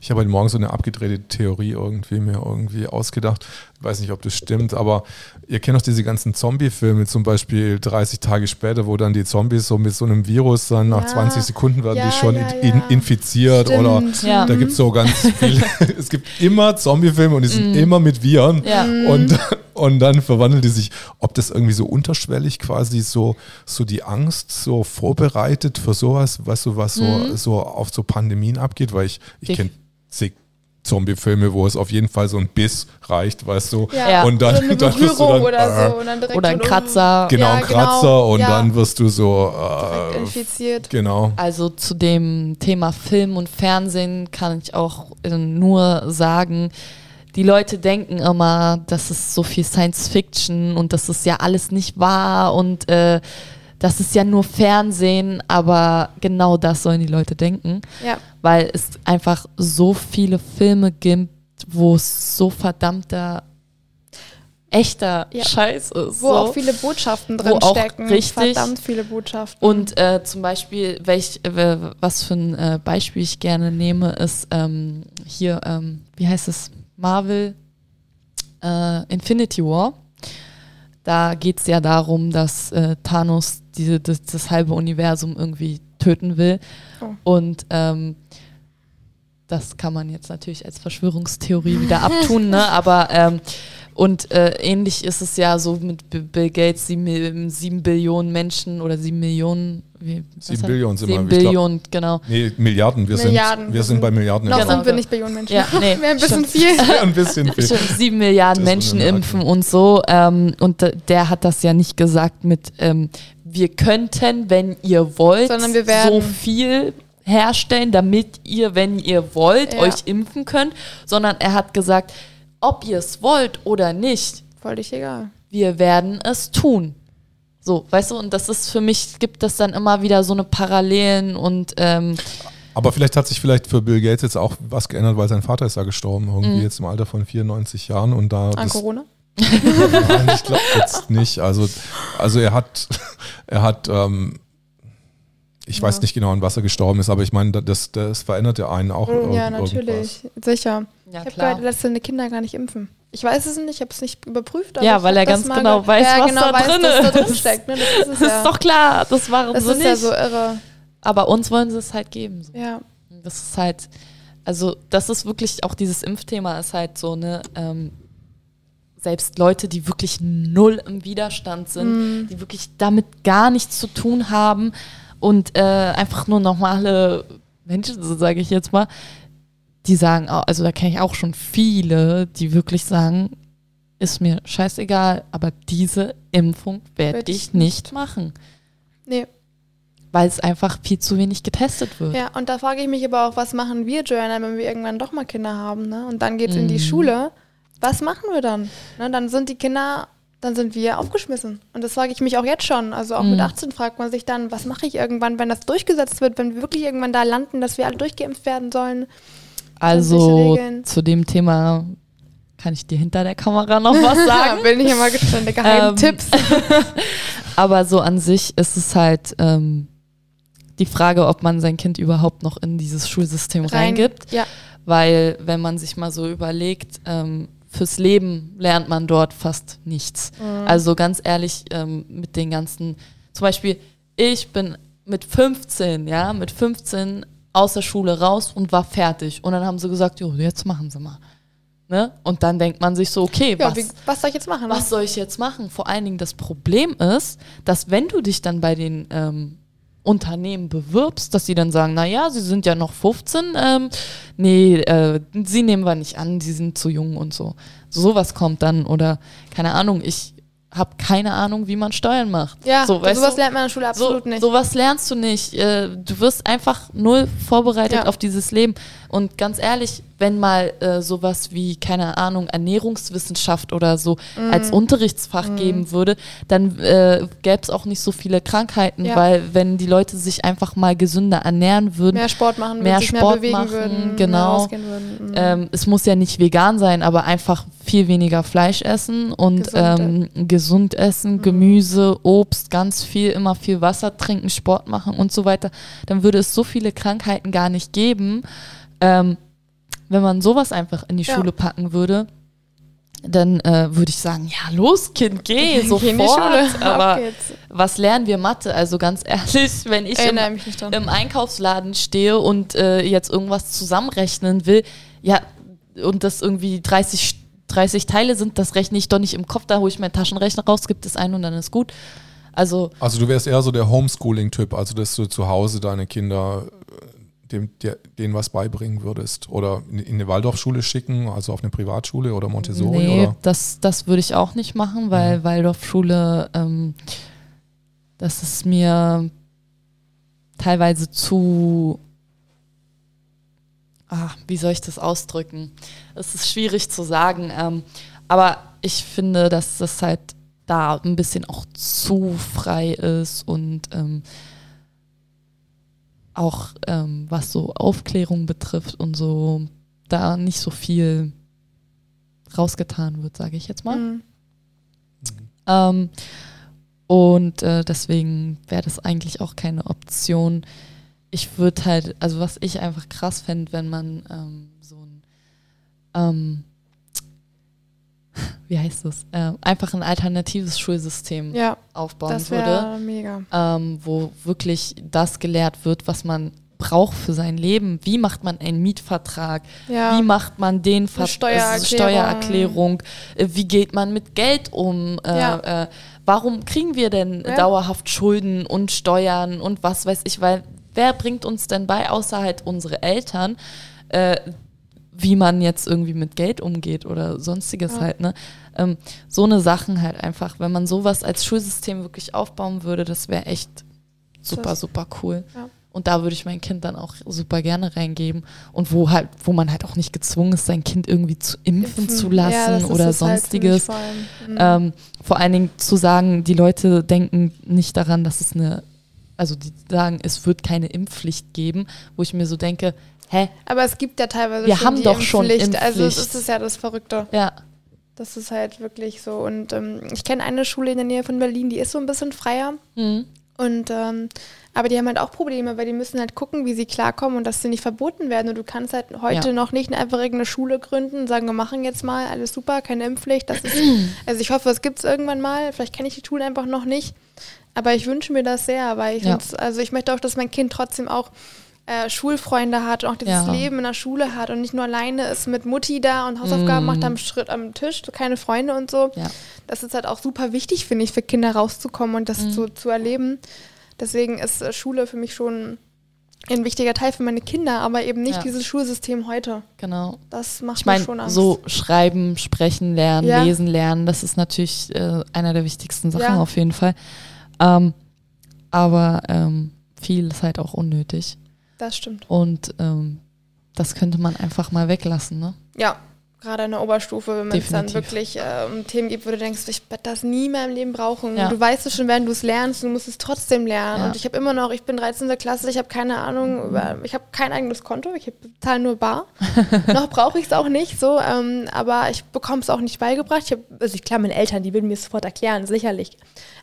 Ich habe heute Morgen so eine abgedrehte Theorie irgendwie mir irgendwie ausgedacht. Weiß nicht, ob das stimmt, aber ihr kennt doch diese ganzen Zombie-Filme, zum Beispiel 30 Tage später, wo dann die Zombies so mit so einem Virus dann nach Ja. 20 Sekunden werden Ja, die schon ja, in, infiziert oder Stimmt. Ja. da gibt es so ganz viele, es gibt immer Zombie-Filme und die sind immer mit Viren Ja. und, und dann verwandeln die sich, ob das irgendwie so unterschwellig quasi so, so die Angst so vorbereitet für sowas, weißt du, was so, so auf so Pandemien abgeht, weil ich, ich Ich- kenne zig Zombie-Filme, wo es auf jeden Fall so ein Biss reicht, weißt du, Ja. und dann, oder eine dann wirst du dann, oder äh, so. Und dann Oder ein schon Kratzer. genau, Ja, ein genau. Kratzer und Ja. dann wirst du so, direkt äh, infiziert. genau. Also zu dem Thema Film und Fernsehen kann ich auch äh, nur sagen, die Leute denken immer, das ist so viel Science Fiction und das ist ja alles nicht wahr und äh, das ist ja nur Fernsehen, aber genau das sollen die Leute denken, Ja. weil es einfach so viele Filme gibt, wo es so verdammter echter Ja. Scheiß ist. Wo so. auch viele Botschaften Wo drin auch stecken. richtig- Verdammt viele Botschaften. Und äh, zum Beispiel, welch, äh, was für ein äh, Beispiel ich gerne nehme, ist ähm, hier, ähm, wie heißt es, Marvel äh, Infinity War. Da geht es ja darum, dass äh, Thanos diese, das, das halbe Universum irgendwie töten will. Oh. Und ähm, das kann man jetzt natürlich als Verschwörungstheorie wieder abtun, ne? aber ähm, und äh, ähnlich ist es ja so mit Bill Gates, sieben, sieben Billionen Menschen oder sieben Millionen. Wie, Sieben Billionen sind sieben wir, ich glaub- Billionen, genau. Nee, Milliarden, wir Milliarden. sind, wir sind bei Milliarden. Noch Genau. sind wir nicht Billionen Menschen. Ja, nee, Wäre ein bisschen viel. ein bisschen viel. Stimmt, sieben Milliarden Das Menschen impfen und so. Ähm, und d- der hat das ja nicht gesagt mit, ähm, wir könnten, wenn ihr wollt, Sondern wir so viel herstellen, damit ihr, wenn ihr wollt, Ja. euch impfen könnt, sondern er hat gesagt, ob ihr es wollt oder nicht, Völlig egal. wir werden es tun. So, weißt du, und das ist für mich, gibt das dann immer wieder so eine Parallelen und ähm, Aber vielleicht hat sich vielleicht für Bill Gates jetzt auch was geändert, weil sein Vater ist ja gestorben, irgendwie Mhm. jetzt im Alter von 94 Jahren und da An Corona? Nein, ich glaube jetzt nicht. Also, also er hat, er hat, ähm, ich weiß Ja. nicht genau, an was er gestorben ist, aber ich meine, das, das verändert ja einen auch. irg- Ja, irgendwas. natürlich. Sicher. ja ich habe gehört, er lässt seine Kinder gar nicht impfen. Ich weiß es nicht, ich habe es nicht überprüft. aber Ja, weil er ganz genau weiß, was genau da weiß, drin da drin ist. steckt. Ne? Das ist es Das ja. ist doch klar, das waren das sie ist nicht. ja so irre. Aber uns wollen sie es halt geben. So. Ja. Das ist halt, also das ist wirklich auch dieses Impfthema ist halt so, ne, ähm, selbst Leute, die wirklich null im Widerstand sind, Mhm. die wirklich damit gar nichts zu tun haben und äh, einfach nur normale Menschen, so sage ich jetzt mal, die sagen, also da kenne ich auch schon viele, die wirklich sagen, ist mir scheißegal, aber diese Impfung werde Werd ich ich nicht machen, Nee. weil es einfach viel zu wenig getestet wird. Ja, und da frage ich mich aber auch, was machen wir, Joanna, wenn wir irgendwann doch mal Kinder haben, ne? Und dann geht's in die Mhm. Schule. Was machen wir dann? Ne? Dann sind die Kinder, dann sind wir aufgeschmissen. Und das frage ich mich auch jetzt schon. Also auch mit Mhm. 18 fragt man sich dann, was mache ich irgendwann, wenn das durchgesetzt wird, wenn wir wirklich irgendwann da landen, dass wir alle durchgeimpft werden sollen. Also zu dem Thema kann ich dir hinter der Kamera noch was sagen. Bin ich mal gespannt. Geheimen Ähm, Tipps. Aber so an sich ist es halt ähm, die Frage, ob man sein Kind überhaupt noch in dieses Schulsystem reingibt. Ja. Weil wenn man sich mal so überlegt, ähm, fürs Leben lernt man dort fast nichts. Mhm. Also ganz ehrlich, ähm, mit den ganzen, zum Beispiel, ich bin mit 15, ja, mit 15 aus der Schule raus und war fertig. Und dann haben sie gesagt, jo, jetzt machen sie mal. Ne? Und dann denkt man sich so, okay, Ja, was, wie, was soll ich jetzt machen? ne? was soll ich jetzt machen? Vor allen Dingen das Problem ist, dass wenn du dich dann bei den ähm, Unternehmen bewirbst, dass sie dann sagen, na ja, sie sind ja noch 15, ähm, nee, äh, sie nehmen wir nicht an, sie sind zu jung und so. Sowas kommt dann oder keine Ahnung, ich habe keine Ahnung, wie man Steuern macht. Ja, so, sowas du? lernt man in der Schule absolut so, nicht. Sowas lernst du nicht. Äh, Du wirst einfach null vorbereitet Ja. auf dieses Leben. Und ganz ehrlich, wenn mal äh, sowas wie, keine Ahnung, Ernährungswissenschaft oder so Mhm. als Unterrichtsfach geben würde, dann äh, gäbe es auch nicht so viele Krankheiten, Ja. weil wenn die Leute sich einfach mal gesünder ernähren würden, mehr Sport machen würden, mehr Sport mehr bewegen machen, würden, genau. würden. Mhm. ähm, es muss ja nicht vegan sein, aber einfach viel weniger Fleisch essen und Gesund, ähm, gesund essen, Gemüse, Obst, ganz viel, immer viel Wasser trinken, Sport machen und so weiter. Dann würde es so viele Krankheiten gar nicht geben. Ähm, wenn man sowas einfach in die Ja. Schule packen würde, dann äh, würde ich sagen, ja los Kind, geh sofort. Geh in die Schule. Aber was lernen wir Mathe? Also ganz ehrlich, wenn ich im, im, Einkaufsladen stehe und äh, jetzt irgendwas zusammenrechnen will, ja, und das irgendwie 30, 30 Teile sind, das rechne ich doch nicht im Kopf, da hole ich meinen Taschenrechner raus, gibt es ein und dann ist gut. Also, also du wärst eher so der Homeschooling-Typ, also dass du zu Hause deine Kinder dem, der, denen was beibringen würdest? Oder in, in eine Waldorfschule schicken, also auf eine Privatschule oder Montessori? Nee, oder? das, das würde ich auch nicht machen, weil mhm. Waldorfschule, ähm, das ist mir teilweise zu, ach, wie soll ich das ausdrücken? Es ist schwierig zu sagen, ähm, aber ich finde, dass das halt da ein bisschen auch zu frei ist und ähm, auch ähm, was so Aufklärung betrifft und so, da nicht so viel rausgetan wird, sage ich jetzt mal. Mhm. Ähm, und äh, deswegen wäre das eigentlich auch keine Option. Ich würde halt, also was ich einfach krass fände, wenn man ähm, so ein ähm, wie heißt das, äh, einfach ein alternatives Schulsystem ja, aufbauen das würde. Mega. Ähm, wo wirklich das gelehrt wird, was man braucht für sein Leben. Wie macht man einen Mietvertrag? Ja. Wie macht man den Ver Steuererklärung. Steuererklärung? Äh, wie geht man mit Geld um? Äh, ja. äh, warum kriegen wir denn ja. dauerhaft Schulden und Steuern und was weiß ich? Weil wer bringt uns denn bei, außer halt unsere Eltern, äh, wie man jetzt irgendwie mit Geld umgeht oder sonstiges ja. halt, ne? Ähm, so eine Sachen halt einfach, wenn man sowas als Schulsystem wirklich aufbauen würde, das wäre echt super, super cool. Ja. Und da würde ich mein Kind dann auch super gerne reingeben. Und wo halt, wo man halt auch nicht gezwungen ist, sein Kind irgendwie zu impfen, impfen. zu lassen ja, oder halt sonstiges. Halt vor, mhm. ähm, vor allen Dingen zu sagen, die Leute denken nicht daran, dass es eine, also die sagen, es wird keine Impfpflicht geben, wo ich mir so denke, hä? Aber es gibt ja teilweise Wir schon haben doch schon Impfpflicht. Also es ist ja das Verrückte. Ja. Das ist halt wirklich so. Und ähm, ich kenne eine Schule in der Nähe von Berlin, die ist so ein bisschen freier. Mhm. Und ähm, aber die haben halt auch Probleme, weil die müssen halt gucken, wie sie klarkommen und dass sie nicht verboten werden. Und du kannst halt heute ja. noch nicht eine einfach irgendeine Schule gründen und sagen, wir machen jetzt mal, alles super, keine Impfpflicht. Das ist, also ich hoffe, es gibt es irgendwann mal. Vielleicht kenne ich die Schule einfach noch nicht. Aber ich wünsche mir das sehr, weil ich ja. also ich möchte auch, dass mein Kind trotzdem auch äh, Schulfreunde hat und auch dieses ja. Leben in der Schule hat und nicht nur alleine ist mit Mutti da und Hausaufgaben mm. macht am Schritt am Tisch, keine Freunde und so. Ja. Das ist halt auch super wichtig, finde ich, für Kinder rauszukommen und das mm. zu, zu erleben. Deswegen ist äh, Schule für mich schon ein wichtiger Teil für meine Kinder, aber eben nicht ja. dieses Schulsystem heute. Genau. Das macht ich mein, schon Angst. So schreiben, sprechen lernen, ja. lesen lernen, das ist natürlich äh, einer der wichtigsten Sachen ja. auf jeden Fall. Ähm, aber ähm, viel ist halt auch unnötig. Das stimmt. Und ähm, das könnte man einfach mal weglassen, ne? Ja, gerade in der Oberstufe, wenn man es dann wirklich äh, um Themen gibt, wo du denkst, ich werde das nie mehr im Leben brauchen. Ja. Du weißt es schon, wenn du es lernst, du musst es trotzdem lernen. Ja. Und ich habe immer noch, ich bin 13. Klasse, ich habe keine Ahnung, über, ich habe kein eigenes Konto, ich zahle nur bar. noch brauche ich es auch nicht, so, ähm, aber ich bekomme es auch nicht beigebracht. Ich hab, also klar, meine Eltern, die würden mir es sofort erklären, sicherlich.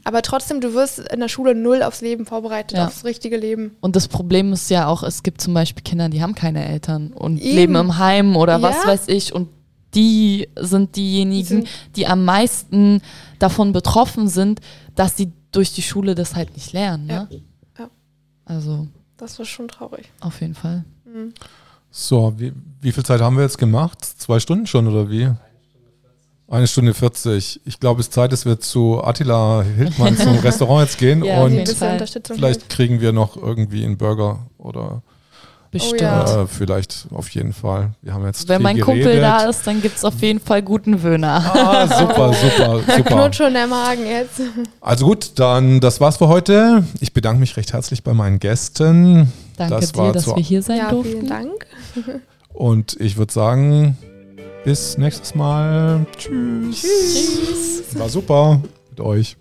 Aber trotzdem, du wirst in der Schule null aufs Leben vorbereitet, ja. aufs richtige Leben. Und das Problem ist ja auch, es gibt zum Beispiel Kinder, die haben keine Eltern und Eben. leben im Heim oder ja. was weiß ich. Und die sind diejenigen, sind die am meisten davon betroffen sind, dass sie durch die Schule das halt nicht lernen. Ne? Ja. ja. Also. Das war schon traurig. Auf jeden Fall. Mhm. So, wie, wie viel Zeit haben wir jetzt gemacht? Zwei Stunden schon oder wie? Eine Stunde 40. Ich glaube, es ist Zeit, dass wir zu Attila Hildmann zum Restaurant jetzt gehen ja, und vielleicht kriegen wir noch irgendwie einen Burger oder Bestimmt. Äh, vielleicht auf jeden Fall. Wir haben jetzt Wenn mein geredet. Kumpel da ist, dann gibt es auf jeden Fall guten Wöhner. Ah, super, super, super. Knurrt schon der Magen jetzt. Also gut, dann das war's für heute. Ich bedanke mich recht herzlich bei meinen Gästen. Danke das dir, dass wir hier sein ja, durften. Vielen Dank. Und ich würde sagen, bis nächstes Mal. Tschüss. Tschüss. War super mit euch.